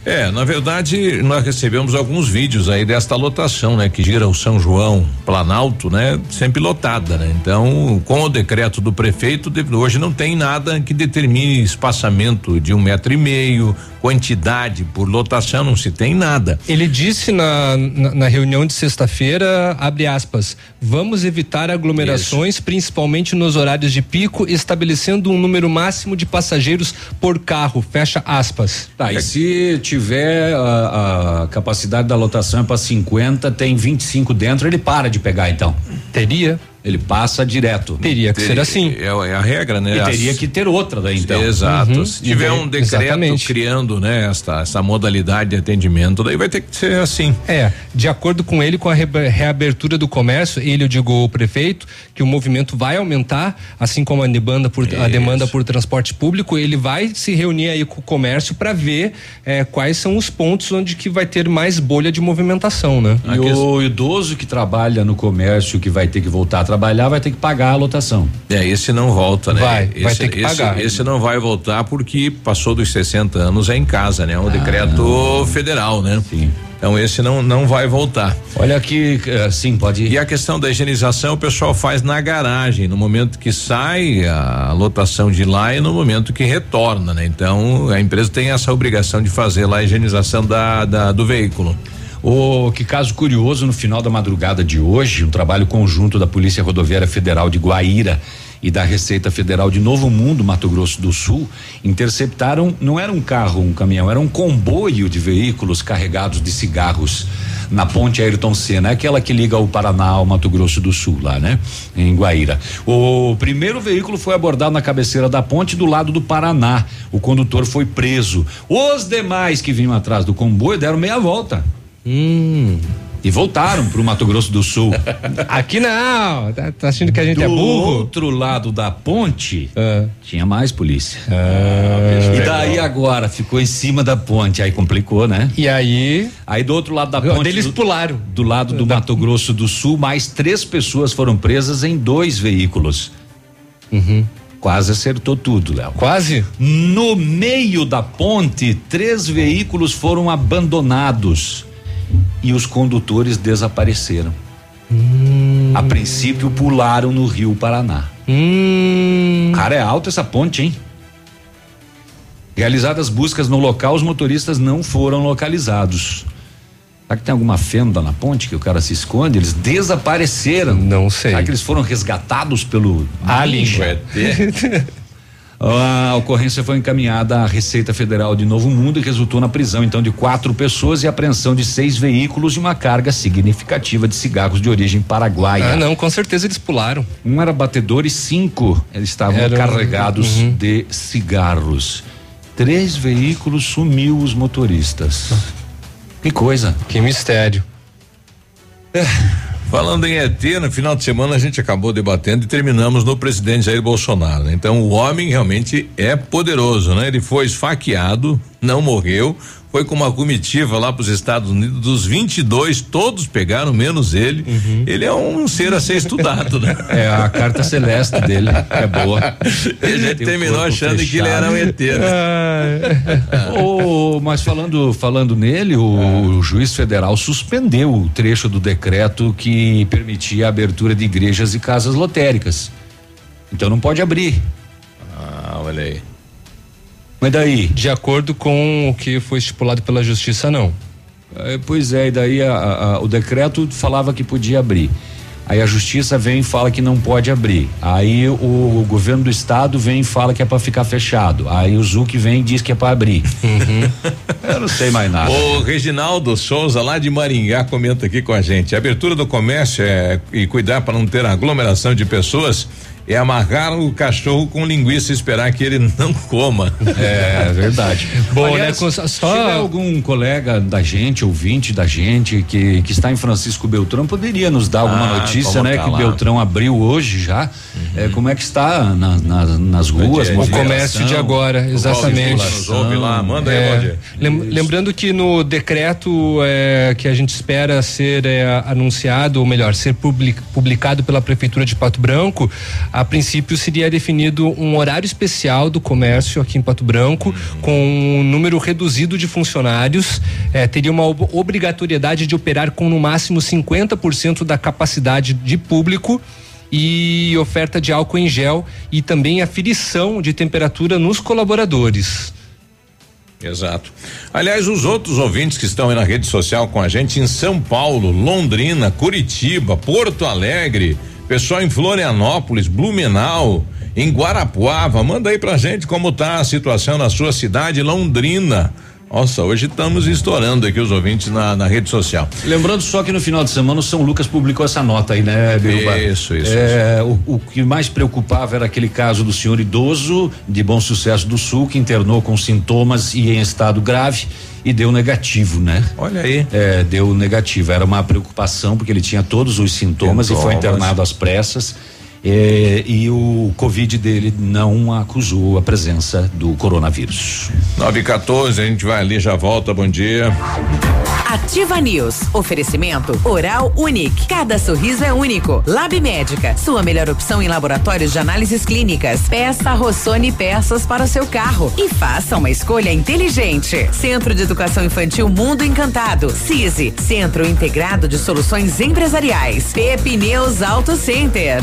É, na verdade, nós recebemos alguns vídeos aí desta lotação, né? Que gira o São João Planalto, né? Sempre lotada, né? Então, com o decreto do prefeito, hoje não tem nada que determine espaçamento de um metro e meio, quantidade por lotação, não se tem nada. Ele disse na, na, na reunião de sexta-feira, abre aspas, vamos evitar aglomerações, principalmente nos horários de pico, estabelecendo um número máximo de passageiros por carro, fecha aspas. Tá, e se tiver a, a capacidade da lotação é para 50, tem 25 dentro, ele para de pegar então. Teria. Ele passa direto. Teria que ser assim. É, é a regra, né? E teria As- que ter outra daí então. Exato. Uhum. Se tiver um decreto Exatamente. criando, né, esta, essa modalidade de atendimento, daí vai ter que ser assim. É, de acordo com ele, com a reabertura do comércio, ele, eu digo, o prefeito, que o movimento vai aumentar, assim como a demanda por, a demanda por transporte público, ele vai se reunir aí com o comércio para ver eh, quais são os pontos onde que vai ter mais bolha de movimentação, né? E o idoso que trabalha no comércio, que vai ter que voltar a trabalhar, vai ter que pagar a lotação. É, esse não volta, né? Vai, esse, vai ter que esse- pagar. Esse não vai voltar porque passou dos 60 anos é em casa, né? É um decreto federal, né? Sim. Então esse não não vai voltar. Olha que sim, pode ir. E a questão da higienização o pessoal faz na garagem, no momento que sai a lotação de lá e no momento que retorna, né? Então a empresa tem essa obrigação de fazer lá a higienização da, da- do veículo. O que caso curioso, no final da madrugada de hoje, um trabalho conjunto da Polícia Rodoviária Federal de Guaíra e da Receita Federal de Novo Mundo, Mato Grosso do Sul, interceptaram, não era um carro, um caminhão, era um comboio de veículos carregados de cigarros na ponte Ayrton Senna, aquela que liga o Paraná ao Mato Grosso do Sul, lá, né? Em Guaíra. O primeiro veículo foi abordado na cabeceira da ponte do lado do Paraná. O condutor foi preso. Os demais que vinham atrás do comboio deram meia volta. Hum. E voltaram pro Mato Grosso do Sul. Aqui não, tá, tá achando que a gente do é burro? outro lado da ponte, tinha mais polícia. Ah, e daí agora ficou em cima da ponte, aí complicou, né? E aí? Aí do outro lado da ponte. Eles do, pularam. Do lado do Mato Grosso do Sul, mais três pessoas foram presas em dois veículos. Quase acertou tudo, Léo. Quase? No meio da ponte, três veículos foram abandonados e os condutores desapareceram. A princípio pularam no Rio Paraná. Cara, é alta essa ponte, hein? Realizadas buscas no local, os motoristas não foram localizados. Será que tem alguma fenda na ponte que o cara se esconde? Eles desapareceram. Não sei. Será que eles foram resgatados pelo Alien. A ocorrência foi encaminhada à Receita Federal de Novo Mundo e resultou na prisão então de quatro pessoas e apreensão de seis veículos e uma carga significativa de cigarros de origem paraguaia. Ah, não, com certeza eles pularam. Um era batedor e cinco eles estavam Eram- carregados Uhum. de cigarros. Três veículos sumiu os motoristas. Que coisa. Que mistério. Falando em ET, no final de semana a gente acabou debatendo e terminamos no presidente Jair Bolsonaro. né? Então o homem realmente é poderoso, né? Ele foi esfaqueado, não morreu, foi com uma comitiva lá para os Estados Unidos, dos 22 todos pegaram, menos ele. Ele é um ser a ser estudado, né? É a carta celeste dele, é boa. Ele o terminou achando que ele era um ET. Né? Ô, mas falando, falando nele, o, juiz federal suspendeu o trecho do decreto que permitia a abertura de igrejas e casas lotéricas. Então não pode abrir. Ah, olha aí. Mas daí? De acordo com o que foi estipulado pela justiça, não. É, pois é, e daí a- a- o decreto falava que podia abrir. Aí a justiça vem e fala que não pode abrir. Aí o, o governo do estado vem e fala que é para ficar fechado. Aí o Zuc vem e diz que é para abrir. Eu não sei mais nada. O Reginaldo Souza, lá de Maringá, comenta aqui com a gente. A abertura do comércio é, e cuidar para não ter aglomeração de pessoas é amarrar o cachorro com linguiça e esperar que ele não coma. É verdade. Bom, Aliás, né, com- Se tiver algum colega da gente, ouvinte da gente, que, que está em Francisco Beltrão, poderia nos dar alguma Ah, notícia, né? tá Que lá. Beltrão abriu hoje já. É, como é que está na- na- nas ruas? O comércio de agora, exatamente. Lá, manda aí, É, lem- lembrando que no decreto é, que a gente espera ser é, anunciado, ou melhor, ser public- publicado pela Prefeitura de Pato Branco, a princípio seria definido um horário especial do comércio aqui em Pato Branco, com um número reduzido de funcionários, é, teria uma ob- obrigatoriedade de operar com no máximo 50% da capacidade de público e oferta de álcool em gel e também aferição de temperatura nos colaboradores. Exato. Aliás, os outros ouvintes que estão aí na rede social com a gente em São Paulo, Londrina, Curitiba, Porto Alegre, pessoal em Florianópolis, Blumenau, em Guarapuava, manda aí pra gente como tá a situação na sua cidade, Londrina. Nossa, hoje estamos estourando aqui os ouvintes na, na rede social. Lembrando só que no final de semana o São Lucas publicou essa nota aí, né, Biruba? Isso, isso, É, O, o que mais preocupava era aquele caso do senhor idoso de Bom Sucesso do Sul que internou com sintomas e em estado grave e deu negativo, né? Olha aí. É, deu negativo. Era uma preocupação porque ele tinha todos os sintomas, e foi Sintomas. internado às pressas. É, e o Covid dele não acusou a presença do coronavírus. 9 e 14, a gente vai ali, já volta, bom dia. Ativa News. Oferecimento Oral Unique. Cada sorriso é único. Lab Médica. Sua melhor opção em laboratórios de análises clínicas. Peça Rossoni peças para o seu carro e faça uma escolha inteligente. Centro de Educação Infantil Mundo Encantado. CISI. Centro Integrado de Soluções Empresariais. Pepineus Auto Center.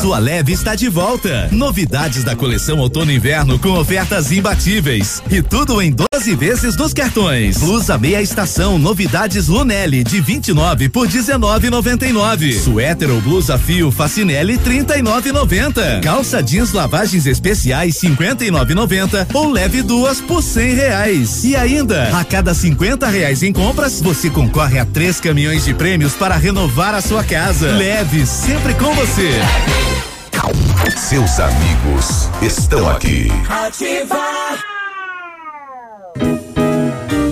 Sua leve está de volta. Novidades da coleção outono inverno com ofertas imbatíveis. E tudo em 12 vezes nos cartões. Blusa meia estação, novidades Lunelli de 29 por 19,99. Suéter ou blusa fio Facinelli 39,90. Calça jeans lavagens especiais 59,90 ou leve duas por 100 reais. E ainda, a cada 50 reais em compras, você concorre a três caminhões de prêmios para renovar a sua casa. Leve sempre com você. Seus amigos estão aqui. Ativa.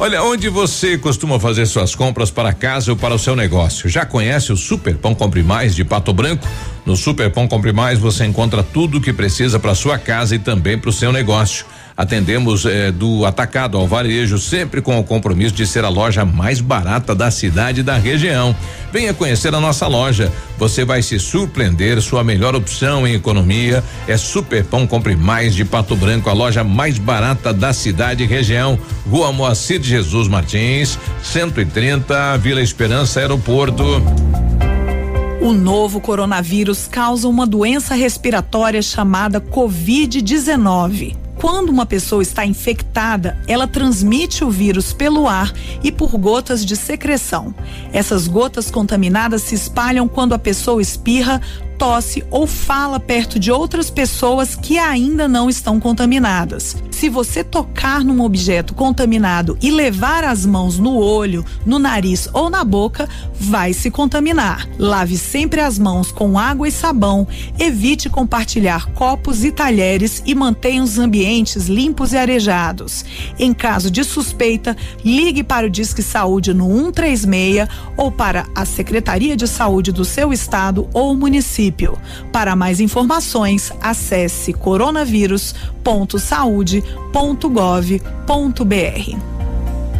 Olha, onde você costuma fazer suas compras para casa ou para o seu negócio? Já conhece o Super Pão Compre Mais de Pato Branco? No Super Pão Compre Mais você encontra tudo o que precisa para sua casa e também para o seu negócio. Atendemos eh, do atacado ao varejo, sempre com o compromisso de ser a loja mais barata da cidade e da região. Venha conhecer a nossa loja. Você vai se surpreender. Sua melhor opção em economia é Super Pão Compre Mais de Pato Branco, a loja mais barata da cidade e região. Rua Moacir Jesus Martins, 130, Vila Esperança, Aeroporto. O novo coronavírus causa uma doença respiratória chamada Covid-19. Quando uma pessoa está infectada, ela transmite o vírus pelo ar e por gotas de secreção. Essas gotas contaminadas se espalham quando a pessoa espirra, tosse ou fala perto de outras pessoas que ainda não estão contaminadas. Se você tocar num objeto contaminado e levar as mãos no olho, no nariz ou na boca, vai se contaminar. Lave sempre as mãos com água e sabão, evite compartilhar copos e talheres e mantenha os ambientes limpos e arejados. Em caso de suspeita, ligue para o Disque Saúde no 136 ou para a Secretaria de Saúde do seu estado ou município município. Para mais informações, acesse coronavírus.saude.gov.br.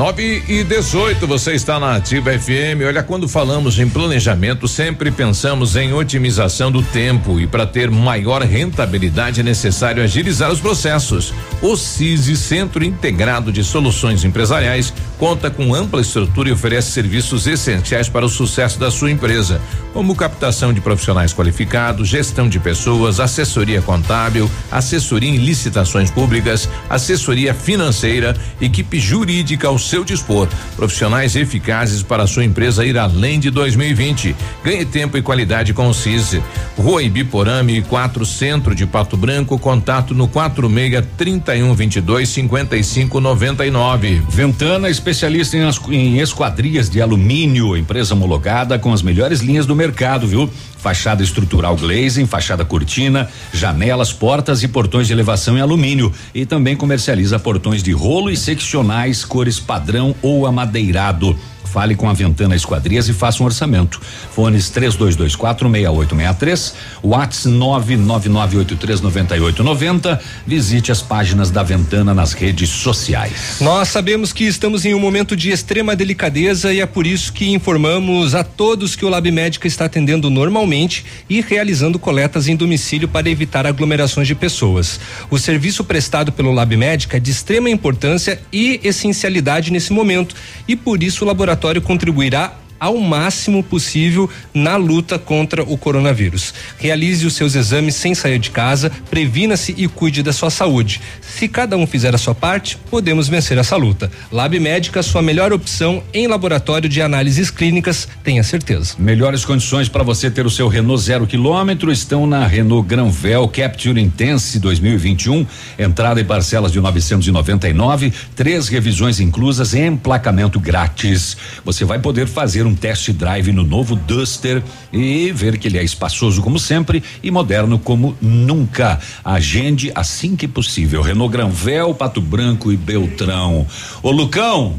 9 e 18, você está na Ativa FM. Olha, quando falamos em planejamento, sempre pensamos em otimização do tempo e para ter maior rentabilidade é necessário agilizar os processos. O CISI, Centro Integrado de Soluções Empresariais, conta com ampla estrutura e oferece serviços essenciais para o sucesso da sua empresa, como captação de profissionais qualificados, gestão de pessoas, assessoria contábil, assessoria em licitações públicas, assessoria financeira, equipe jurídica ao seu dispor, profissionais eficazes para sua empresa ir além de 2020. Ganhe tempo e qualidade com o CISI. Rua Ibiporame 4 Centro de Pato Branco, contato no 46 31 22 55 99. Ventana, especialista em, em esquadrias de alumínio, empresa homologada com as melhores linhas do mercado, viu? Fachada estrutural glazing, fachada cortina, janelas, portas e portões de elevação em alumínio. E também comercializa portões de rolo e seccionais, cores padrão ou amadeirado. Fale com a Ventana Esquadrias e faça um orçamento. Fones 32246863, Whats 999839890. Visite as páginas da Ventana nas redes sociais. Nós sabemos que estamos em um momento de extrema delicadeza e é por isso que informamos a todos que o Lab Médica está atendendo normalmente e realizando coletas em domicílio para evitar aglomerações de pessoas. O serviço prestado pelo Lab Médica é de extrema importância e essencialidade nesse momento e por isso o laboratório contribuirá ao máximo possível na luta contra o coronavírus. Realize os seus exames sem sair de casa, previna-se e cuide da sua saúde. Se cada um fizer a sua parte, podemos vencer essa luta. Lab Médica, sua melhor opção em laboratório de análises clínicas, tenha certeza. Melhores condições para você ter o seu Renault zero quilômetro estão na Renault Granvel Capture Intense 2021. Entrada e parcelas de 999, três revisões inclusas e emplacamento grátis. Você vai poder fazer um test drive no novo Duster e ver que ele é espaçoso como sempre e moderno como nunca. Agende assim que possível. Renault Granvel, Pato Branco e Beltrão. Ô Lucão,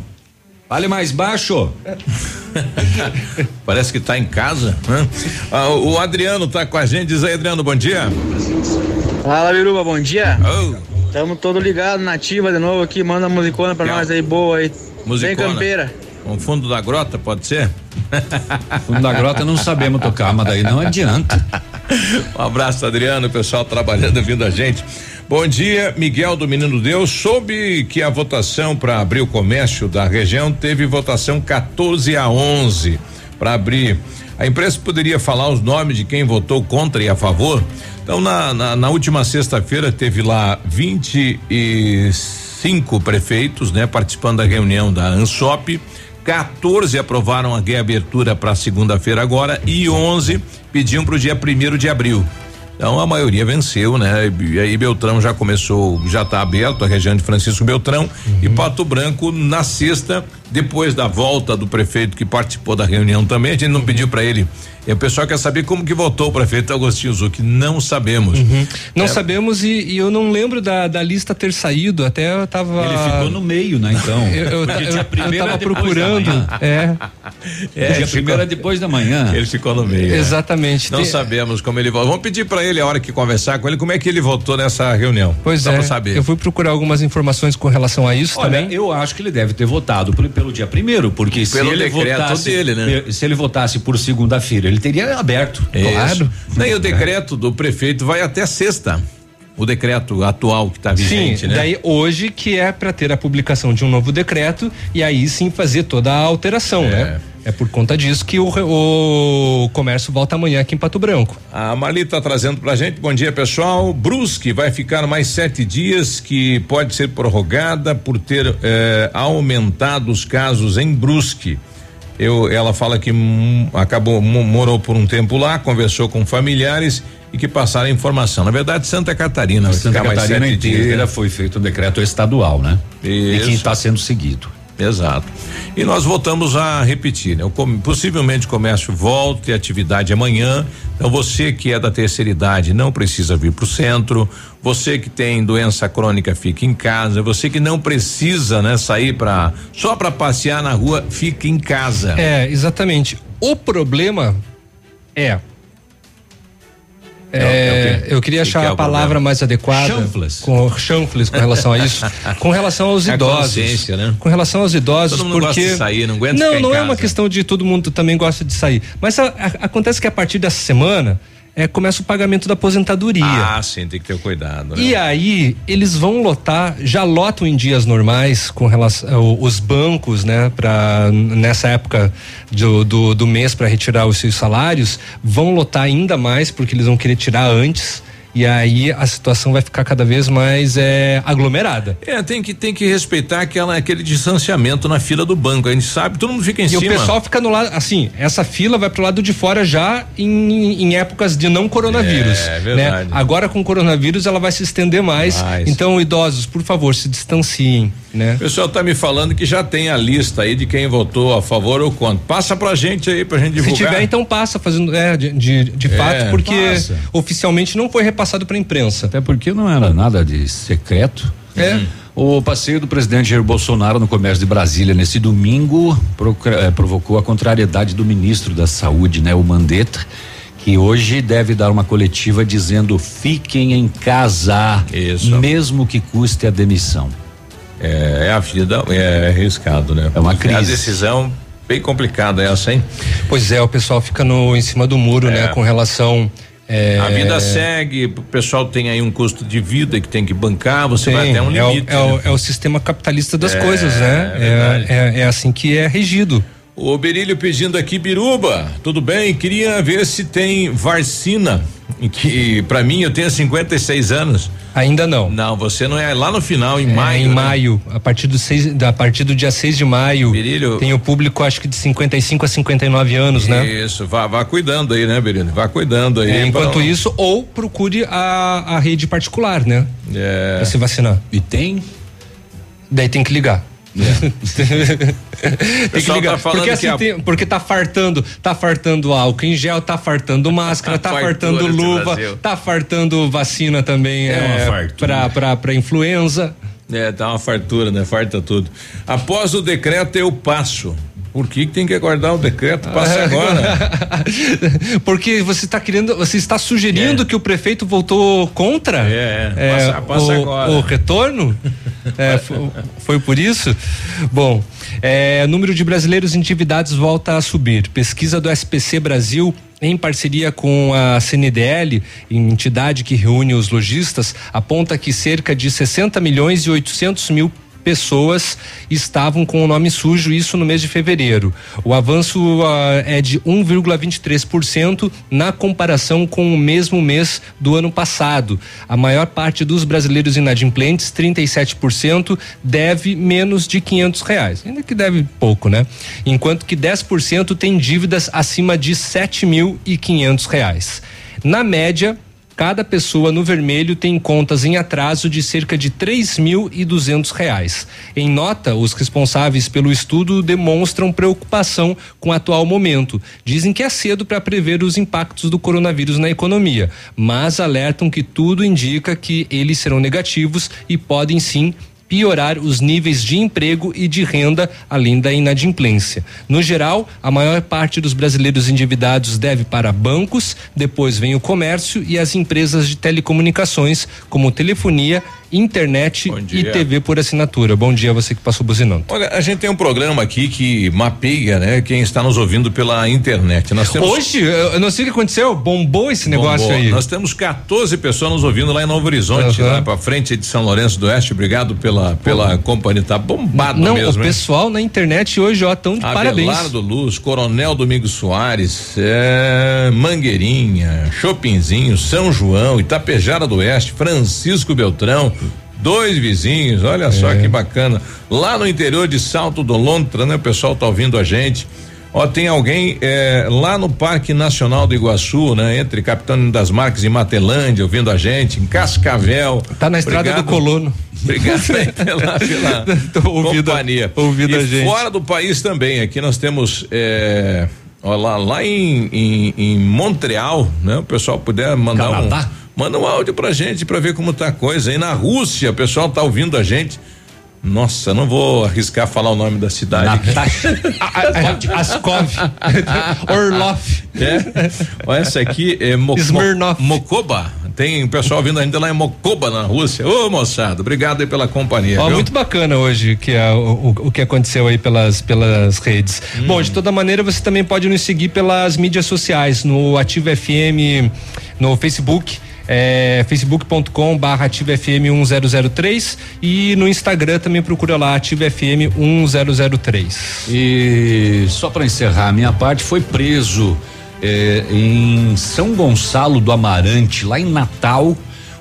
Fale mais baixo. Parece que está em casa. Né? Ah, o Adriano está com a gente. Diz aí, Adriano, bom dia. Fala, Biruba, bom dia. Oh. Tamo todo ligado, nativa de novo aqui. Manda uma musicona pra nós aí, boa aí. Musicona. Bem campeira. Um fundo da grota, pode ser? Fundo da grota não sabemos tocar, mas daí não adianta. Um abraço, Adriano, o pessoal trabalhando, vindo a gente. Bom dia, Miguel do Menino Deus. Soube que a votação para abrir o comércio da região teve votação 14 a 11 para abrir. A imprensa poderia falar os nomes de quem votou contra e a favor? Então, na, na, na última sexta-feira, teve lá 25 prefeitos, né, participando da reunião da ANSOP. 14 aprovaram a reabertura para segunda-feira agora e 11 pediam para o dia primeiro de abril. Então a maioria venceu, né? E aí Beltrão já começou, já está aberto a região de Francisco Beltrão uhum. e Pato Branco na sexta, depois da volta do prefeito que participou da reunião também, a gente não pediu para ele e o pessoal quer saber como que votou o prefeito Agostinho Zuc. Não sabemos. Uhum. Não é. sabemos e, e, eu não lembro da, da lista ter saído. Até eu tava. Ele ficou no meio, né? Então. eu, eu, eu, eu tava procurando. É. é dia primeiro é depois da manhã. Ele ficou no meio. É. Exatamente. Não Tem... sabemos como ele votou. Vamos pedir para ele a hora que conversar com ele como é que ele votou nessa reunião. Pois Só é. saber. Eu fui procurar algumas informações com relação a isso Olha, também. Eu acho que ele deve ter votado pelo, pelo dia primeiro, porque pelo se ele votasse dele, né? se ele votasse por segunda-feira, ele teria aberto Claro. Nem o decreto do prefeito vai até sexta. O decreto atual que está vigente, sim, né? Daí hoje que é para ter a publicação de um novo decreto e aí sim fazer toda a alteração, É. né? É por conta disso que o, o comércio volta amanhã aqui em Pato Branco. A Marli está trazendo pra gente. Bom dia, pessoal. Brusque vai ficar mais sete dias, que pode ser prorrogada por ter eh, aumentado os casos em Brusque. Eu, ela fala que hum, acabou mo- morou por um tempo lá, conversou com familiares e que passaram a informação. Na verdade, Santa Catarina Santa Catarina inteira dias. foi feito um decreto estadual, né? E Isso. que está sendo seguido. Exato. E nós voltamos a repetir, né? Possivelmente o comércio volte à atividade amanhã. Então você que é da terceira idade não precisa vir para o centro. Você que tem doença crônica fica em casa. Você que não precisa, né, sair para só para passear na rua, fica em casa. É, exatamente. O problema é. É é É, eu queria achar que é a palavra problema? mais adequada. Chanfles. Com chanfles com relação a isso. com relação aos É idosos. né? Com relação aos idosos, Todo mundo porque. gosta de sair, não aguenta Não, não é uma casa. questão de todo mundo também gosta de sair. Mas a- a- acontece que a partir dessa semana é, começa o pagamento da aposentadoria. Ah, sim, tem que ter cuidado. Né? E aí, eles vão lotar, já lotam em dias normais com relação ao- os bancos, né, para nessa época do, do, do mês para retirar os seus salários, vão lotar ainda mais porque eles vão querer tirar antes. E aí a situação vai ficar cada vez mais é, aglomerada. É, tem que tem que respeitar aquela aquele distanciamento na fila do banco. A gente sabe, todo mundo fica em e cima. o pessoal fica no lado, assim, essa fila vai pro lado de fora já em, em épocas de não coronavírus. É, né? verdade. Agora com coronavírus ela vai se estender mais. Mais. Então, idosos, por favor, se distanciem, né? O pessoal tá me falando que já tem a lista aí de quem votou a favor ou contra. Passa pra gente aí pra gente divulgar. Se tiver, então passa fazendo, é, de, de, de É, fato, porque passa. oficialmente não foi repassado pra imprensa. Até porque não era nada de secreto. É. O passeio do presidente Jair Bolsonaro no comércio de Brasília nesse domingo eh, provocou a contrariedade do ministro da Saúde, né, o Mandetta, que hoje deve dar uma coletiva dizendo fiquem em casa, Isso. mesmo que custe a demissão. É, é a vida, é arriscado, né? É uma É a crise. decisão bem complicada essa, hein? Pois é, o pessoal fica no em cima do muro, É. né, com relação é, A vida segue, o pessoal tem aí um custo de vida que tem que bancar, você Tem, vai até um é, o, limite. é, o, né? é o sistema capitalista das É, coisas, né? É, é, é assim que é regido. O Berílio pedindo aqui Biruba, tudo bem? Queria ver se tem vacina, que para mim eu tenho 56 anos. Ainda não. Não, você não é lá no final, em É, maio. em né? maio, a partir do seis, da, a partir do dia 6 de maio, Berílio- tem o público acho que de 55 a 59 anos, né? Isso, vá, vá cuidando aí, né, Berílio? Vá cuidando aí. É, enquanto pra- isso, ou procure a, a rede particular, né? É. Pra se vacinar. E tem? Daí tem que ligar. Tem que ligar. tá porque, que assim, a- tem- porque tá fartando, tá fartando álcool em gel, tá fartando máscara, tá Fartura fartando luva, tá fartando vacina também É é, pra, pra, pra influenza. É, tá uma fartura, né? Farta tudo. Após o decreto eu passo. Por que, que tem que aguardar o decreto? Passa agora. Porque você está querendo, você está sugerindo que o prefeito voltou contra? É, é. Passa- passa o, agora. o retorno? É, fo- foi, por isso? Bom, é, número de brasileiros endividados volta a subir. Pesquisa do SPC Brasil em parceria com a CNDL, entidade que reúne os lojistas, aponta que cerca de 60 milhões e 800 mil pessoas estavam com o nome sujo, isso no mês de fevereiro. O avanço ah, é de 1,23% na comparação com o mesmo mês do ano passado. A maior parte dos brasileiros inadimplentes, 37%, deve menos de 500 reais. Ainda que deve pouco, né? Enquanto que 10% tem dívidas acima de 7.500 reais. Na média, Cada pessoa no vermelho tem contas em atraso de cerca de três mil e duzentos reais. Em nota, os responsáveis pelo estudo demonstram preocupação com o atual momento. Dizem que é cedo para prever os impactos do coronavírus na economia, mas alertam que tudo indica que eles serão negativos e podem sim piorar os níveis de emprego e de renda, além da inadimplência. No geral, a maior parte dos brasileiros endividados deve para bancos, depois vem o comércio e as empresas de telecomunicações, como telefonia, internet e. TV por assinatura. Bom dia, você que passou buzinando. Olha, a gente tem um programa aqui que mapeia, né, quem está nos ouvindo pela internet. Nós temos Hoje, eu não sei o que aconteceu, bombou esse negócio Bombou. aí. Nós temos 14 pessoas nos ouvindo lá em Novo Horizonte, Aham. lá pra frente de São Lourenço do Oeste. Obrigado pela, pela companhia. Tá bombado Não, mesmo, o hein? pessoal na internet hoje, ó, tão de parabéns. Abelardo Luz, Coronel Domingos Soares, é, Mangueirinha, Chopinzinho, São João, Itapejara do Oeste, Francisco Beltrão, dois vizinhos, olha só que bacana. Lá no interior de Salto do Lontra, né? O pessoal tá ouvindo a gente. Ó, tem alguém é, lá no Parque Nacional do Iguaçu, né? Entre Capitão das Marques e Matelândia, ouvindo a gente, em Cascavel. Tá na estrada Obrigado. do Colono. Obrigado pela, pela Tô ouvindo- companhia. ouvindo e a gente. fora do país também. Aqui nós temos é, ó, lá, lá em, em, em Montreal, né? O pessoal puder mandar Canadá? um manda um áudio pra gente pra ver como tá a coisa. Aí na Rússia, o pessoal tá ouvindo a gente. Nossa, não vou arriscar falar o nome da cidade. Askov, Orlov. É. Essa aqui é. Mocoba. Tem pessoal vindo ainda lá em Mocoba, na Rússia. Ô, moçada, obrigado aí pela companhia. Ó, viu? muito bacana hoje que é, o, o, o que aconteceu aí pelas, pelas redes. Hum. Bom, de toda maneira, você também pode nos seguir pelas mídias sociais, no Ativo FM, no Facebook. É, facebook.com barra Ativo FM 1003 e no Instagram também procura lá Ativo FM 1003. E só para encerrar a minha parte, foi preso eh, em São Gonçalo do Amarante, lá em Natal,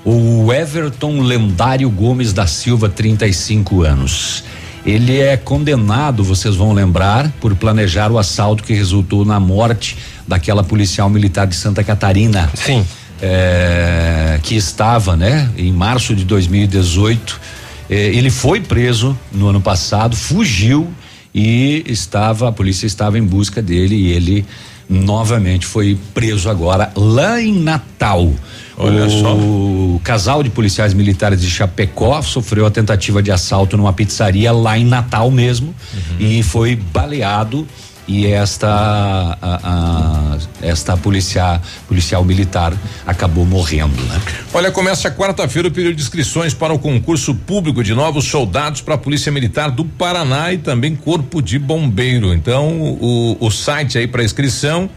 o Everton Lendário Gomes da Silva, 35 anos. Ele é condenado, vocês vão lembrar, por planejar o assalto que resultou na morte daquela policial militar de Santa Catarina. Sim. É, que estava, né, em março de 2018. É, ele foi preso no ano passado, fugiu e estava, a polícia estava em busca dele e ele novamente foi preso agora lá em Natal. Olha o só. o casal de policiais militares de Chapecó sofreu a tentativa de assalto numa pizzaria lá em Natal mesmo e foi baleado e esta a- a- esta policial policial militar acabou morrendo, né? Olha, começa quarta-feira o período de inscrições para o concurso público de novos soldados para a Polícia Militar do Paraná e também Corpo de Bombeiro. Então, o, o site aí para inscrição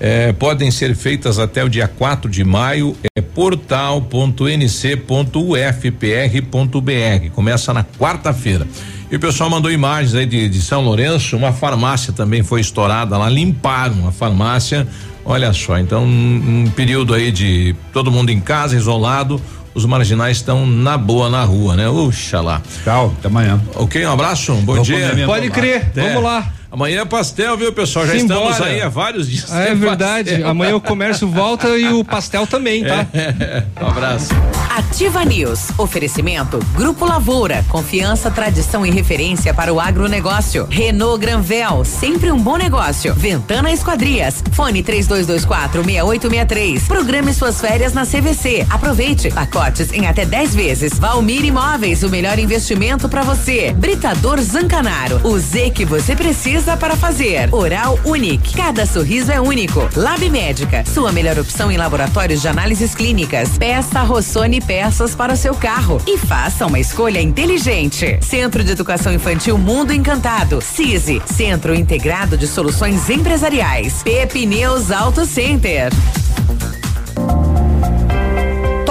eh, podem ser feitas até o dia 4 de maio, é portal.nc.ufpr.br. Começa na quarta-feira. E o pessoal mandou imagens aí de, de São Lourenço, uma farmácia também foi estourada lá, limparam a farmácia. Olha só, então um, um período aí de todo mundo em casa, isolado, os marginais estão na boa na rua, né? Oxalá. Tchau, até amanhã. Ok, um abraço, um bom Vou dia. Pode crer, vamos lá. Amanhã é pastel, viu, pessoal? Já Simbora. estamos aí há vários dias. Ah, é verdade. pastel. Amanhã o comércio volta e o pastel também, tá? É, um abraço. Ativa News. Oferecimento Grupo Lavoura. Confiança, tradição e referência para o agronegócio. Renault Granvel. Sempre um bom negócio. Ventana Esquadrias. Fone 3224 6863. Programe suas férias na CVC. Aproveite. Pacotes em até 10 vezes. Valmir Imóveis. O melhor investimento para você. Britador Zancanaro. O Z que você precisa para fazer. Oral Unique. Cada sorriso é único. Lab Médica. Sua melhor opção em laboratórios de análises clínicas. Peça Rossoni peças para o seu carro e faça uma escolha inteligente. Centro de Educação Infantil Mundo Encantado. CISI. Centro Integrado de Soluções Empresariais. Pepineus Auto Center.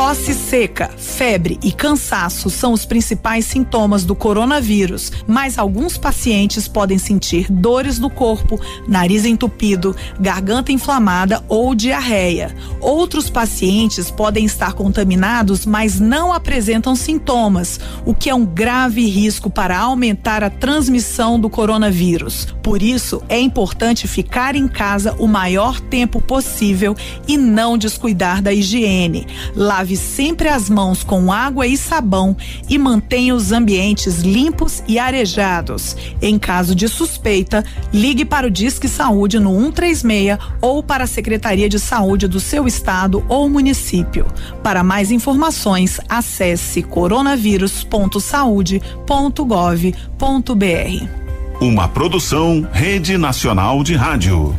Tosse seca, febre e cansaço são os principais sintomas do coronavírus, mas alguns pacientes podem sentir dores no corpo, nariz entupido, garganta inflamada ou diarreia. Outros pacientes podem estar contaminados, mas não apresentam sintomas, o que é um grave risco para aumentar a transmissão do coronavírus. Por isso, é importante ficar em casa o maior tempo possível e não descuidar da higiene. Lave sempre as mãos com água e sabão e mantenha os ambientes limpos e arejados. Em caso de suspeita, ligue para o Disque Saúde no 136 ou para a Secretaria de Saúde do seu estado ou município. Para mais informações, acesse coronavírus.saude.gov.br. Uma produção Rede Nacional de Rádio.